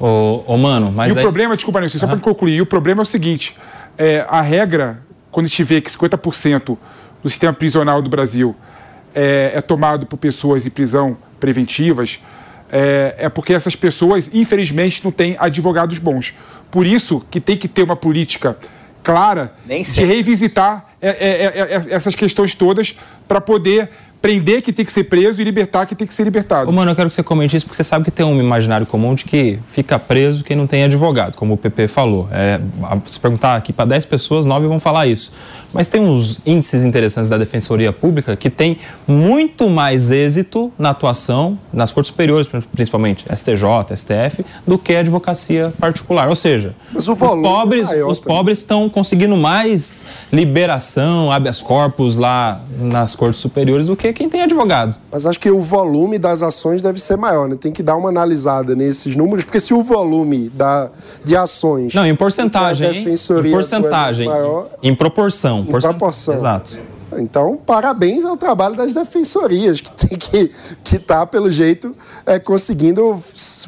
Ô, ô, mano, mas e o aí- problema, desculpa, Nilson, só para concluir, o problema é o seguinte: é, a regra, quando a gente vê que 50% do sistema prisional do Brasil é, é tomado por pessoas em prisão preventivas, é, é porque essas pessoas, infelizmente, não têm advogados bons. Por isso que tem que ter uma política clara de revisitar é, é, é, essas questões todas para poder prender que tem que ser preso e libertar que tem que ser libertado. Ô, mano, eu quero que você comente isso, porque você sabe que tem um imaginário comum de que fica preso quem não tem advogado, como o PP falou. É, a- se perguntar aqui para 10 pessoas, 9 vão falar isso. Mas tem uns índices interessantes da Defensoria Pública que tem muito mais êxito na atuação, nas cortes superiores, principalmente STJ, STF, do que a advocacia particular. Ou seja, os é pobres maior os pobres estão conseguindo mais liberação, habeas corpus lá nas cortes superiores do que quem tem advogado. Mas acho que o volume das ações deve ser maior, né? Tem que dar uma analisada nesses números, porque se o volume da, de ações. Não, em porcentagem, defensoria Em porcentagem. maior, Em proporção. Em Porcent- proporção. Exato. Então, parabéns ao trabalho das defensorias, que tem que que tá, pelo jeito, é, conseguindo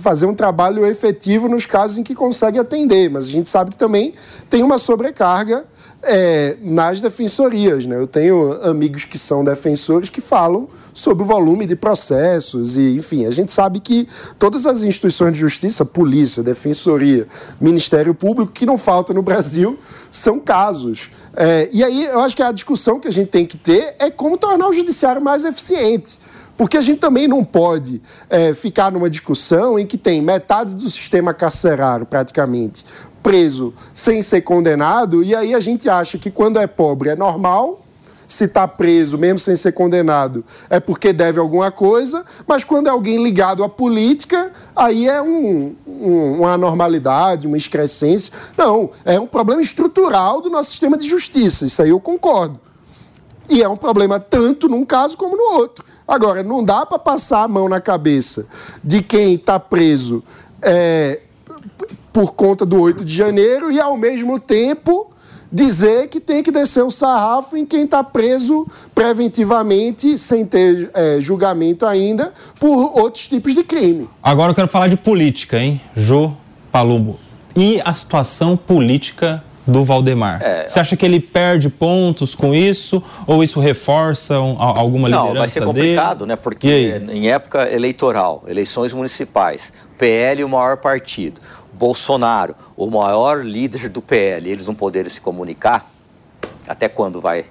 fazer um trabalho efetivo nos casos em que consegue atender. Mas a gente sabe que também tem uma sobrecarga é, nas defensorias. Né? Eu tenho amigos que são defensores que falam sobre o volume de processos e, enfim, a gente sabe que todas as instituições de justiça, polícia, defensoria, Ministério Público, que não falta no Brasil, são casos. É, e aí eu acho que a discussão que a gente tem que ter é como tornar o judiciário mais eficiente. Porque a gente também não pode é, ficar numa discussão em que tem metade do sistema carcerário, praticamente, preso sem ser condenado, e aí a gente acha que quando é pobre é normal, se está preso, mesmo sem ser condenado, é porque deve alguma coisa, mas quando é alguém ligado à política, aí é um, um- uma anormalidade, uma excrescência. Não, é um problema estrutural do nosso sistema de justiça, isso aí eu concordo. E é um problema tanto num caso como no outro. Agora, não dá para passar a mão na cabeça de quem está preso é, por conta do 8 de janeiro e, ao mesmo tempo, dizer que tem que descer o sarrafo em quem está preso preventivamente, sem ter é, julgamento ainda, por outros tipos de crime. Agora eu quero falar de política, hein? Jô Palumbo. E a situação política do Valdemar? É. Você acha que ele perde pontos com isso? Ou isso reforça um- a- alguma liderança Não, vai ser dele? complicado, né? E Porque em época eleitoral, eleições municipais, PL o maior partido, Bolsonaro, o maior líder do PL, eles não poderem se comunicar, até quando vai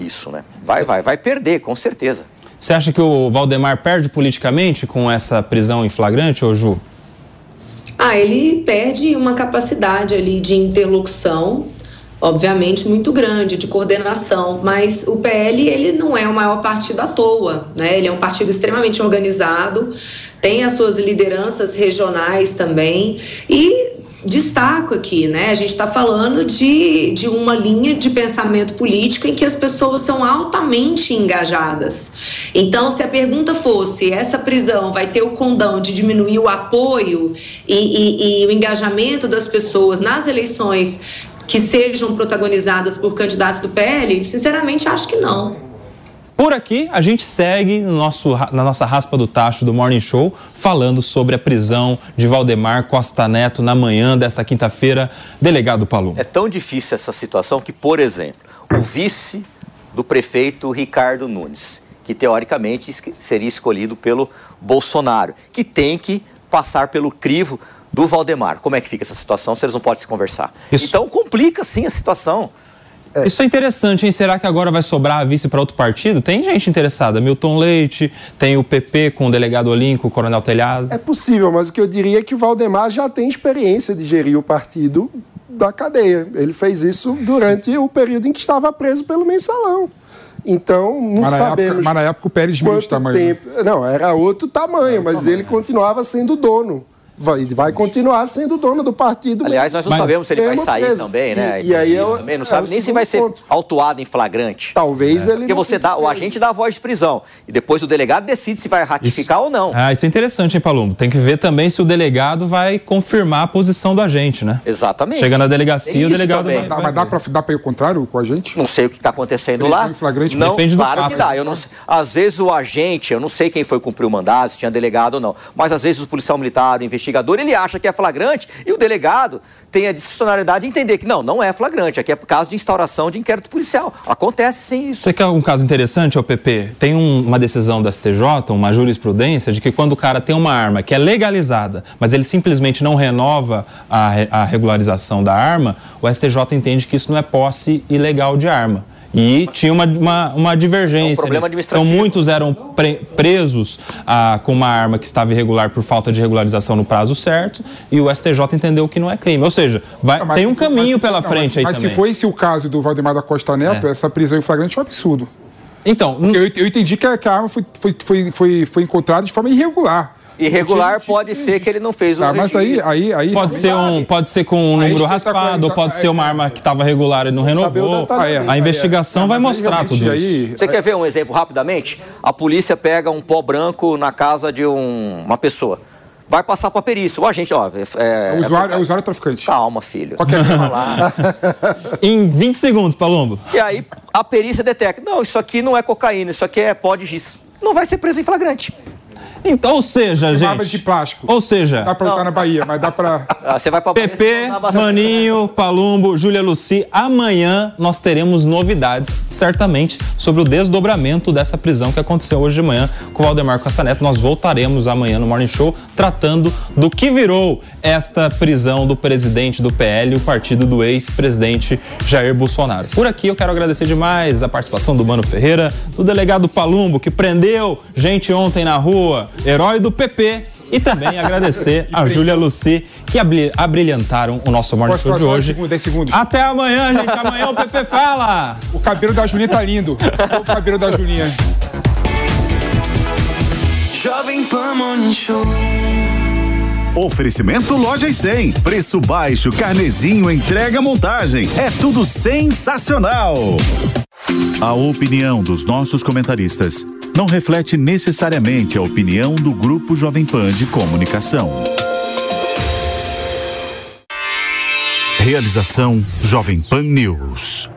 isso, né? Vai, vai, vai perder, com certeza. Você acha que o Valdemar perde politicamente com essa prisão em flagrante, ô Ju? Ah, ele perde uma capacidade ali de interlocução, obviamente muito grande, de coordenação, mas o PL ele não é o maior partido à toa, né? Ele é um partido extremamente organizado, tem as suas lideranças regionais também e destaco aqui, né? A gente está falando de, de uma linha de pensamento político em que as pessoas são altamente engajadas. Então, se a pergunta fosse essa prisão vai ter o condão de diminuir o apoio e, e- e o engajamento das pessoas nas eleições que sejam protagonizadas por candidatos do PL, sinceramente acho que não. Por aqui, a gente segue no nosso, na nossa raspa do tacho do Morning Show, falando sobre a prisão de Valdemar Costa Neto na manhã dessa quinta-feira. Delegado Palum. É tão difícil essa situação que, por exemplo, o vice do prefeito Ricardo Nunes, que teoricamente seria escolhido pelo Bolsonaro, que tem que passar pelo crivo do Valdemar. Como é que fica essa situação se eles não podem se conversar? Isso. Então complica sim a situação. Isso é interessante, hein? Será que agora vai sobrar a vice para outro partido? Tem gente interessada. Milton Leite, tem o PP com o delegado Olinco, o Coronel Telhado. É possível, mas o que eu diria é que o Valdemar já tem experiência de gerir o partido da cadeia. Ele fez isso durante o período em que estava preso pelo mensalão. Então, não Mas sabemos. época, mas na época o Pérez quanto tamanho. tempo. Não, era outro tamanho, mas ele continuava sendo dono vai, vai continuar sendo dono do partido. Aliás, nós não Mas sabemos se ele vai sair preso. também, né? E, e aí eu, também não é sabe o nem se vai ser ponto. autuado em flagrante. Talvez ele Porque não você dá, o preso. agente dá a voz de prisão e depois o delegado decide se vai ratificar ou não. Ah, isso é interessante, hein, Palumbo? Tem que ver também se o delegado vai confirmar a posição do agente, né? Exatamente. Chega na delegacia, o isso delegado também. vai, mas dá ver. pra, dá pra ir ao contrário com a gente? Não sei o que está acontecendo lá. em flagrante não, depende do claro fato. que dá. Eu não sei. Às vezes o agente, eu não sei quem foi cumprir o mandado, se tinha delegado ou não. Mas às vezes o policial militar, o investigador, ele acha que é flagrante e o delegado tem a discricionalidade de entender que não, não é flagrante. Aqui é caso de instauração de inquérito policial. Acontece sim isso. Você quer um caso interessante, PP? Tem um- uma decisão da STJ, uma jurisprudência, de que quando o cara tem uma arma que é legalizada, mas ele simplesmente não renova a, a regularização da arma, o STJ entende que isso não é posse ilegal de arma. E tinha uma, uma, uma divergência. É um. Então, muitos eram pre- presos ah, com uma arma que estava irregular por falta de regularização no prazo certo, e o STJ entendeu que não é crime. Ou seja, vai- Não, mas tem um caminho mas pela não, frente mas, aí mas também. se for esse o caso do Valdemar da Costa Neto, É. essa prisão em flagrante é um absurdo. Então, eu, eu entendi que a, que a arma foi, foi, foi, foi, foi encontrada de forma irregular. Irregular pode ser que ele não fez o Tá, mas aí, registro. aí, aí Pode ser, um, pode ser com um Aí número tá raspado, ou pode ser uma é, arma que estava regular e não renovou. detalhamento. A investigação vai Mas aí, mostrar tudo aí- isso. Você quer ver um exemplo rapidamente? A polícia pega um pó branco na casa de um- uma pessoa. Vai passar para perícia. O agente, ó. É, É o usuário, é o usuário traficante. Calma, filho. Lá. Em 20 segundos, Palombo. E aí a perícia detecta: não, isso aqui não é cocaína, isso aqui é pó de giz. Não vai ser preso em flagrante. Então, ou seja, Uma arma de gente. plástico. Ou seja, Dá pra usar na Bahia, mas dá pra. Ah, Você vai para PP, Maninho, Palumbo, Júlia Luci, amanhã nós teremos novidades, certamente, sobre o desdobramento dessa prisão que aconteceu hoje de manhã com o Valdemar Costa Neto. Nós voltaremos amanhã no Morning Show tratando do que virou esta prisão do presidente do PL, o partido do ex-presidente Jair Bolsonaro. Por aqui eu quero agradecer demais a participação do Mano Ferreira, do delegado Palumbo, que prendeu gente ontem na rua, herói do PP. E também agradecer a Júlia Luci, que abri- abrilhantaram o nosso Morning Show de hoje. 10 segundos, 10 segundos? Até amanhã, gente. Amanhã o PP fala. O cabelo da Julinha tá lindo. O cabelo da Julinha. Jovem Pan Morning Show. Oferecimento Loja e 100. Preço baixo, carnezinho, entrega montagem. É tudo sensacional. A opinião dos nossos comentaristas não reflete necessariamente a opinião do Grupo Jovem Pan de Comunicação. Realização Jovem Pan News.